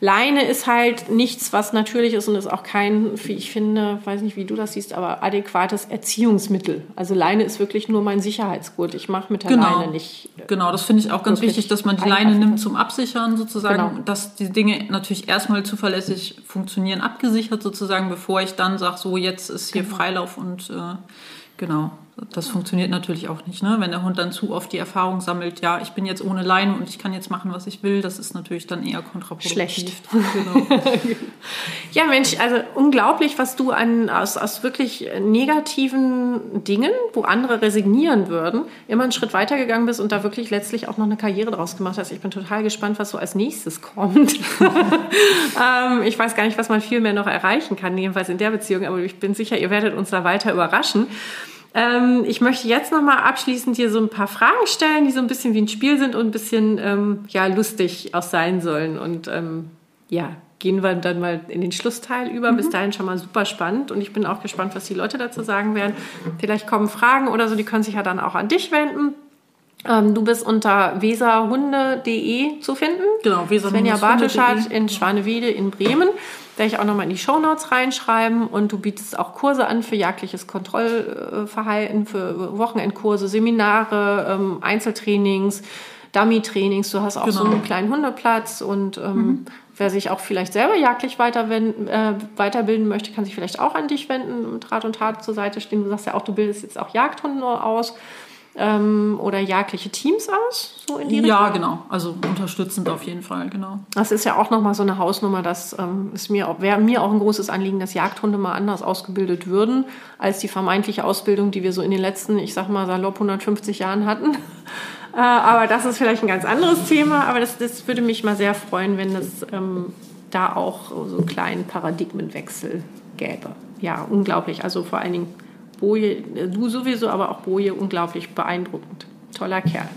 Leine ist halt nichts, was natürlich ist und ist auch kein, wie ich finde, weiß nicht, wie du das siehst, aber adäquates Erziehungsmittel. Also Leine ist wirklich nur mein Sicherheitsgurt. Ich mache mit der genau. Leine nicht. Genau, das finde ich auch ganz wichtig, dass man die Leine nimmt zum Absichern sozusagen, genau. dass die Dinge natürlich erstmal zuverlässig funktionieren, abgesichert sozusagen, bevor ich dann sage, so jetzt ist hier genau. Freilauf und äh, genau. Das funktioniert natürlich auch nicht, ne? wenn der Hund dann zu oft die Erfahrung sammelt, ja, ich bin jetzt ohne Leine und ich kann jetzt machen, was ich will, das ist natürlich dann eher kontraproduktiv. Schlecht. Genau. ja, Mensch, also unglaublich, was du an, aus, aus wirklich negativen Dingen, wo andere resignieren würden, immer einen Schritt weitergegangen bist und da wirklich letztlich auch noch eine Karriere draus gemacht hast. Ich bin total gespannt, was so als nächstes kommt. ähm, ich weiß gar nicht, was man viel mehr noch erreichen kann, jedenfalls in der Beziehung, aber ich bin sicher, ihr werdet uns da weiter überraschen. Ähm, ich möchte jetzt nochmal abschließend hier so ein paar Fragen stellen, die so ein bisschen wie ein Spiel sind und ein bisschen ähm, ja, lustig auch sein sollen. Und ähm, ja, gehen wir dann mal in den Schlussteil über. Mhm. Bis dahin schon mal super spannend und ich bin auch gespannt, was die Leute dazu sagen werden. Vielleicht kommen Fragen oder so, die können sich ja dann auch an dich wenden. Ähm, du bist unter weserhunde.de zu finden. Genau, Weserhunde. Svenja Barteschat in Schwanewede in Bremen. Werde ich auch nochmal in die Shownotes reinschreiben. Und du bietest auch Kurse an für jagdliches Kontrollverhalten, für Wochenendkurse, Seminare, ähm, Einzeltrainings, Dummy-Trainings. Du hast auch genau. so einen kleinen Hundeplatz und ähm, mhm. Wer sich auch vielleicht selber jagdlich weiterwenden, äh, weiterbilden möchte, kann sich vielleicht auch an dich wenden, mit Rat und Tat zur Seite stehen. Du sagst ja auch, du bildest jetzt auch Jagdhunde aus ähm, oder jagdliche Teams aus? So in die ja, Richtung? genau. Also unterstützend auf jeden Fall, genau. Das ist ja auch nochmal so eine Hausnummer. Das ähm, ist mir, wäre mir auch ein großes Anliegen, dass Jagdhunde mal anders ausgebildet würden, als die vermeintliche Ausbildung, die wir so in den letzten, ich sag mal, salopp 150 Jahren hatten. Äh, aber das ist vielleicht ein ganz anderes Thema. Aber das, das würde mich mal sehr freuen, wenn es ähm, da auch so einen kleinen Paradigmenwechsel gäbe. Ja, unglaublich. Also vor allen Dingen Boje, du sowieso, aber auch Boje unglaublich beeindruckend. Toller Kerl.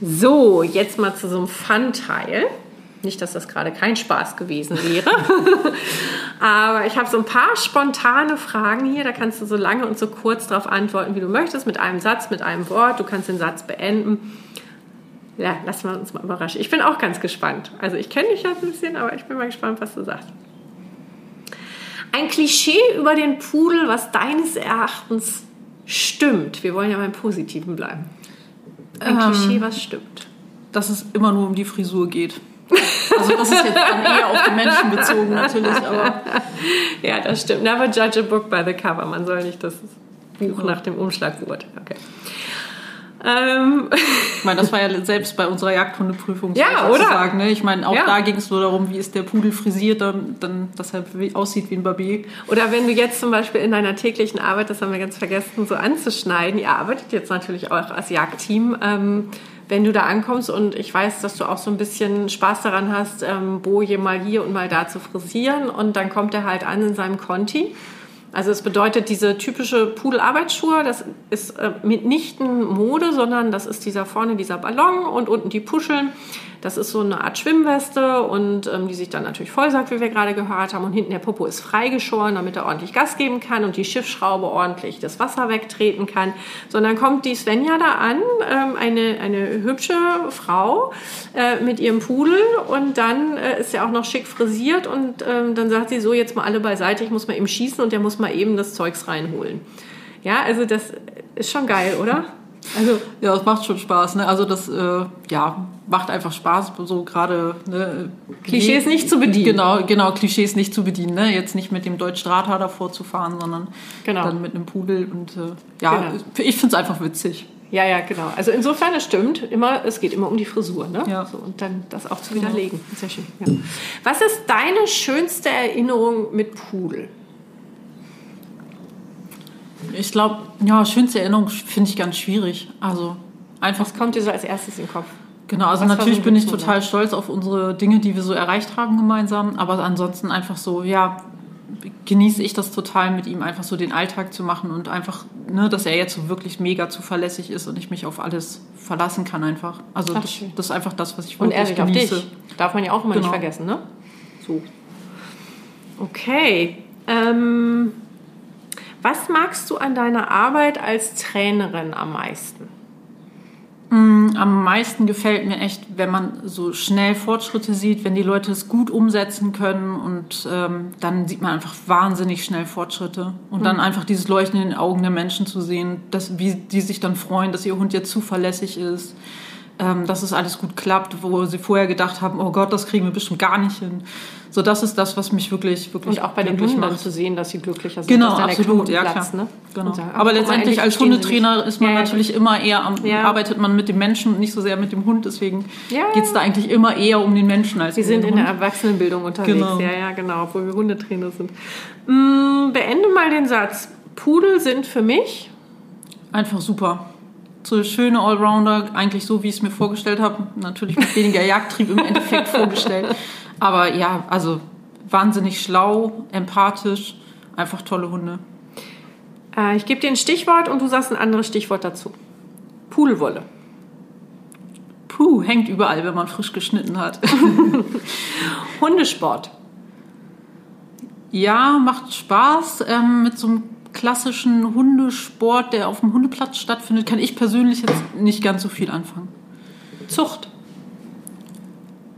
So, jetzt mal zu so einem Fun-Teil. Nicht, dass das gerade kein Spaß gewesen wäre. Aber ich habe so ein paar spontane Fragen hier. Da kannst du so lange und so kurz darauf antworten, wie du möchtest. Mit einem Satz, mit einem Wort. Du kannst den Satz beenden. Ja, lassen wir uns mal überraschen. Ich bin auch ganz gespannt. Also ich kenne dich ja ein bisschen, aber ich bin mal gespannt, was du sagst. Ein Klischee über den Pudel, was deines Erachtens stimmt. Wir wollen ja beim Positiven bleiben. Ein Ähm. Klischee, was stimmt. Dass es immer nur um die Frisur geht. Also das ist jetzt dann eher auf den Menschen bezogen natürlich, aber Ja, das stimmt. Never judge a book by the cover. Man soll nicht das Buch nach dem Umschlag beurteilen. Okay. Ähm, ich meine, das war ja selbst bei unserer Jagdhundeprüfung so Ja, oder? sagen. Ne? Ich meine, auch Ja. da ging es nur darum, wie ist der Pudel frisiert, dann, dann dass er wie- aussieht wie ein Barbier. oder wenn du jetzt zum Beispiel in deiner täglichen Arbeit, das haben wir ganz vergessen, so anzuschneiden, ihr arbeitet jetzt natürlich auch als Jagdteam, ähm, wenn du da ankommst und ich weiß, dass du auch so ein bisschen Spaß daran hast, ähm, Boje mal hier und mal da zu frisieren und dann kommt er halt an in seinem Conti. Also es bedeutet diese typische Pudelarbeitsschuhe, das ist äh, mitnichten Mode, sondern das ist dieser vorne dieser Ballon und unten die Puscheln. Das ist so eine Art Schwimmweste und ähm, die sich dann natürlich vollsagt, wie wir gerade gehört haben. Und hinten der Popo ist freigeschoren, damit er ordentlich Gas geben kann und die Schiffsschraube ordentlich das Wasser wegtreten kann. So, und dann kommt die Svenja da an, ähm, eine, eine hübsche Frau äh, mit ihrem Pudel und dann äh, ist er auch noch schick frisiert und ähm, dann sagt sie so, jetzt mal alle beiseite, ich muss mal eben schießen und der muss mal eben das Zeugs reinholen. Ja, also das ist schon geil, oder? Also Ja, das macht schon Spaß. Ne? Also das äh, ja, macht einfach Spaß, so gerade ne, Klischees nicht zu bedienen. Genau, genau, Klischees nicht zu bedienen. Ne? Jetzt nicht mit dem Deutsch Drahthaar davor zu fahren, sondern Genau. dann mit einem Pudel. Und äh, ja, Genau. ich finde es einfach witzig. Ja, ja, genau. Also insofern, es stimmt, immer, es geht immer um die Frisur, ne? Ja. So, und dann das auch zu widerlegen. Sehr schön. Ja. Was ist deine schönste Erinnerung mit Pudel? Ich glaube, ja, schönste Erinnerung finde ich ganz schwierig. Also einfach Was kommt dir so als erstes in den Kopf? Genau, also Was natürlich bin ich total stolz auf unsere Dinge, die wir so erreicht haben gemeinsam. Aber ansonsten einfach so, ja, genieße ich das total mit ihm einfach so den Alltag zu machen und einfach, ne, dass er jetzt so wirklich mega zuverlässig ist und ich mich auf alles verlassen kann einfach. Also Ach, das, das ist einfach das, was ich Und wirklich ehrlich auf genieße. dich. Darf man ja auch immer nicht Genau. vergessen, ne? So. Okay. Ähm, was magst du an deiner Arbeit als Trainerin am meisten? Am meisten gefällt mir echt, wenn man so schnell Fortschritte sieht, wenn die Leute es gut umsetzen können und ähm, dann sieht man einfach wahnsinnig schnell Fortschritte. Und dann einfach dieses Leuchten in den Augen der Menschen zu sehen, dass, wie die sich dann freuen, dass ihr Hund jetzt zuverlässig ist, ähm, dass es alles gut klappt, wo sie vorher gedacht haben, oh Gott, das kriegen wir bestimmt gar nicht hin. So, das ist das, was mich wirklich, wirklich Und auch bei den Hunden macht. zu sehen, dass sie glücklicher sind, Genau, absolut, der ja platzt, klar. ne? Genau. Sagen, Aber mal, letztendlich endlich als Hundetrainer ist man Ja, ja, natürlich immer eher am, Ja. arbeitet man mit dem Menschen und nicht so sehr mit dem Hund. Deswegen Ja. geht es da eigentlich immer eher um den Menschen als Wir um sind den in der Hund. Erwachsenenbildung unterwegs. Genau. Ja, ja, genau, obwohl wir Hundetrainer sind. Mm, beende mal den Satz. Pudel sind für mich. Einfach super. So schöne Allrounder, eigentlich so, wie ich es mir vorgestellt habe. Natürlich mit weniger Jagdtrieb im Endeffekt vorgestellt. Aber ja, also wahnsinnig schlau, empathisch, einfach tolle Hunde. Äh, ich gebe dir ein Stichwort und du sagst ein anderes Stichwort dazu. Pudelwolle. Puh, hängt überall, wenn man frisch geschnitten hat. Hundesport. Ja, macht Spaß. Ähm, mit so einem klassischen Hundesport, der auf dem Hundeplatz stattfindet, kann ich persönlich jetzt nicht ganz so viel anfangen. Zucht.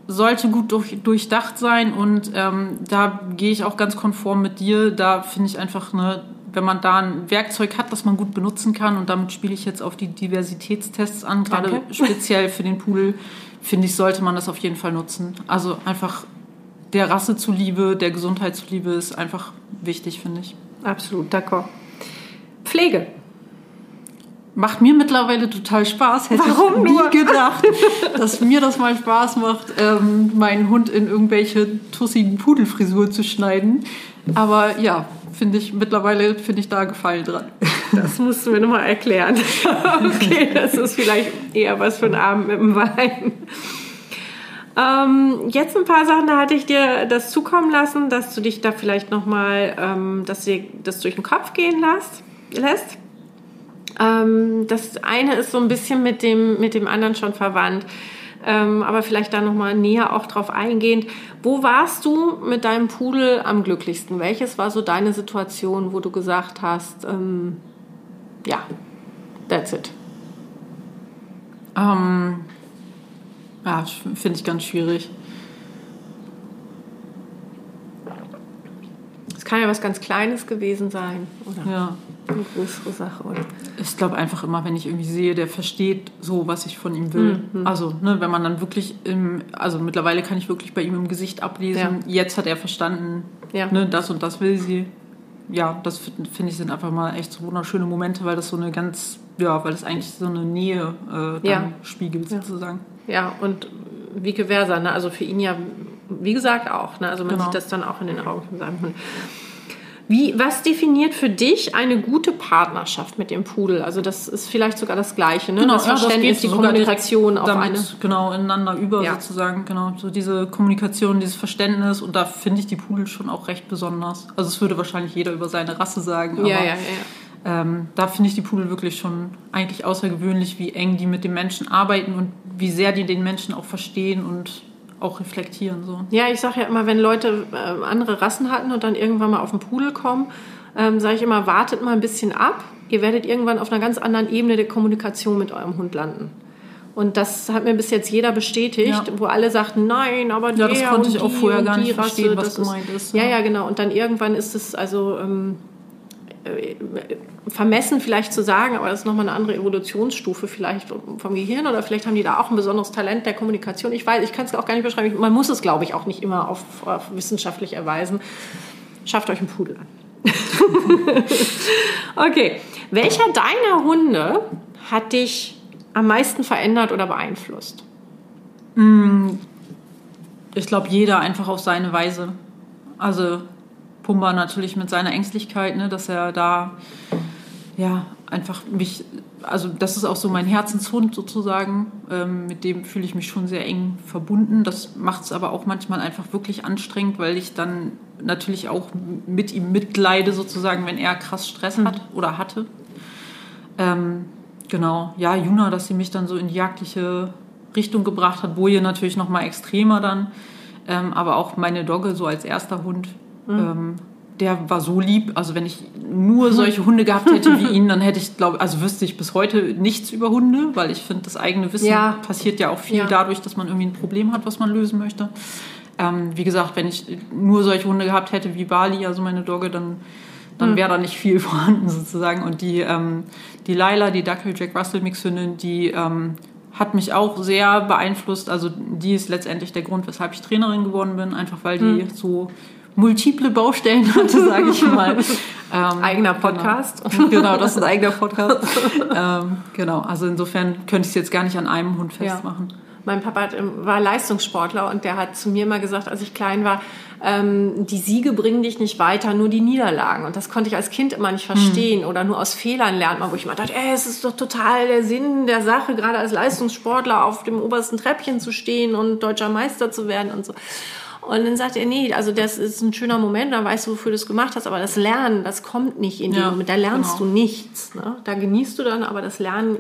Sollte gut durch, durchdacht sein und ähm, da gehe ich auch ganz konform mit dir. Da finde ich einfach, ne, wenn man da ein Werkzeug hat, das man gut benutzen kann und damit spiele ich jetzt auf die Diversitätstests an, gerade speziell für den Pudel, finde ich, sollte man das auf jeden Fall nutzen. Also einfach der Rasse zuliebe, der Gesundheit zuliebe ist einfach wichtig, finde ich. Absolut, d'accord. Pflege. Macht mir mittlerweile total Spaß. Hätte Warum ich nie nur? gedacht, dass mir das mal Spaß macht, ähm, meinen Hund in irgendwelche tussigen Pudelfrisur zu schneiden. Aber ja, finde ich, mittlerweile finde ich da Gefallen dran. Das musst du mir nochmal erklären. okay, das ist vielleicht eher was für einen Abend mit dem Wein. Ähm, jetzt ein paar Sachen, da hatte ich dir das zukommen lassen, dass du dich da vielleicht nochmal, ähm, dass dir das durch den Kopf gehen lässt. lässt. Ähm, das eine ist so ein bisschen mit dem, mit dem anderen schon verwandt. Ähm, aber vielleicht da nochmal näher auch drauf eingehend. Wo warst du mit deinem Pudel am glücklichsten? Welches war so deine Situation, wo du gesagt hast, ähm, ja, that's it? Ähm, ja, finde ich ganz schwierig. Kann ja was ganz Kleines gewesen sein, oder? Ja. Eine größere Sache, oder? Ich glaube einfach immer, wenn ich irgendwie sehe, der versteht so, was ich von ihm will. Mhm. Also, ne, wenn man dann wirklich im, also mittlerweile kann ich wirklich bei ihm im Gesicht ablesen, Ja. jetzt hat er verstanden, Ja. ne, das und das will sie. Ja, das fi- finde ich sind einfach mal echt so wunderschöne Momente, weil das so eine ganz, ja, weil das eigentlich so eine Nähe äh, dann spiegelt sozusagen. Ja, und vice versa, ne? Also für ihn ja, wie gesagt, auch, ne? Also man Genau. sieht das dann auch in den Augen von seinem Hund. Wie, was definiert für dich eine gute Partnerschaft mit dem Pudel? Also das ist vielleicht sogar das Gleiche, ne? das ja, Verständnis, die sogar direkt Kommunikation auf damit, eine... genau ineinander über Ja. sozusagen genau so diese Kommunikation dieses Verständnis und da finde ich die Pudel schon auch recht besonders also es würde wahrscheinlich jeder über seine Rasse sagen aber Ja, ja, ja. Ähm, da finde ich die Pudel wirklich schon eigentlich außergewöhnlich wie eng die mit den Menschen arbeiten und wie sehr die den Menschen auch verstehen und auch reflektieren so Ja, ich sage ja immer, wenn Leute äh, andere Rassen hatten und dann irgendwann mal auf den Pudel kommen, ähm, sage ich immer, wartet mal ein bisschen ab. Ihr werdet irgendwann auf einer ganz anderen Ebene der Kommunikation mit eurem Hund landen. Und das hat mir bis jetzt jeder bestätigt, Ja. wo alle sagten, nein, aber Ja, das konnte ich auch vorher gar nicht verstehen, was gemeint ist, Ja, ja. genau. Und dann irgendwann ist es also ähm, äh, vermessen vielleicht zu sagen, aber das ist nochmal eine andere Evolutionsstufe vielleicht vom Gehirn oder vielleicht haben die da auch ein besonderes Talent der Kommunikation. Ich weiß, ich kann es auch gar nicht beschreiben. Man muss es, glaube ich, auch nicht immer auf, auf wissenschaftlich erweisen. Schafft euch einen Pudel an. okay. Welcher deiner Hunde hat dich am meisten verändert oder beeinflusst? ich glaube jeder einfach auf seine Weise also Pumba natürlich mit seiner Ängstlichkeit ne dass er da ja einfach mich also das ist auch so mein Herzenshund sozusagen. Ähm, mit dem fühle ich mich schon sehr eng verbunden. Das macht es aber auch manchmal einfach wirklich anstrengend weil ich dann natürlich auch mit ihm mitleide sozusagen wenn er krass Stress hat oder hatte. Ähm, genau. Ja Juna dass sie mich dann so in die jagdliche Richtung gebracht hat. Boje natürlich noch mal extremer dann. Ähm, aber auch meine Dogge so als erster Hund ähm, der war so lieb. Also wenn ich nur solche Hunde gehabt hätte wie ihn, dann hätte ich, glaube also wüsste ich bis heute nichts über Hunde, weil ich finde, das eigene Wissen Ja. passiert ja auch viel Ja. dadurch, dass man irgendwie ein Problem hat, was man lösen möchte. Ähm, wie gesagt, wenn ich nur solche Hunde gehabt hätte wie Bali, also meine Dogge, dann, dann wäre da nicht viel vorhanden sozusagen. Und die, ähm, die Laila, die Dackel Jack Russell Mixhündin, die ähm, hat mich auch sehr beeinflusst. Also die ist letztendlich der Grund, weshalb ich Trainerin geworden bin, einfach weil die so multiple Baustellen hatte, sage ich mal. Ähm, Eigener Podcast. Genau, genau das ist ein eigener Podcast. ähm, genau, also insofern könnte ich es jetzt gar nicht an einem Hund festmachen. Mein Papa hat, war Leistungssportler und der hat zu mir mal gesagt, als ich klein war, ähm, die Siege bringen dich nicht weiter, nur die Niederlagen. Und das konnte ich als Kind immer nicht verstehen oder nur aus Fehlern lernt man, wo ich mal dachte, ey, es ist doch total der Sinn der Sache, gerade als Leistungssportler auf dem obersten Treppchen zu stehen und deutscher Meister zu werden und so. Und dann sagt er, nee, also das ist ein schöner Moment, dann weißt du, wofür du es gemacht hast, aber das Lernen, das kommt nicht in dem Ja, Moment, da lernst genau. du nichts. Ne? Da genießt du dann, aber das Lernen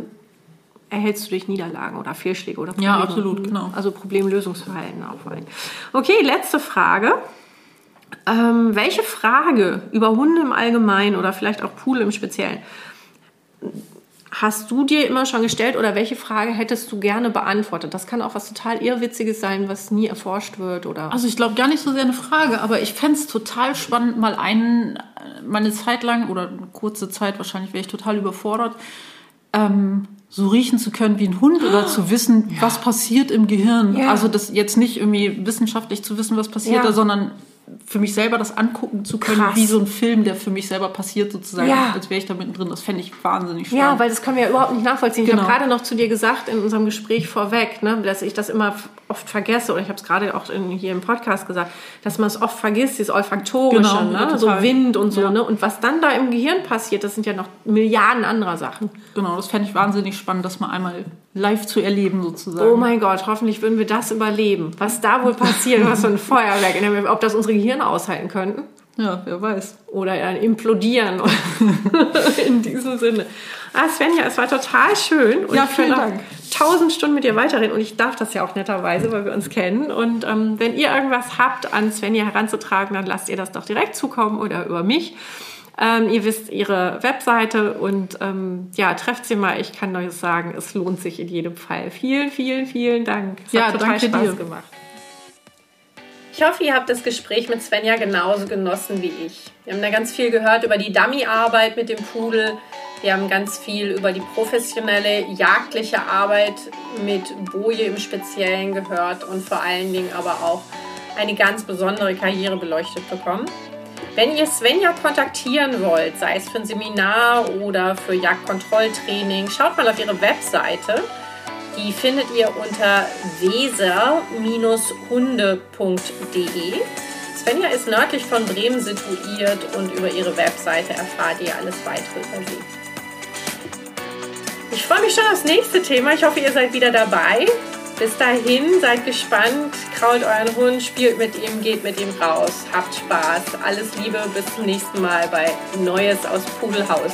erhältst du durch Niederlagen oder Fehlschläge oder Probleme. Ja, absolut, genau. Also Problemlösungsverhalten allem. Okay, letzte Frage. Ähm, welche Frage über Hunde im Allgemeinen oder vielleicht auch Pudel im Speziellen hast du dir immer schon gestellt oder welche Frage hättest du gerne beantwortet? Das kann auch was total Irrwitziges sein, was nie erforscht wird oder. Also ich glaube gar nicht so sehr eine Frage, aber ich fände es total spannend, mal einen, mal eine Zeit lang oder eine kurze Zeit, wahrscheinlich wäre ich total überfordert, ähm, so riechen zu können wie ein Hund oder zu wissen, was passiert im Gehirn. Ja. Also das jetzt nicht irgendwie wissenschaftlich zu wissen, was passiert Ja. da, sondern für mich selber das angucken zu können, Krass. wie so ein Film, der für mich selber passiert sozusagen, Ja. als wäre ich da mittendrin. Das fände ich wahnsinnig spannend. Ja, weil das können wir ja überhaupt nicht nachvollziehen. Ich Genau. habe gerade noch zu dir gesagt in unserem Gespräch vorweg, ne, dass ich das immer oft vergesse, oder ich habe es gerade auch in, hier im Podcast gesagt, dass man es oft vergisst, dieses Olfaktorische, Genau, ne, so. Wind und so. Ja. Ne, und was dann da im Gehirn passiert, das sind ja noch Milliarden anderer Sachen. Genau, das fände ich wahnsinnig spannend, das mal einmal live zu erleben sozusagen. Oh mein Gott, hoffentlich würden wir das überleben. Was da wohl passiert, was für ein Feuerwerk, ob das unsere Gehirne aushalten könnten. Ja, wer weiß. Oder ja, implodieren in diesem Sinne. Ah, Svenja, es war total schön. Und ja, vielen Dank. Tausend Stunden mit dir weiterreden und ich darf das ja auch netterweise, weil wir uns kennen. Und ähm, wenn ihr irgendwas habt, an Svenja heranzutragen, dann lasst ihr das doch direkt zukommen oder über mich. Ähm, ihr wisst ihre Webseite und ähm, ja, trefft sie mal. Ich kann euch sagen, es lohnt sich in jedem Fall. Vielen, vielen, vielen Dank. Es ja, hat total Spaß dir. gemacht. Ich hoffe, ihr habt das Gespräch mit Svenja genauso genossen wie ich. Wir haben da ganz viel gehört über die Dummy-Arbeit mit dem Pudel. Wir haben ganz viel über die professionelle jagdliche Arbeit mit Boje im Speziellen gehört und vor allen Dingen aber auch eine ganz besondere Karriere beleuchtet bekommen. Wenn ihr Svenja kontaktieren wollt, sei es für ein Seminar oder für Jagdkontrolltraining, schaut mal auf ihre Webseite die findet ihr unter weser-hunde.de. Svenja ist nördlich von Bremen situiert und über ihre Webseite erfahrt ihr alles weitere über sie. Ich freue mich schon aufs nächste Thema. Ich hoffe, ihr seid wieder dabei. Bis dahin, seid gespannt, krault euren Hund, spielt mit ihm, geht mit ihm raus, habt Spaß. Alles Liebe, bis zum nächsten Mal bei Neues aus Pudelhausen.